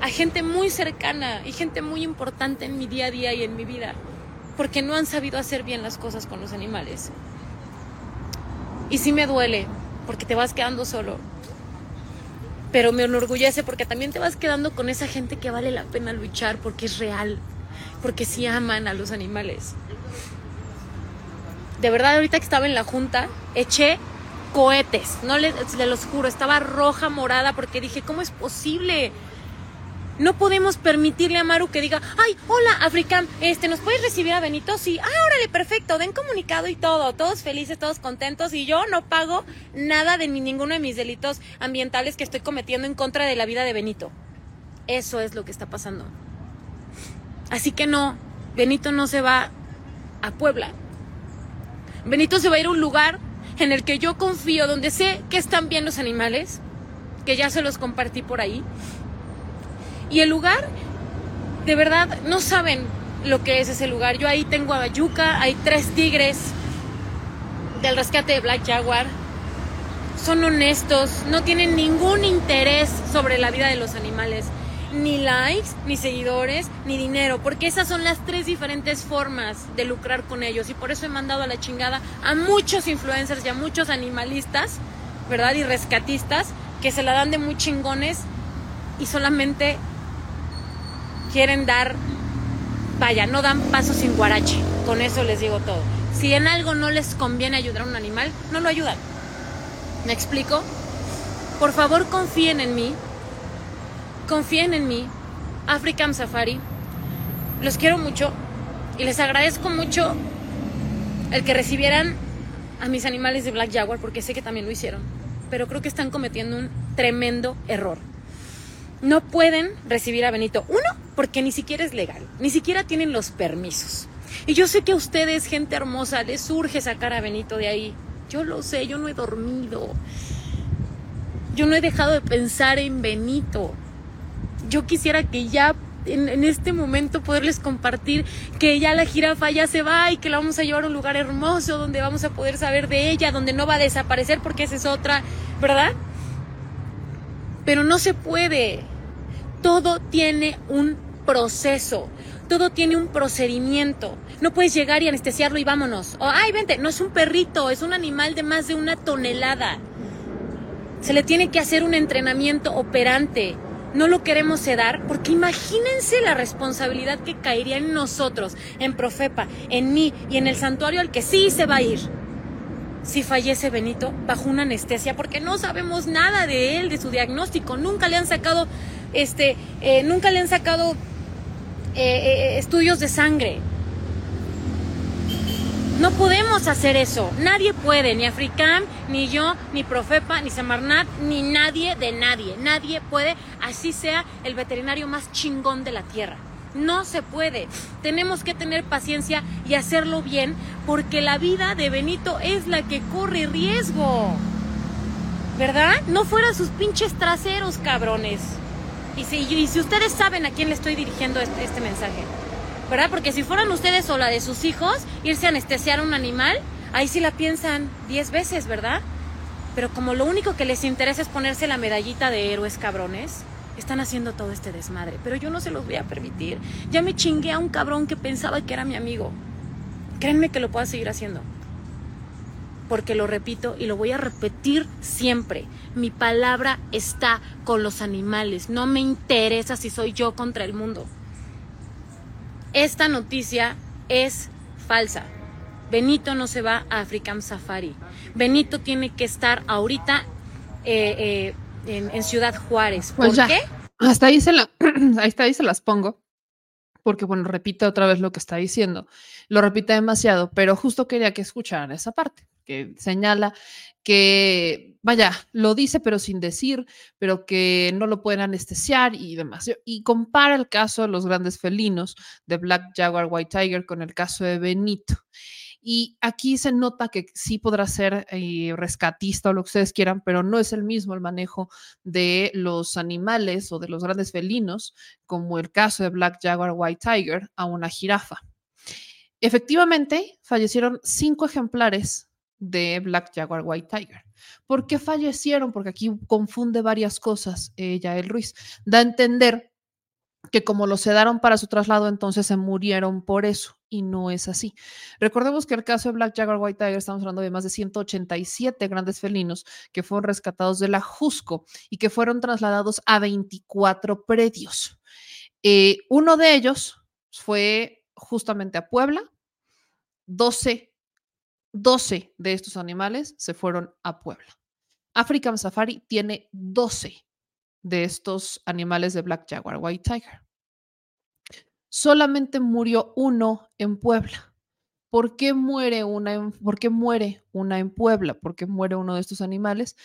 a gente muy cercana y gente muy importante en mi día a día y en mi vida, porque no han sabido hacer bien las cosas con los animales. Y sí me duele, porque te vas quedando solo. Pero me enorgullece porque también te vas quedando con esa gente que vale la pena luchar porque es real, porque sí aman a los animales. De verdad, ahorita que estaba en la junta, eché cohetes, no les, les los juro, estaba roja, morada, porque dije, ¿cómo es posible? No podemos permitirle a Maru que diga, ay, hola, Africam, este, ¿nos puedes recibir a Benito? Sí, ah, órale, perfecto, den comunicado y todo, todos felices, todos contentos, y yo no pago nada de ninguno de mis delitos ambientales que estoy cometiendo en contra de la vida de Benito. Eso es lo que está pasando. Así que no, Benito no se va a Puebla. Benito se va a ir a un lugar en el que yo confío, donde sé que están bien los animales, que ya se los compartí por ahí y el lugar, de verdad, no saben lo que es ese lugar. Yo ahí tengo a Bayuca, hay tres tigres del rescate de Black Jaguar. Son honestos, no tienen ningún interés sobre la vida de los animales. Ni likes, ni seguidores, ni dinero, porque esas son las tres diferentes formas de lucrar con ellos. Y por eso he mandado a la chingada a muchos influencers y a muchos animalistas, ¿verdad? Y rescatistas que se la dan de muy chingones y solamente quieren dar, vaya, no dan paso sin guarache. Con eso les digo todo. Si en algo no les conviene ayudar a un animal, no lo ayudan. ¿Me explico? Por favor, confíen en mí. Confíen en mí. African Safari. Los quiero mucho y les agradezco mucho el que recibieran a mis animales de Black Jaguar porque sé que también lo hicieron. Pero creo que están cometiendo un tremendo error. No pueden recibir a Benito. Uno, porque ni siquiera es legal, ni siquiera tienen los permisos. Y yo sé que a ustedes, gente hermosa, les surge sacar a Benito de ahí. Yo lo sé, yo no he dormido. Yo no he dejado de pensar en Benito. Yo quisiera que ya en, este momento poderles compartir que ya la jirafa ya se va y que la vamos a llevar a un lugar hermoso donde vamos a poder saber de ella, donde no va a desaparecer porque esa es otra, ¿verdad? Pero no se puede. Todo tiene un proceso. Todo tiene un procedimiento. No puedes llegar y anestesiarlo y vámonos. O, ay, vente, no es un perrito, es un animal de más de una tonelada. Se le tiene que hacer un entrenamiento operante. No lo queremos sedar porque imagínense la responsabilidad que caería en nosotros, en Profepa, en mí y en el santuario al que sí se va a ir. Si fallece Benito bajo una anestesia porque no sabemos nada de él, de su diagnóstico. Nunca le han sacado, este, eh, nunca le han sacado eh, eh, estudios de sangre. No podemos hacer eso. Nadie puede, ni Africam, ni yo, ni Profepa, ni Semarnat, ni nadie de nadie. Nadie puede, así sea el veterinario más chingón de la tierra. No se puede. Tenemos que tener paciencia y hacerlo bien porque la vida de Benito es la que corre riesgo. ¿Verdad? No fuera sus pinches traseros, cabrones. Y si, ustedes saben a quién le estoy dirigiendo este, este, mensaje, ¿verdad? Porque si fueran ustedes o la de sus hijos, irse a anestesiar a un animal, ahí sí la piensan diez veces, ¿verdad? Pero como lo único que les interesa es ponerse la medallita de héroes cabrones, están haciendo todo este desmadre. Pero yo no se los voy a permitir. Ya me chingué a un cabrón que pensaba que era mi amigo. Créanme que lo puedo seguir haciendo porque lo repito y lo voy a repetir siempre. Mi palabra está con los animales. No me interesa si soy yo contra el mundo. Esta noticia es falsa. Benito no se va a African Safari. Benito tiene que estar ahorita eh, eh, en, Ciudad Juárez. Pues ¿Por qué? Hasta ahí, se la, está, ahí se las pongo porque bueno, repite otra vez lo que está diciendo. Lo repite demasiado, pero justo quería que escucharan esa parte que señala que, vaya, lo dice pero sin decir, pero que no lo pueden anestesiar y demás. Y compara el caso de los grandes felinos de Black Jaguar White Tiger con el caso de Benito. Y aquí se nota que sí podrá ser eh, rescatista o lo que ustedes quieran, pero no es el mismo el manejo de los animales o de los grandes felinos, como el caso de Black Jaguar White Tiger, a una jirafa. Efectivamente, fallecieron cinco ejemplares de Black Jaguar White Tiger. ¿Por qué fallecieron? Porque aquí confunde varias cosas ella, el Ruiz. Da a entender que como los sedaron para su traslado, entonces se murieron por eso, y no es así. Recordemos que el caso de Black Jaguar White Tiger, estamos hablando de más de 187 grandes felinos que fueron rescatados de la Jusco y que fueron trasladados a 24 predios. Eh, uno de ellos fue justamente a Puebla, 12, 12 de estos animales se fueron a Puebla. African Safari tiene 12 de estos animales de Black Jaguar White Tiger. Solamente murió uno en Puebla. ¿Por qué muere una en, ¿por qué muere una en Puebla? ¿Por qué muere uno de estos animales?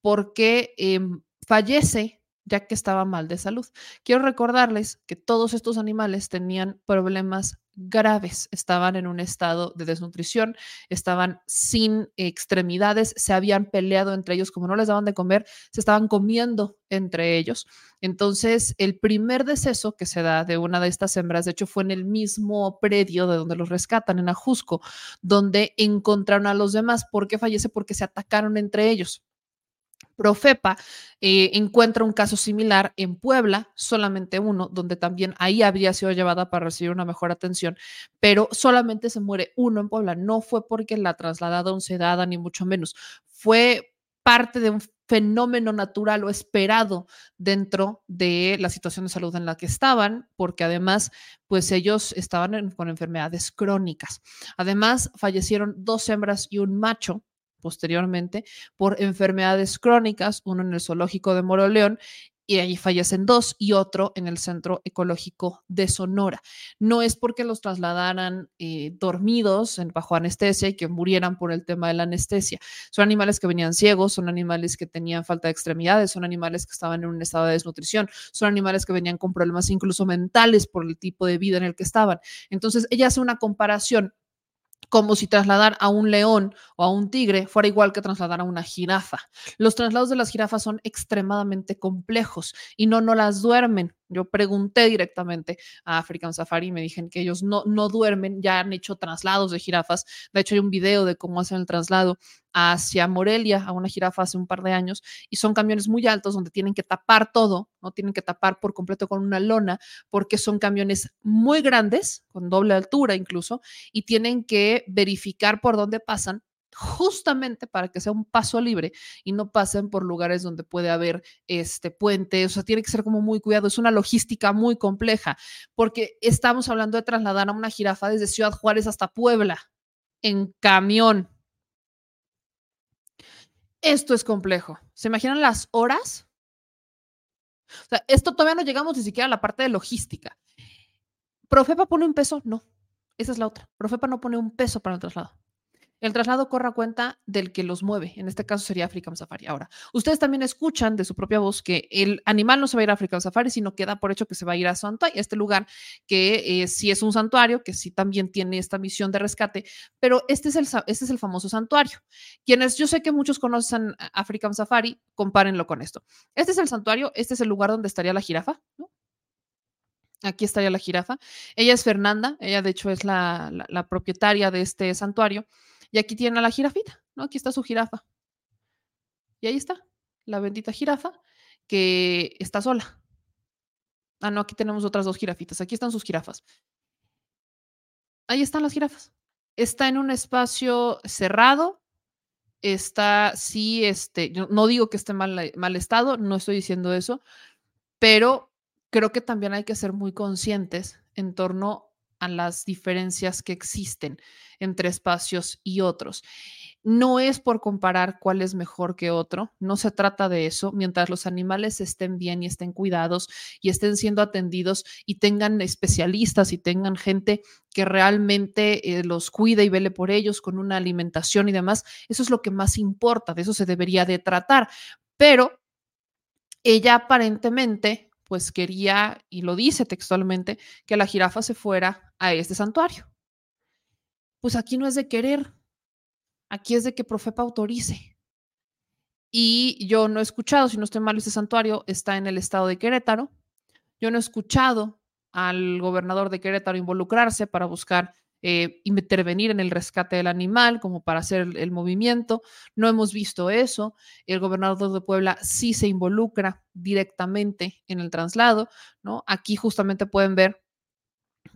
Porque em, fallece ya que estaba mal de salud. Quiero recordarles que todos estos animales tenían problemas graves, estaban en un estado de desnutrición, estaban sin extremidades, se habían peleado entre ellos, como no les daban de comer, se estaban comiendo entre ellos. Entonces, el primer deceso que se da de una de estas hembras, de hecho, fue en el mismo predio de donde los rescatan, en Ajusco, donde encontraron a los demás. ¿Por qué fallece? Porque se atacaron entre ellos. Profepa eh, encuentra un caso similar en Puebla, solamente uno, donde también ahí habría sido llevada para recibir una mejor atención, pero solamente se muere uno en Puebla. No fue porque la trasladaron sedada, ni mucho menos. Fue parte de un fenómeno natural o esperado dentro de la situación de salud en la que estaban, porque además, pues ellos estaban con enfermedades crónicas. Además, fallecieron dos hembras y un macho posteriormente por enfermedades crónicas, uno en el zoológico de Moroleón y ahí fallecen dos y otro en el Centro Ecológico de Sonora. No es porque los trasladaran eh, dormidos en, bajo anestesia y que murieran por el tema de la anestesia. Son animales que venían ciegos, son animales que tenían falta de extremidades, son animales que estaban en un estado de desnutrición, son animales que venían con problemas incluso mentales por el tipo de vida en el que estaban. Entonces, ella hace una comparación como si trasladar a un león o a un tigre fuera igual que trasladar a una jirafa. Los traslados de las jirafas son extremadamente complejos y no, no las duermen. Yo pregunté directamente a African Safari y me dijeron que ellos no, no duermen, ya han hecho traslados de jirafas. De hecho, hay un video de cómo hacen el traslado hacia Morelia a una jirafa hace un par de años y son camiones muy altos donde tienen que tapar todo, no tienen que tapar por completo con una lona porque son camiones muy grandes, con doble altura incluso, y tienen que verificar por dónde pasan justamente para que sea un paso libre y no pasen por lugares donde puede haber este puente, o sea, tiene que ser como muy cuidado, es una logística muy compleja, porque estamos hablando de trasladar a una jirafa desde Ciudad Juárez hasta Puebla en camión. Esto es complejo. ¿Se imaginan las horas? O sea, esto todavía no llegamos ni siquiera a la parte de logística. ¿Profepa pone un peso? No. Esa es la otra. Profepa no pone un peso para el traslado. El traslado corre a cuenta del que los mueve, en este caso sería African Safari. Ahora, ustedes también escuchan de su propia voz que el animal no se va a ir a African Safari, sino queda por hecho que se va a ir a Santuario, este lugar que eh, sí es un santuario, que sí también tiene esta misión de rescate, pero este es el, este es el famoso santuario. Quienes yo sé que muchos conocen African Safari, compárenlo con esto. Este es el santuario, este es el lugar donde estaría la jirafa, ¿no? Aquí estaría la jirafa. Ella es Fernanda, ella de hecho es la propietaria de este santuario. Y aquí tiene a la jirafita, ¿no? Aquí está su jirafa. Y ahí está, la bendita jirafa que está sola. Ah, no, aquí tenemos otras dos jirafitas. Aquí están sus jirafas. Ahí están las jirafas. Está en un espacio cerrado. Está, sí, este, yo no digo que esté mal, mal estado, no estoy diciendo eso, pero creo que también hay que ser muy conscientes en torno a las diferencias que existen entre espacios y otros. No es por comparar cuál es mejor que otro, no se trata de eso, mientras los animales estén bien y estén cuidados y estén siendo atendidos y tengan especialistas y tengan gente que realmente eh, los cuide y vele por ellos con una alimentación y demás, eso es lo que más importa, de eso se debería de tratar. Pero ella aparentemente pues quería, y lo dice textualmente, que la jirafa se fuera a este santuario. pues aquí no es de querer, aquí es de que Profepa autorice. Y yo no he escuchado, si no estoy mal, ese santuario está en el estado de Querétaro. Yo no he escuchado al gobernador de Querétaro involucrarse para buscar eh, intervenir en el rescate del animal, como para hacer el, el, movimiento. No hemos visto eso. El gobernador de Puebla sí se involucra directamente en el traslado, ¿no? Aquí justamente pueden ver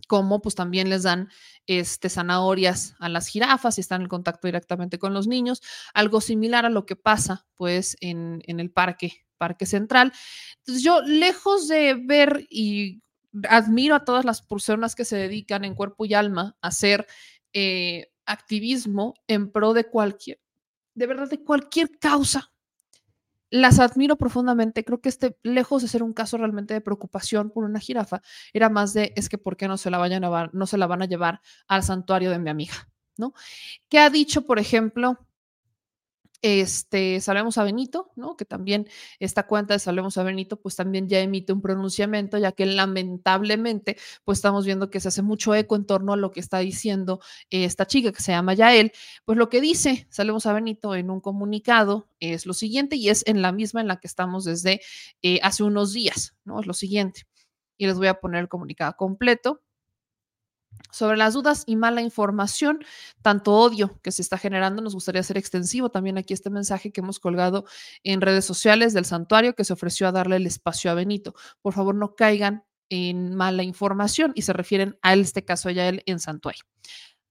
cómo pues también les dan este, zanahorias a las jirafas y están en contacto directamente con los niños, algo similar a lo que pasa pues en, en el parque, parque central. Entonces yo lejos de ver y admiro a todas las personas que se dedican en cuerpo y alma a hacer eh, activismo en pro de cualquier, de verdad, de cualquier causa. Las admiro profundamente. Creo que este, lejos de ser un caso realmente de preocupación por una jirafa, era más de es que por qué no se la a no se la van a llevar al santuario de mi amiga, ¿no? ¿Qué ha dicho, por ejemplo, este, Salvemos a Benito, ¿no? Que también esta cuenta de Salvemos a Benito, pues también ya emite un pronunciamiento, ya que lamentablemente, pues estamos viendo que se hace mucho eco en torno a lo que está diciendo esta chica que se llama Yael. Pues lo que dice Salvemos a Benito en un comunicado es lo siguiente y es en la misma en la que estamos desde eh, hace unos días, ¿no? Es lo siguiente. Y les voy a poner el comunicado completo sobre las dudas y mala información, tanto odio que se está generando, nos gustaría hacer extensivo también aquí este mensaje que hemos colgado en redes sociales del santuario que se ofreció a darle el espacio a Benito. Por favor, no caigan en mala información y se refieren a este caso ya en santuario.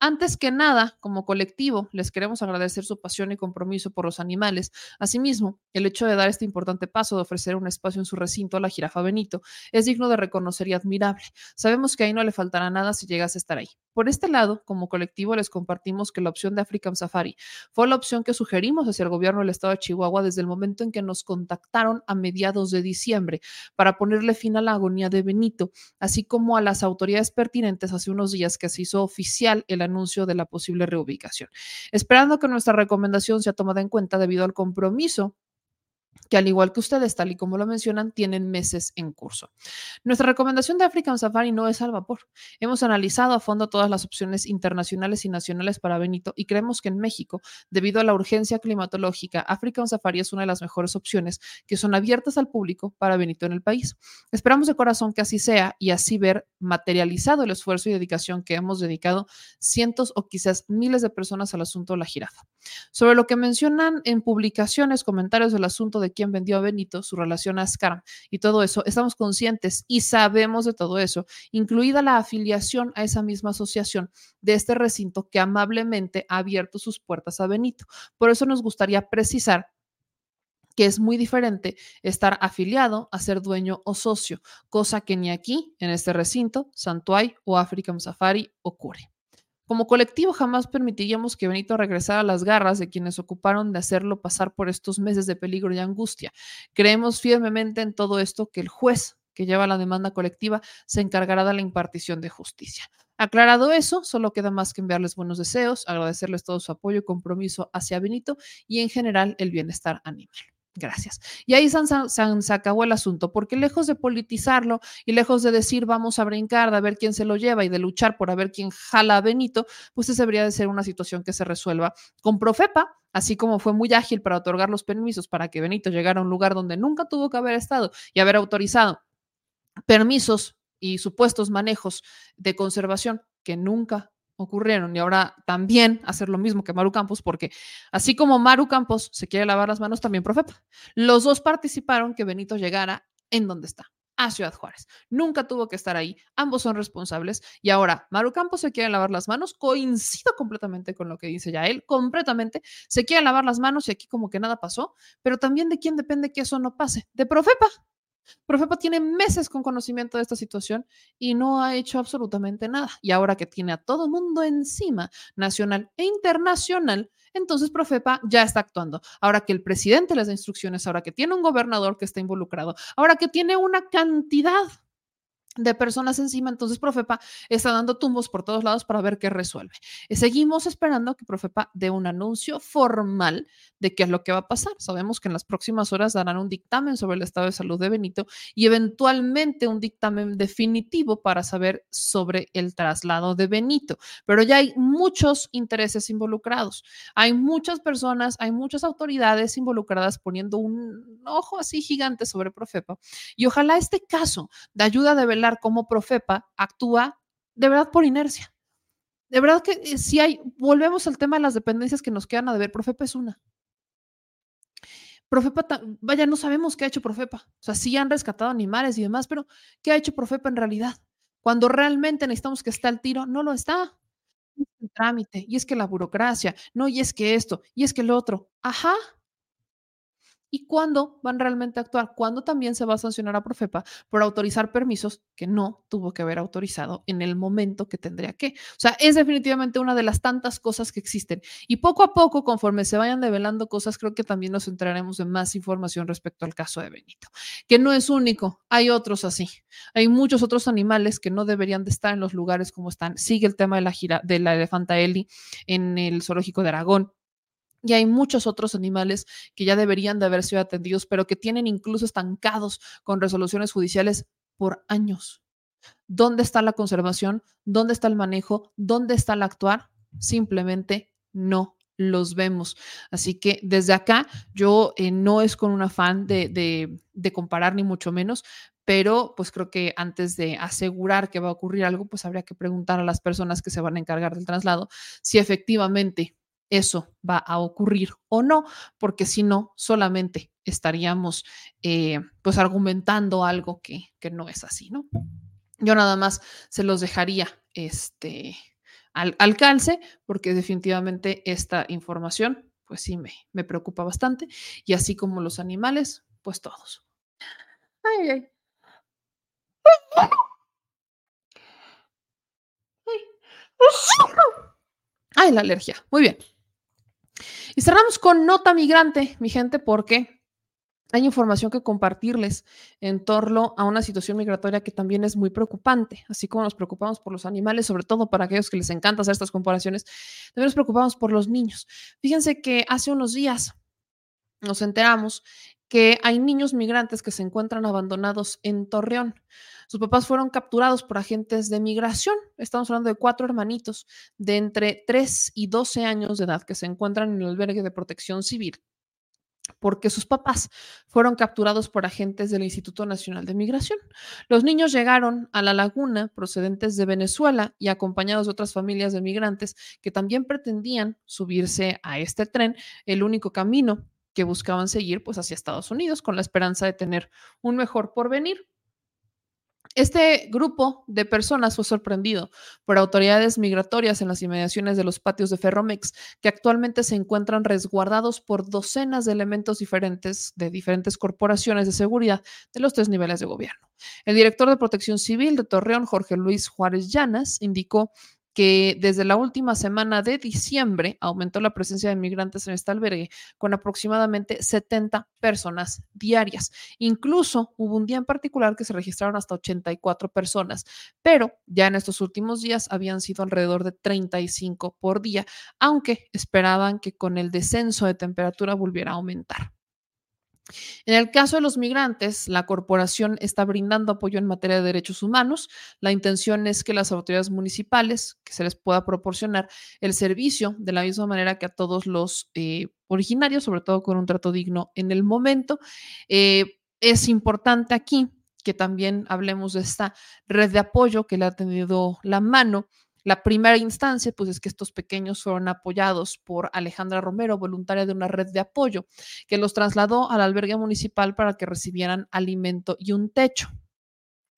Antes que nada, como colectivo, les queremos agradecer su pasión y compromiso por los animales. Asimismo, el hecho de dar este importante paso de ofrecer un espacio en su recinto a la jirafa Benito es digno de reconocer y admirable. Sabemos que ahí no le faltará nada si llegas a estar ahí. Por este lado, como colectivo, les compartimos que la opción de African Safari fue la opción que sugerimos hacia el gobierno del estado de Chihuahua desde el momento en que nos contactaron a mediados de diciembre para ponerle fin a la agonía de Benito, así como a las autoridades pertinentes hace unos días que se hizo oficial el anuncio de la posible reubicación. Esperando que nuestra recomendación sea tomada en cuenta debido al compromiso que al igual que ustedes, tal y como lo mencionan, tienen meses en curso. Nuestra recomendación de African Safari no es al vapor. Hemos analizado a fondo todas las opciones internacionales y nacionales para Benito y creemos que en México, debido a la urgencia climatológica, African Safari es una de las mejores opciones que son abiertas al público para Benito en el país. Esperamos de corazón que así sea y así ver materializado el esfuerzo y dedicación que hemos dedicado cientos o quizás miles de personas al asunto de la jirafa. Sobre lo que mencionan en publicaciones, comentarios del asunto de quién vendió a Benito, su relación a Scar y todo eso, estamos conscientes y sabemos de todo eso, incluida la afiliación a esa misma asociación de este recinto que amablemente ha abierto sus puertas a Benito. Por eso nos gustaría precisar que es muy diferente estar afiliado a ser dueño o socio, cosa que ni aquí, en este recinto, Santuay o African Safari ocurre. Como colectivo jamás permitiríamos que Benito regresara a las garras de quienes ocuparon de hacerlo pasar por estos meses de peligro y angustia. Creemos firmemente en todo esto que el juez que lleva la demanda colectiva se encargará de la impartición de justicia. Aclarado eso, solo queda más que enviarles buenos deseos, agradecerles todo su apoyo y compromiso hacia Benito y en general el bienestar animal. Gracias. Y ahí se, acabó el asunto, porque lejos de politizarlo y lejos de decir vamos a brincar, de ver quién se lo lleva y de luchar por a ver quién jala a Benito, pues esa debería de ser una situación que se resuelva con Profepa, así como fue muy ágil para otorgar los permisos para que Benito llegara a un lugar donde nunca tuvo que haber estado y haber autorizado permisos y supuestos manejos de conservación que nunca ocurrieron y ahora también hacer lo mismo que Maru Campos, porque así como Maru Campos se quiere lavar las manos, también Profepa. Los dos participaron que Benito llegara en donde está, a Ciudad Juárez. Nunca tuvo que estar ahí, ambos son responsables y ahora Maru Campos se quiere lavar las manos, coincido completamente con lo que dice ya él, completamente, se quiere lavar las manos y aquí como que nada pasó, pero también de quién depende que eso no pase, de Profepa. Profepa tiene meses con conocimiento de esta situación y no ha hecho absolutamente nada. Y ahora que tiene a todo mundo encima, nacional e internacional, entonces Profepa ya está actuando. Ahora que el presidente les da instrucciones, ahora que tiene un gobernador que está involucrado, ahora que tiene una cantidad de personas encima, entonces Profepa está dando tumbos por todos lados para ver qué resuelve. Y seguimos esperando que Profepa dé un anuncio formal de qué es lo que va a pasar. Sabemos que en las próximas horas darán un dictamen sobre el estado de salud de Benito y eventualmente un dictamen definitivo para saber sobre el traslado de Benito. Pero ya hay muchos intereses involucrados. Hay muchas personas, hay muchas autoridades involucradas poniendo un ojo así gigante sobre Profepa. Y ojalá este caso de ayuda de cómo Profepa actúa de verdad por inercia. De verdad que eh, si hay, volvemos al tema de las dependencias que nos quedan a deber, Profepa es una. Profepa, vaya, no sabemos qué ha hecho Profepa. O sea, sí han rescatado animales y demás, pero ¿qué ha hecho Profepa en realidad? Cuando realmente necesitamos que esté al tiro, no lo está. El trámite, y es que la burocracia, no, y es que esto, y es que lo otro. Ajá, y cuándo van realmente a actuar, cuándo también se va a sancionar a Profepa por autorizar permisos que no tuvo que haber autorizado en el momento que tendría que. O sea, es definitivamente una de las tantas cosas que existen. Y poco a poco, conforme se vayan develando cosas, creo que también nos enteraremos de más información respecto al caso de Benito, que no es único, hay otros así. Hay muchos otros animales que no deberían de estar en los lugares como están. Sigue el tema de la, gira, de la elefanta Eli en el zoológico de Aragón y hay muchos otros animales que ya deberían de haber sido atendidos, pero que tienen incluso estancados con resoluciones judiciales por años. ¿Dónde está la conservación? ¿Dónde está el manejo? ¿Dónde está el actuar? Simplemente no los vemos. Así que desde acá yo eh, no es con un afán de, de, comparar ni mucho menos, pero pues creo que antes de asegurar que va a ocurrir algo, pues habría que preguntar a las personas que se van a encargar del traslado si efectivamente eso va a ocurrir o no, porque si no, solamente estaríamos eh, pues argumentando algo que, que, no es así, ¿no? Yo nada más se los dejaría este, al alcance, porque definitivamente esta información, pues sí, me, me preocupa bastante, y así como los animales, pues todos. Ay, ay. Ay, la alergia. Muy bien. Y cerramos con nota migrante, mi gente, porque hay información que compartirles en torno a una situación migratoria que también es muy preocupante, así como nos preocupamos por los animales, sobre todo para aquellos que les encanta hacer estas comparaciones, también nos preocupamos por los niños. Fíjense que hace unos días nos enteramos que hay niños migrantes que se encuentran abandonados en Torreón. Sus papás fueron capturados por agentes de migración. Estamos hablando de cuatro hermanitos de entre 3 y 12 años de edad que se encuentran en el albergue de protección civil porque sus papás fueron capturados por agentes del Instituto Nacional de Migración. Los niños llegaron a la laguna procedentes de Venezuela y acompañados de otras familias de migrantes que también pretendían subirse a este tren, el único camino que buscaban seguir pues hacia Estados Unidos con la esperanza de tener un mejor porvenir. Este grupo de personas fue sorprendido por autoridades migratorias en las inmediaciones de los patios de Ferromex, que actualmente se encuentran resguardados por docenas de elementos diferentes de diferentes corporaciones de seguridad de los tres niveles de gobierno. El director de Protección Civil de Torreón, Jorge Luis Juárez Llanas, indicó que desde la última semana de diciembre aumentó la presencia de migrantes en este albergue con aproximadamente 70 personas diarias. Incluso hubo un día en particular que se registraron hasta 84 personas, pero ya en estos últimos días habían sido alrededor de 35 por día, aunque esperaban que con el descenso de temperatura volviera a aumentar. En el caso de los migrantes, la corporación está brindando apoyo en materia de derechos humanos. La intención es que las autoridades municipales, que se les pueda proporcionar el servicio de la misma manera que a todos los eh, originarios, sobre todo con un trato digno en el momento. Eh, es importante aquí que también hablemos de esta red de apoyo que le ha tenido la mano la primera instancia, pues es que estos pequeños fueron apoyados por Alejandra Romero, voluntaria de una red de apoyo, que los trasladó al albergue municipal para que recibieran alimento y un techo.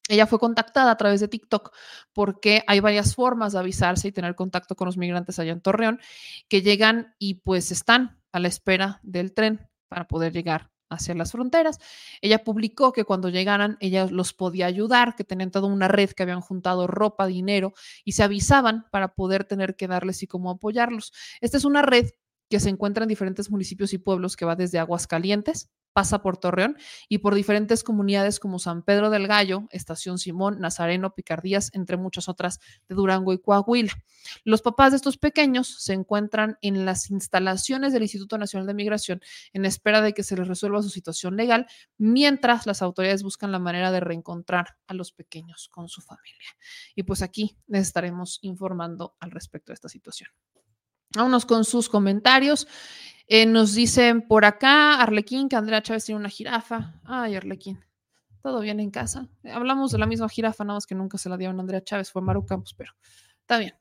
Ella fue contactada a través de TikTok porque hay varias formas de avisarse y tener contacto con los migrantes allá en Torreón que llegan y pues están a la espera del tren para poder llegar hacia las fronteras. Ella publicó que cuando llegaran ella los podía ayudar, que tenían toda una red que habían juntado ropa, dinero y se avisaban para poder tener que darles y cómo apoyarlos. Esta es una red que se encuentra en diferentes municipios y pueblos que va desde Aguascalientes, pasa por Torreón y por diferentes comunidades como San Pedro del Gallo, Estación Simón, Nazareno, Picardías, entre muchas otras de Durango y Coahuila. Los papás de estos pequeños se encuentran en las instalaciones del Instituto Nacional de Migración en espera de que se les resuelva su situación legal, mientras las autoridades buscan la manera de reencontrar a los pequeños con su familia. Y pues aquí les estaremos informando al respecto de esta situación. Vámonos con sus comentarios. Eh, nos dicen por acá, Arlequín, que Andrea Chávez tiene una jirafa. Ay, Arlequín, todo bien en casa. Hablamos de la misma jirafa, nada más que nunca se la dieron a Andrea Chávez, fue Maru Campos, pero está bien.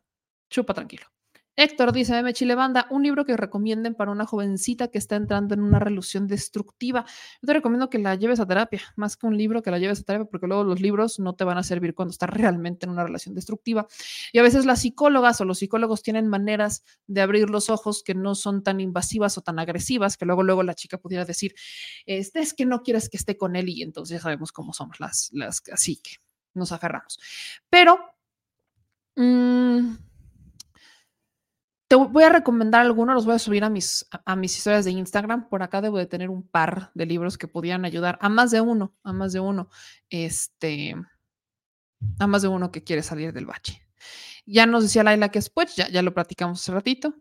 Chupa tranquilo. Héctor dice, Meme Chile Banda, un libro que recomienden para una jovencita que está entrando en una relación destructiva. Yo te recomiendo que la lleves a terapia, más que un libro que la lleves a terapia, porque luego los libros no te van a servir cuando estás realmente en una relación destructiva. Y a veces las psicólogas o los psicólogos tienen maneras de abrir los ojos que no son tan invasivas o tan agresivas, que luego, luego la chica pudiera decir, este es que no quieres que esté con él y entonces ya sabemos cómo somos las, las así que nos aferramos. Pero... Mmm, voy a recomendar algunos, los voy a subir a mis, a mis historias de Instagram. Por acá debo de tener un par de libros que podrían ayudar a más de uno, a más de uno, este, a más de uno que quiere salir del bache. Ya nos decía Laila que es pues, ya, ya lo platicamos hace ratito.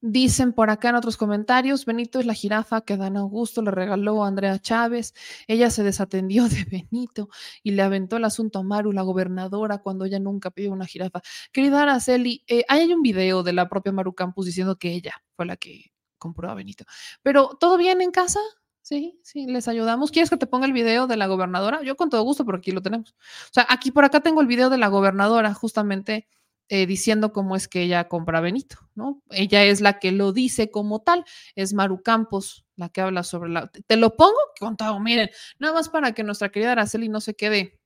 Dicen por acá en otros comentarios, Benito es la jirafa que Dan Augusto le regaló a Andrea Chávez. Ella se desatendió de Benito y le aventó el asunto a Maru, la gobernadora, cuando ella nunca pidió una jirafa. Querida Araceli, eh, hay un video de la propia Maru Campus diciendo que ella fue la que compró a Benito. Pero, ¿todo bien en casa? Sí, sí, les ayudamos. ¿Quieres que te ponga el video de la gobernadora? Yo con todo gusto, pero aquí lo tenemos. O sea, aquí por acá tengo el video de la gobernadora, justamente eh, diciendo cómo es que ella compra Benito, ¿no? Ella es la que lo dice como tal, es Maru Campos la que habla sobre la... Te lo pongo contado, miren, nada más para que nuestra querida Araceli no se quede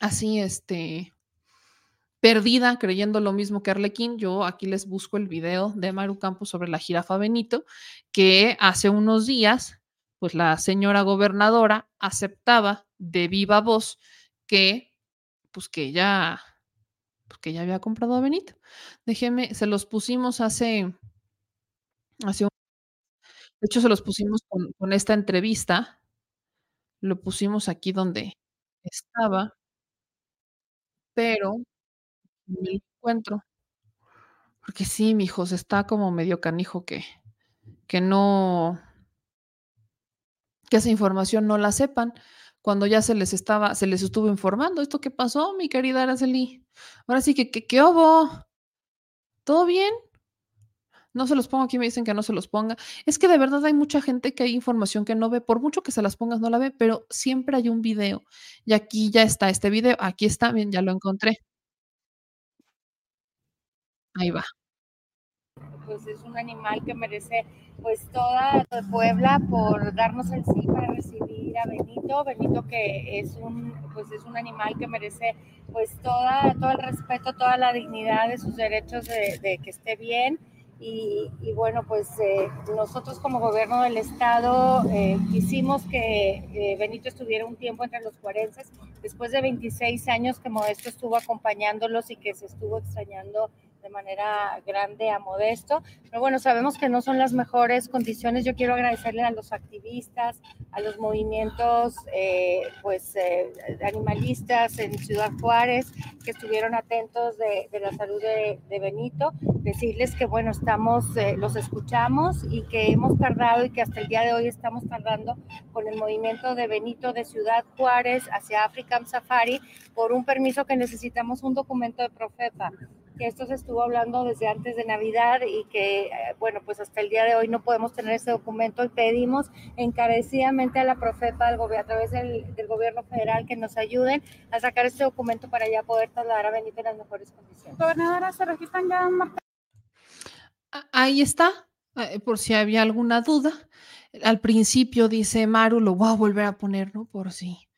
así, este, perdida creyendo lo mismo que Arlequín, yo aquí les busco el video de Maru Campos sobre la jirafa Benito, que hace unos días, pues la señora gobernadora aceptaba de viva voz que, pues que ella porque ya había comprado a Benito. Déjeme, se los pusimos hace, hace un, de hecho se los pusimos con, esta entrevista, lo pusimos aquí donde estaba, pero lo encuentro. Porque sí, mi hijo, está como medio canijo que, que no, que esa información no la sepan cuando ya se les estaba, se les estuvo informando. ¿Esto qué pasó, mi querida Araceli? Ahora sí que, ¿qué hubo? ¿Todo bien? No se los pongo aquí, me dicen que no se los ponga. Es que de verdad hay mucha gente que hay información que no ve, por mucho que se las pongas, no la ve, pero siempre hay un video. Y aquí ya está este video, aquí está, bien, ya lo encontré. Ahí va pues es un animal que merece pues toda Puebla por darnos el sí para recibir a Benito, Benito que es un pues es un animal que merece pues toda todo el respeto, toda la dignidad de sus derechos de, que esté bien. Y, bueno, pues eh, nosotros como gobierno del estado eh, quisimos que eh, Benito estuviera un tiempo entre los cuarenses, después de 26 años que Modesto estuvo acompañándolos y que se estuvo extrañando de manera grande a Modesto. Pero bueno, sabemos que no son las mejores condiciones. Yo quiero agradecerle a los activistas, a los movimientos eh, pues, eh, animalistas en Ciudad Juárez que estuvieron atentos de, la salud de, Benito. Decirles que, bueno, estamos, eh, los escuchamos y que hemos tardado y que hasta el día de hoy estamos tardando con el movimiento de Benito de Ciudad Juárez hacia African Safari por un permiso que necesitamos un documento de Profepa que esto se estuvo hablando desde antes de Navidad y que, eh, bueno, pues hasta el día de hoy no podemos tener ese documento y pedimos encarecidamente a la Profepa del a través del, gobierno federal que nos ayuden a sacar este documento para ya poder trasladar a Benito en las mejores condiciones. Gobernadora, ¿se registran ya Ahí está, eh, por si había alguna duda. Al principio dice Maru, lo voy a volver a poner, ¿no? Por si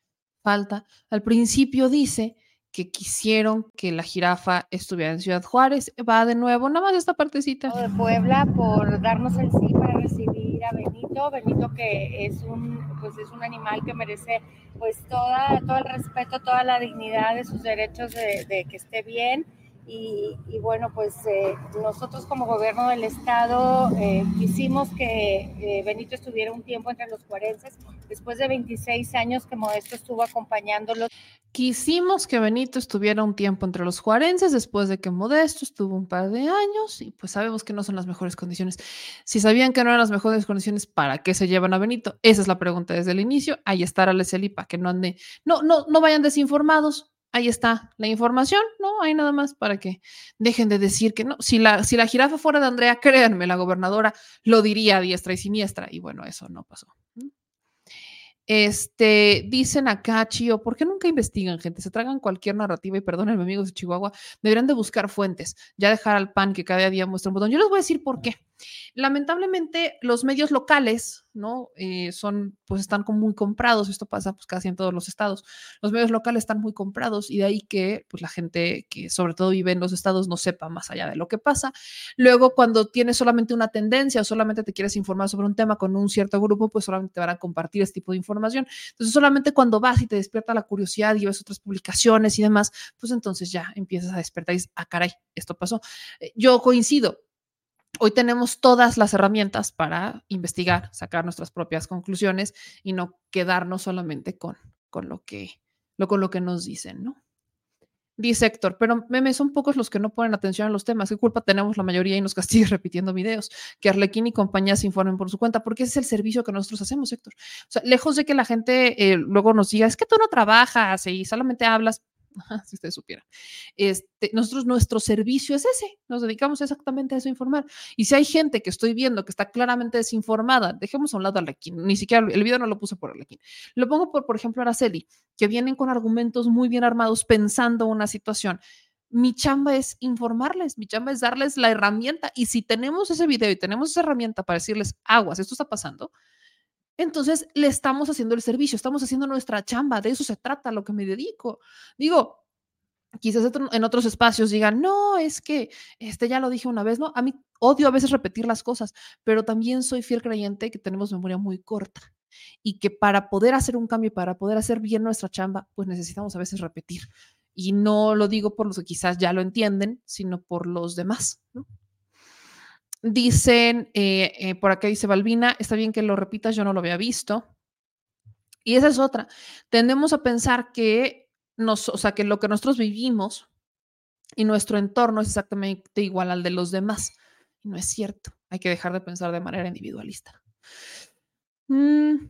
falta. Al principio dice que quisieron que la jirafa estuviera en Ciudad Juárez. Va de nuevo, nada más esta partecita. De Puebla por darnos el sí para recibir a Benito. Benito que es un, pues es un animal que merece pues toda, todo el respeto, toda la dignidad de sus derechos de, que esté bien. Y, bueno, pues eh, nosotros como gobierno del estado eh, quisimos que eh, Benito estuviera un tiempo entre los cuarenses, después de 26 años que Modesto estuvo acompañándolos. Quisimos que Benito estuviera un tiempo entre los juarenses después de que Modesto estuvo un par de años y pues sabemos que no son las mejores condiciones. Si sabían que no eran las mejores condiciones, ¿para qué se llevan a Benito? Esa es la pregunta desde el inicio. Ahí está la para que no ande, no, no, no vayan desinformados. Ahí está la información, ¿no? Hay nada más para que dejen de decir que no. Si la, si la jirafa fuera de Andrea, créanme, la gobernadora lo diría a diestra y siniestra. Y bueno, eso no pasó. Este, dicen acá, Chio, ¿por qué nunca investigan, gente? Se tragan cualquier narrativa y perdónenme, amigos de Chihuahua, deberían de buscar fuentes, ya dejar al pan que cada día muestra un botón. Yo les voy a decir por qué. Lamentablemente, los medios locales, ¿no? Eh, son, pues están muy comprados, esto pasa pues casi en todos los estados. Los medios locales están muy comprados y de ahí que pues la gente que sobre todo vive en los estados no sepa más allá de lo que pasa. Luego, cuando tienes solamente una tendencia o solamente te quieres informar sobre un tema con un cierto grupo, pues solamente te van a compartir este tipo de información. Entonces, solamente cuando vas y te despierta la curiosidad y ves otras publicaciones y demás, pues entonces ya empiezas a despertar y dices, ah, caray, esto pasó. Eh, yo coincido, Hoy tenemos todas las herramientas para investigar, sacar nuestras propias conclusiones y no quedarnos solamente con, con, lo, que, con lo que nos dicen, ¿no? Dice Héctor, pero memes son pocos los que no ponen atención a los temas. ¿Qué culpa tenemos la mayoría y nos castiguen repitiendo videos? Que Arlequín y compañía se informen por su cuenta, porque ese es el servicio que nosotros hacemos, Héctor. O sea, lejos de que la gente eh, luego nos diga, es que tú no trabajas y solamente hablas, si ustedes supieran. Este, nosotros, nuestro servicio es ese, nos dedicamos exactamente a eso, informar. Y si hay gente que estoy viendo que está claramente desinformada, dejemos a un lado a Arlequín, ni siquiera el video no lo puse por Arlequín, lo pongo por, por ejemplo, Araceli, que vienen con argumentos muy bien armados pensando una situación. Mi chamba es informarles, mi chamba es darles la herramienta. Y si tenemos ese video y tenemos esa herramienta para decirles, aguas, esto está pasando, entonces le estamos haciendo el servicio, estamos haciendo nuestra chamba, de eso se trata lo que me dedico. Digo, quizás en otros espacios digan, no, es que este ya lo dije una vez, no, a mí odio a veces repetir las cosas, pero también soy fiel creyente que tenemos memoria muy corta y que para poder hacer un cambio, para poder hacer bien nuestra chamba, pues necesitamos a veces repetir. Y no lo digo por los que quizás ya lo entienden, sino por los demás, ¿no? Dicen, eh, eh, por acá dice Balbina, está bien que lo repitas, yo no lo había visto. Y esa es otra. Tendemos a pensar que, nos, o sea, que lo que nosotros vivimos y nuestro entorno es exactamente igual al de los demás. no es cierto. Hay que dejar de pensar de manera individualista. Mm,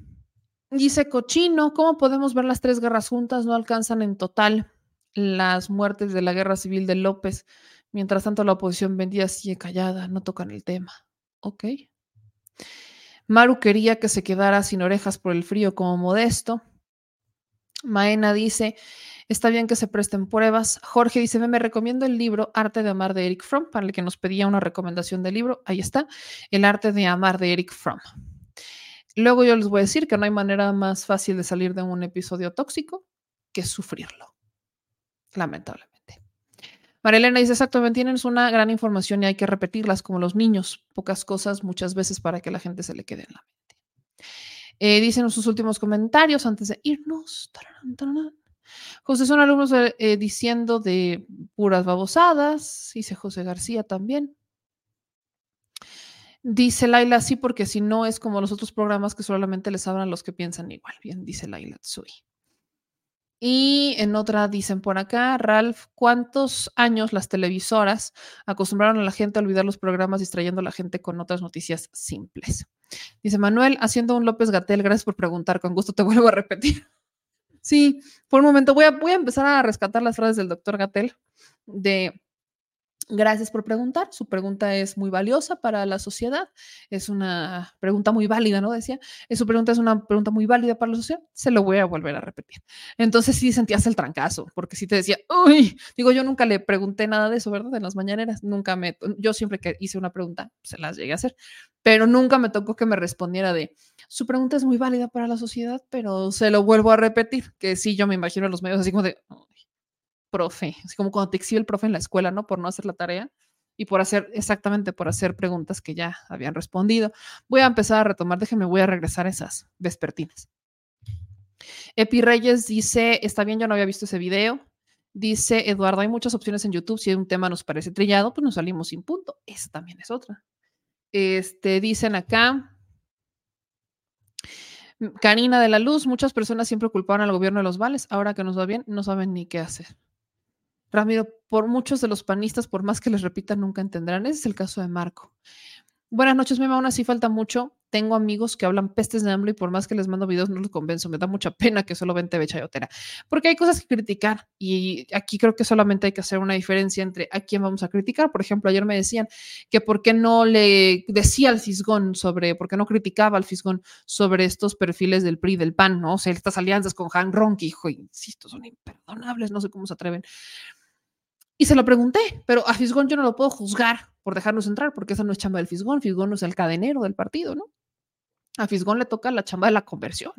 dice Cochino, ¿cómo podemos ver las tres guerras juntas? No alcanzan en total las muertes de la guerra civil de López. Mientras tanto, la oposición vendía sigue callada, no tocan el tema. Ok. Maru quería que se quedara sin orejas por el frío como modesto. Maena dice, está bien que se presten pruebas. Jorge dice, me, recomiendo el libro Arte de Amar de Eric Fromm, para el que nos pedía una recomendación de libro. Ahí está, El Arte de Amar de Eric Fromm. Luego yo les voy a decir que no hay manera más fácil de salir de un episodio tóxico que sufrirlo. Lamentablemente. Marilena dice, exactamente, tienes una gran información y hay que repetirlas como los niños, pocas cosas muchas veces para que la gente se le quede en la mente. Eh, dicen sus últimos comentarios antes de irnos. José son alumnos eh, diciendo de puras babosadas, dice José García también. Dice Laila, sí, porque si no es como los otros programas que solamente les hablan los que piensan igual. Bien, dice Laila Tsui. Y en otra dicen por acá, Ralph, ¿cuántos años las televisoras acostumbraron a la gente a olvidar los programas distrayendo a la gente con otras noticias simples? Dice Manuel, haciendo un López Gatel, gracias por preguntar, con gusto te vuelvo a repetir. Sí, por un momento voy a, voy a empezar a rescatar las frases del doctor Gatel de Gracias por preguntar. Su pregunta es muy valiosa para la sociedad. Es una pregunta muy válida, ¿no? Decía, su pregunta es una pregunta muy válida para la sociedad. Se lo voy a volver a repetir. Entonces sí sentías el trancazo, porque sí te decía, uy, digo, yo nunca le pregunté nada de eso, ¿verdad? En las mañaneras. Nunca me, yo siempre que hice una pregunta, se las llegué a hacer, pero nunca me tocó que me respondiera de, su pregunta es muy válida para la sociedad, pero se lo vuelvo a repetir, que sí, yo me imagino en los medios así como de, profe, así como cuando te exhibe el profe en la escuela, ¿no? Por no hacer la tarea y por hacer, exactamente por hacer preguntas que ya habían respondido. Voy a empezar a retomar, déjenme, voy a regresar a esas vespertinas. Epi Reyes dice, está bien, yo no había visto ese video. Dice Eduardo, hay muchas opciones en YouTube. Si un tema nos parece trillado, pues nos salimos sin punto. Esa también es otra. Este, dicen acá, Karina de la Luz, muchas personas siempre culpaban al gobierno de los vales. Ahora que nos va bien, no saben ni qué hacer. Ramiro, por muchos de los panistas, por más que les repitan, nunca entenderán. Ese es el caso de Marco. Buenas noches, Mema. Aún así falta mucho. Tengo amigos que hablan pestes de AMLO y por más que les mando videos no los convenzo. Me da mucha pena que solo ven TV Chayotera. Porque hay cosas que criticar y aquí creo que solamente hay que hacer una diferencia entre a quién vamos a criticar. Por ejemplo, ayer me decían que por qué no le decía al Fisgón sobre, por qué no criticaba al Fisgón sobre estos perfiles del PRI, del PAN, ¿no? O sea, estas alianzas con Han Ronk, hijo, insisto, son imperdonables, no sé cómo se atreven. Y se lo pregunté, pero a Fisgón yo no lo puedo juzgar por dejarnos entrar, porque esa no es chamba del Fisgón. Fisgón no es el cadenero del partido, ¿no? A Fisgón le toca la chamba de la conversión,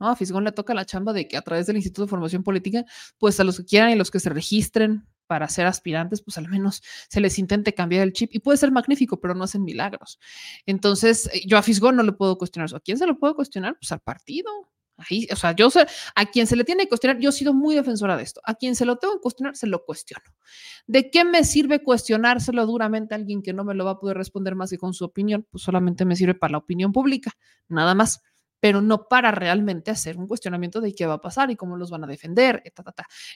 ¿no? A Fisgón le toca la chamba de que a través del Instituto de Formación Política, pues a los que quieran y los que se registren para ser aspirantes, pues al menos se les intente cambiar el chip y puede ser magnífico, pero no hacen milagros. Entonces, eh, yo a Fisgón no le puedo cuestionar eso. ¿A quién se lo puedo cuestionar? Pues al partido, Ahí, o sea, yo sé, a quien se le tiene que cuestionar, yo he sido muy defensora de esto. A quien se lo tengo que cuestionar, se lo cuestiono. ¿De qué me sirve cuestionárselo duramente a alguien que no me lo va a poder responder más que con su opinión? Pues solamente me sirve para la opinión pública, nada más, pero no para realmente hacer un cuestionamiento de qué va a pasar y cómo los van a defender.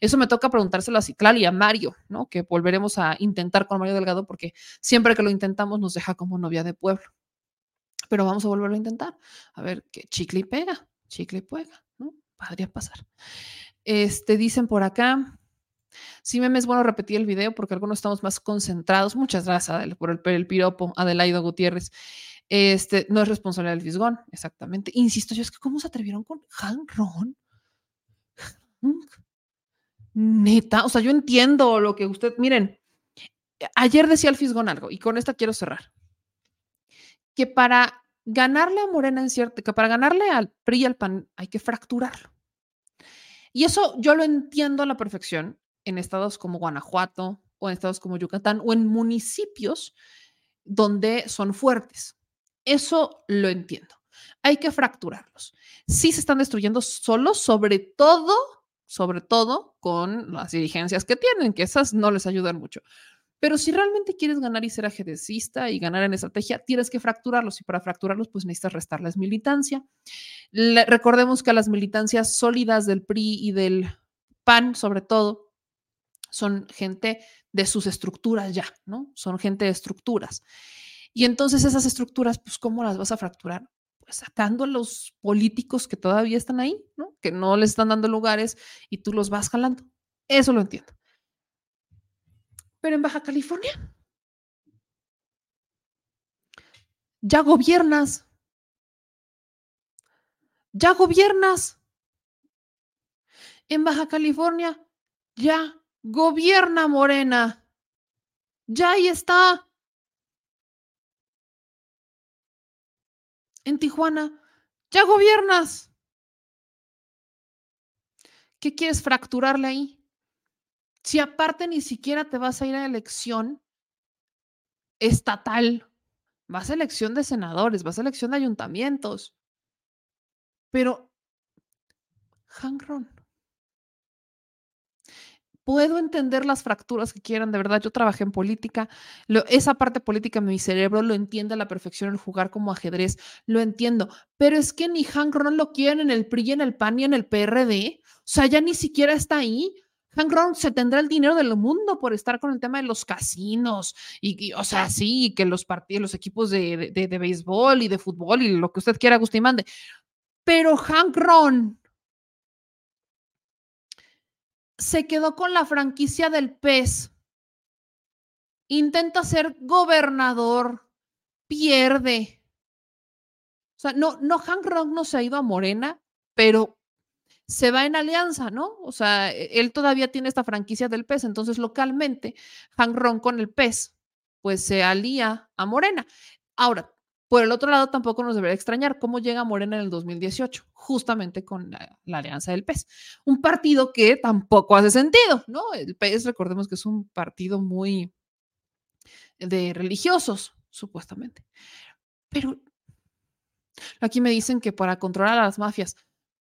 Eso me toca preguntárselo a Ciclal y a Mario, ¿no? Que volveremos a intentar con Mario Delgado porque siempre que lo intentamos nos deja como novia de pueblo. Pero vamos a volverlo a intentar. A ver qué chicle y pega chicle y puega, ¿no? Podría pasar. Este, dicen por acá, sí me es bueno repetir el video porque algunos estamos más concentrados. Muchas gracias por el, piropo, Adelaido Gutiérrez. Este, no es responsabilidad del Fisgón, exactamente. Insisto, yo es que cómo se atrevieron con Han Ron. Neta, o sea, yo entiendo lo que usted, miren, ayer decía el Fisgón algo y con esta quiero cerrar. Que para ganarle a Morena en cierto, que para ganarle al PRI y al PAN hay que fracturarlo. Y eso yo lo entiendo a la perfección en estados como Guanajuato o en estados como Yucatán o en municipios donde son fuertes. Eso lo entiendo. Hay que fracturarlos. Sí se están destruyendo solo, sobre todo, sobre todo con las dirigencias que tienen, que esas no les ayudan mucho. Pero si realmente quieres ganar y ser ajedrecista y ganar en estrategia, tienes que fracturarlos y para fracturarlos pues necesitas restarles militancia. recordemos que las militancias sólidas del PRI y del PAN, sobre todo, son gente de sus estructuras ya, ¿no? Son gente de estructuras. Y entonces esas estructuras, pues, ¿cómo las vas a fracturar? Pues sacando a los políticos que todavía están ahí, ¿no? Que no les están dando lugares y tú los vas jalando. Eso lo entiendo. Pero en Baja California ya gobiernas. Ya gobiernas. En Baja California ya gobierna Morena. Ya ahí está. En Tijuana ya gobiernas. ¿Qué quieres fracturarle ahí? Si aparte ni siquiera te vas a ir a elección estatal, vas a elección de senadores, vas a elección de ayuntamientos. Pero, Hangron, puedo entender las fracturas que quieran, de verdad, yo trabajé en política, esa parte política mi cerebro lo entiende a la perfección el jugar como ajedrez, lo entiendo, pero es que ni Hangron lo quieren en el PRI, en el PAN y en el PRD, o sea, ya ni siquiera está ahí. Hank Ron se tendrá el dinero del mundo por estar con el tema de los casinos y, o sea, sí, que los partidos, los equipos de, de, béisbol y de fútbol y lo que usted quiera, Agustín mande. Pero Hank Ron se quedó con la franquicia del pez. Intenta ser gobernador, pierde. O sea, no, no, Hank Ron no se ha ido a Morena, pero se va en alianza, ¿no? O sea, e, él todavía tiene esta franquicia del pez, entonces localmente Hank Ron con el pez, pues se alía a Morena. Ahora, por el otro lado, tampoco nos debería extrañar cómo llega Morena en el 2018, justamente con la, la, Alianza del PES. Un partido que tampoco hace sentido, ¿no? El PES, recordemos que es un partido muy de religiosos, supuestamente. Pero aquí me dicen que para controlar a las mafias,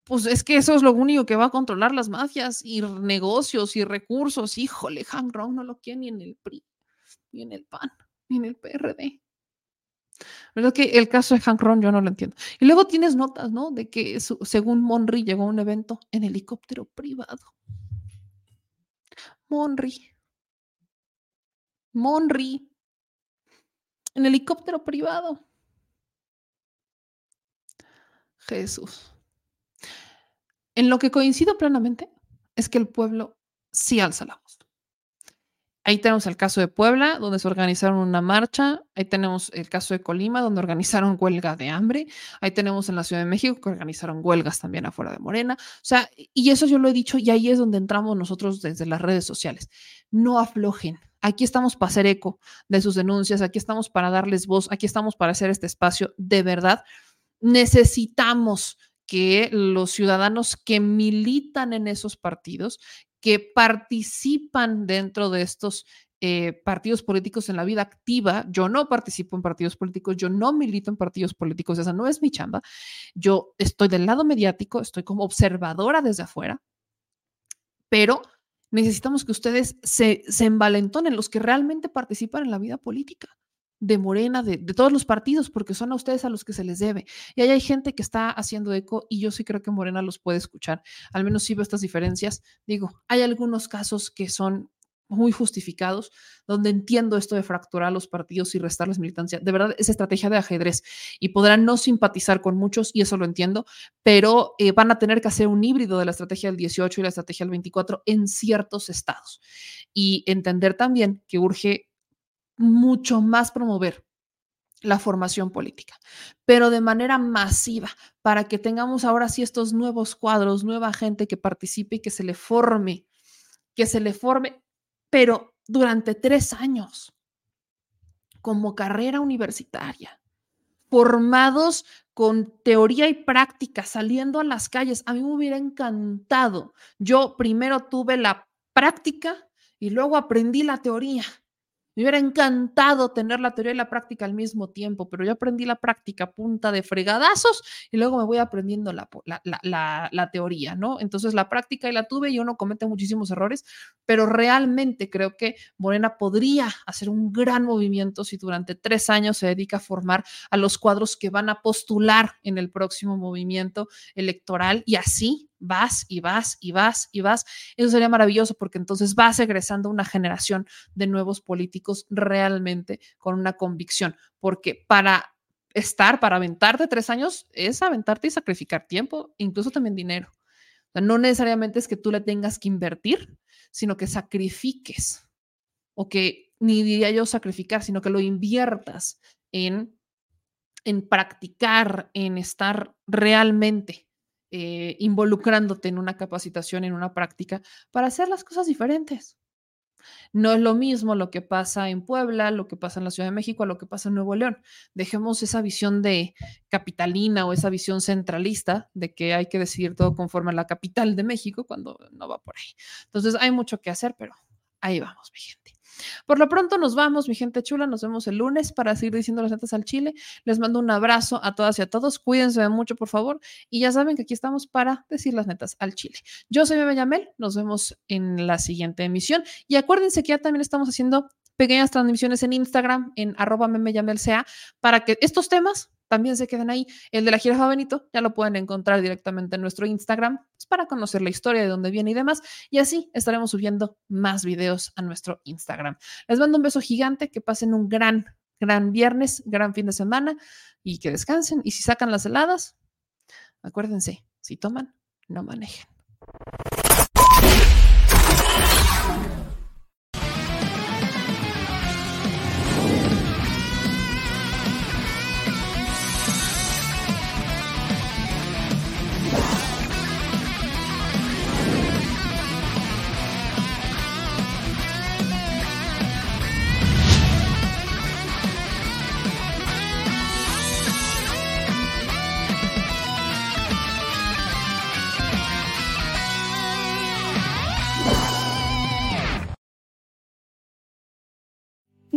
pues es que eso es lo único que va a controlar las mafias y negocios y recursos. Híjole, Hank Ron no lo quiere ni en el PRI, ni en el PAN, ni en el PRD. ¿Verdad que el caso de Hank Ron yo no lo entiendo? Y luego tienes notas, ¿no? De que según Monry llegó a un evento en helicóptero privado. Monry. Monry. En helicóptero privado. Jesús. En lo que coincido plenamente es que el pueblo sí alza la voz. Ahí tenemos el caso de Puebla, donde se organizaron una marcha. Ahí tenemos el caso de Colima, donde organizaron huelga de hambre. Ahí tenemos en la Ciudad de México que organizaron huelgas también afuera de Morena. O sea, y eso yo lo he dicho y ahí es donde entramos nosotros desde las redes sociales. No aflojen. Aquí estamos para hacer eco de sus denuncias, aquí estamos para darles voz, aquí estamos para hacer este espacio. De verdad, necesitamos que los ciudadanos que militan en esos partidos, que participan dentro de estos eh, partidos políticos en la vida activa. Yo no participo en partidos políticos, yo no milito en partidos políticos, esa no es mi chamba. Yo estoy del lado mediático, estoy como observadora desde afuera, pero necesitamos que ustedes se, se envalentonen, los que realmente participan en la vida política de Morena, de, todos los partidos, porque son a ustedes a los que se les debe. Y ahí hay gente que está haciendo eco y yo sí creo que Morena los puede escuchar. Al menos sí veo estas diferencias. Digo, hay algunos casos que son muy justificados, donde entiendo esto de fracturar los partidos y restarles militancia. De verdad, es estrategia de ajedrez y podrán no simpatizar con muchos, y eso lo entiendo, pero eh, van a tener que hacer un híbrido de la estrategia del 18 y la estrategia del 24 en ciertos estados. Y entender también que urge mucho más promover la formación política, pero de manera masiva, para que tengamos ahora sí estos nuevos cuadros, nueva gente que participe y que se le forme, que se le forme, pero durante tres años, como carrera universitaria, formados con teoría y práctica, saliendo a las calles. A mí me hubiera encantado. Yo primero tuve la práctica y luego aprendí la teoría me hubiera encantado tener la teoría y la práctica al mismo tiempo, pero yo aprendí la práctica punta de fregadazos y luego me voy aprendiendo la, la, teoría, ¿no? Entonces la práctica y la tuve y uno comete muchísimos errores, pero realmente creo que Morena podría hacer un gran movimiento si durante tres años se dedica a formar a los cuadros que van a postular en el próximo movimiento electoral y así vas y vas y vas y vas. Eso sería maravilloso porque entonces vas egresando una generación de nuevos políticos realmente con una convicción, porque para estar, para aventarte tres años, es aventarte y sacrificar tiempo, incluso también dinero. no necesariamente es que tú le tengas que invertir, sino que sacrifiques, o que ni diría yo sacrificar, sino que lo inviertas en, en practicar, en estar realmente eh, involucrándote en una capacitación, en una práctica, para hacer las cosas diferentes. No es lo mismo lo que pasa en Puebla, lo que pasa en la Ciudad de México, lo que pasa en Nuevo León. Dejemos esa visión de capitalina o esa visión centralista de que hay que decidir todo conforme a la capital de México cuando no va por ahí. Entonces hay mucho que hacer, pero ahí vamos, mi gente. Por lo pronto nos vamos, mi gente chula. Nos vemos el lunes para seguir diciendo las netas al Chile. Les mando un abrazo a todas y a todos. Cuídense mucho, por favor. Y ya saben que aquí estamos para decir las netas al Chile. Yo soy Bebe Yamel. Nos vemos en la siguiente emisión. Y acuérdense que ya también estamos haciendo pequeñas transmisiones en Instagram, en arroba memeyamelca, para que estos temas también se queden ahí. El de la jirafa Benito ya lo pueden encontrar directamente en nuestro Instagram pues, para conocer la historia de dónde viene y demás. Y así estaremos subiendo más videos a nuestro Instagram. Les mando un beso gigante, que pasen un gran, gran viernes, gran fin de semana y que descansen. Y si sacan las heladas, acuérdense, si toman, no manejen.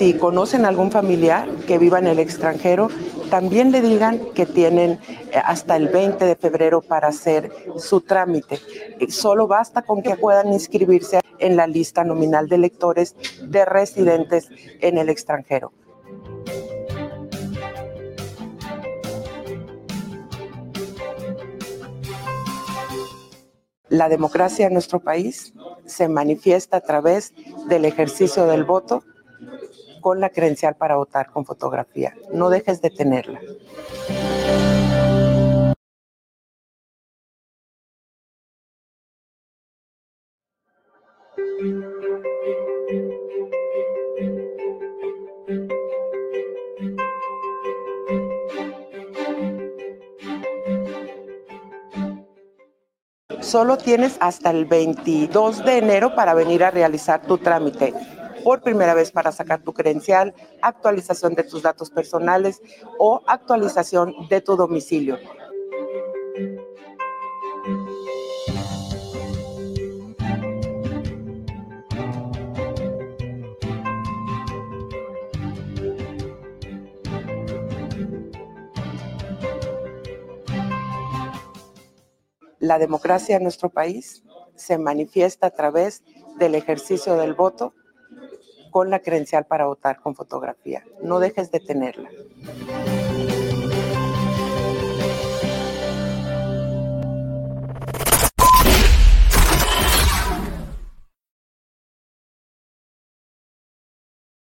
Si conocen algún familiar que viva en el extranjero, también le digan que tienen eh, hasta el 20 de febrero para hacer su trámite. Eh, solo basta con que puedan inscribirse en la lista nominal de electores de residentes en el extranjero. La democracia en nuestro país se manifiesta a través del ejercicio del voto con la credencial para votar con fotografía. No dejes de tenerla. Solo tienes hasta el 22 de enero para venir a realizar tu trámite por primera vez para sacar tu credencial, actualización de tus datos personales o actualización de tu domicilio. La democracia en nuestro país se manifiesta a través del ejercicio del voto con la credencial para votar con fotografía. No dejes de tenerla.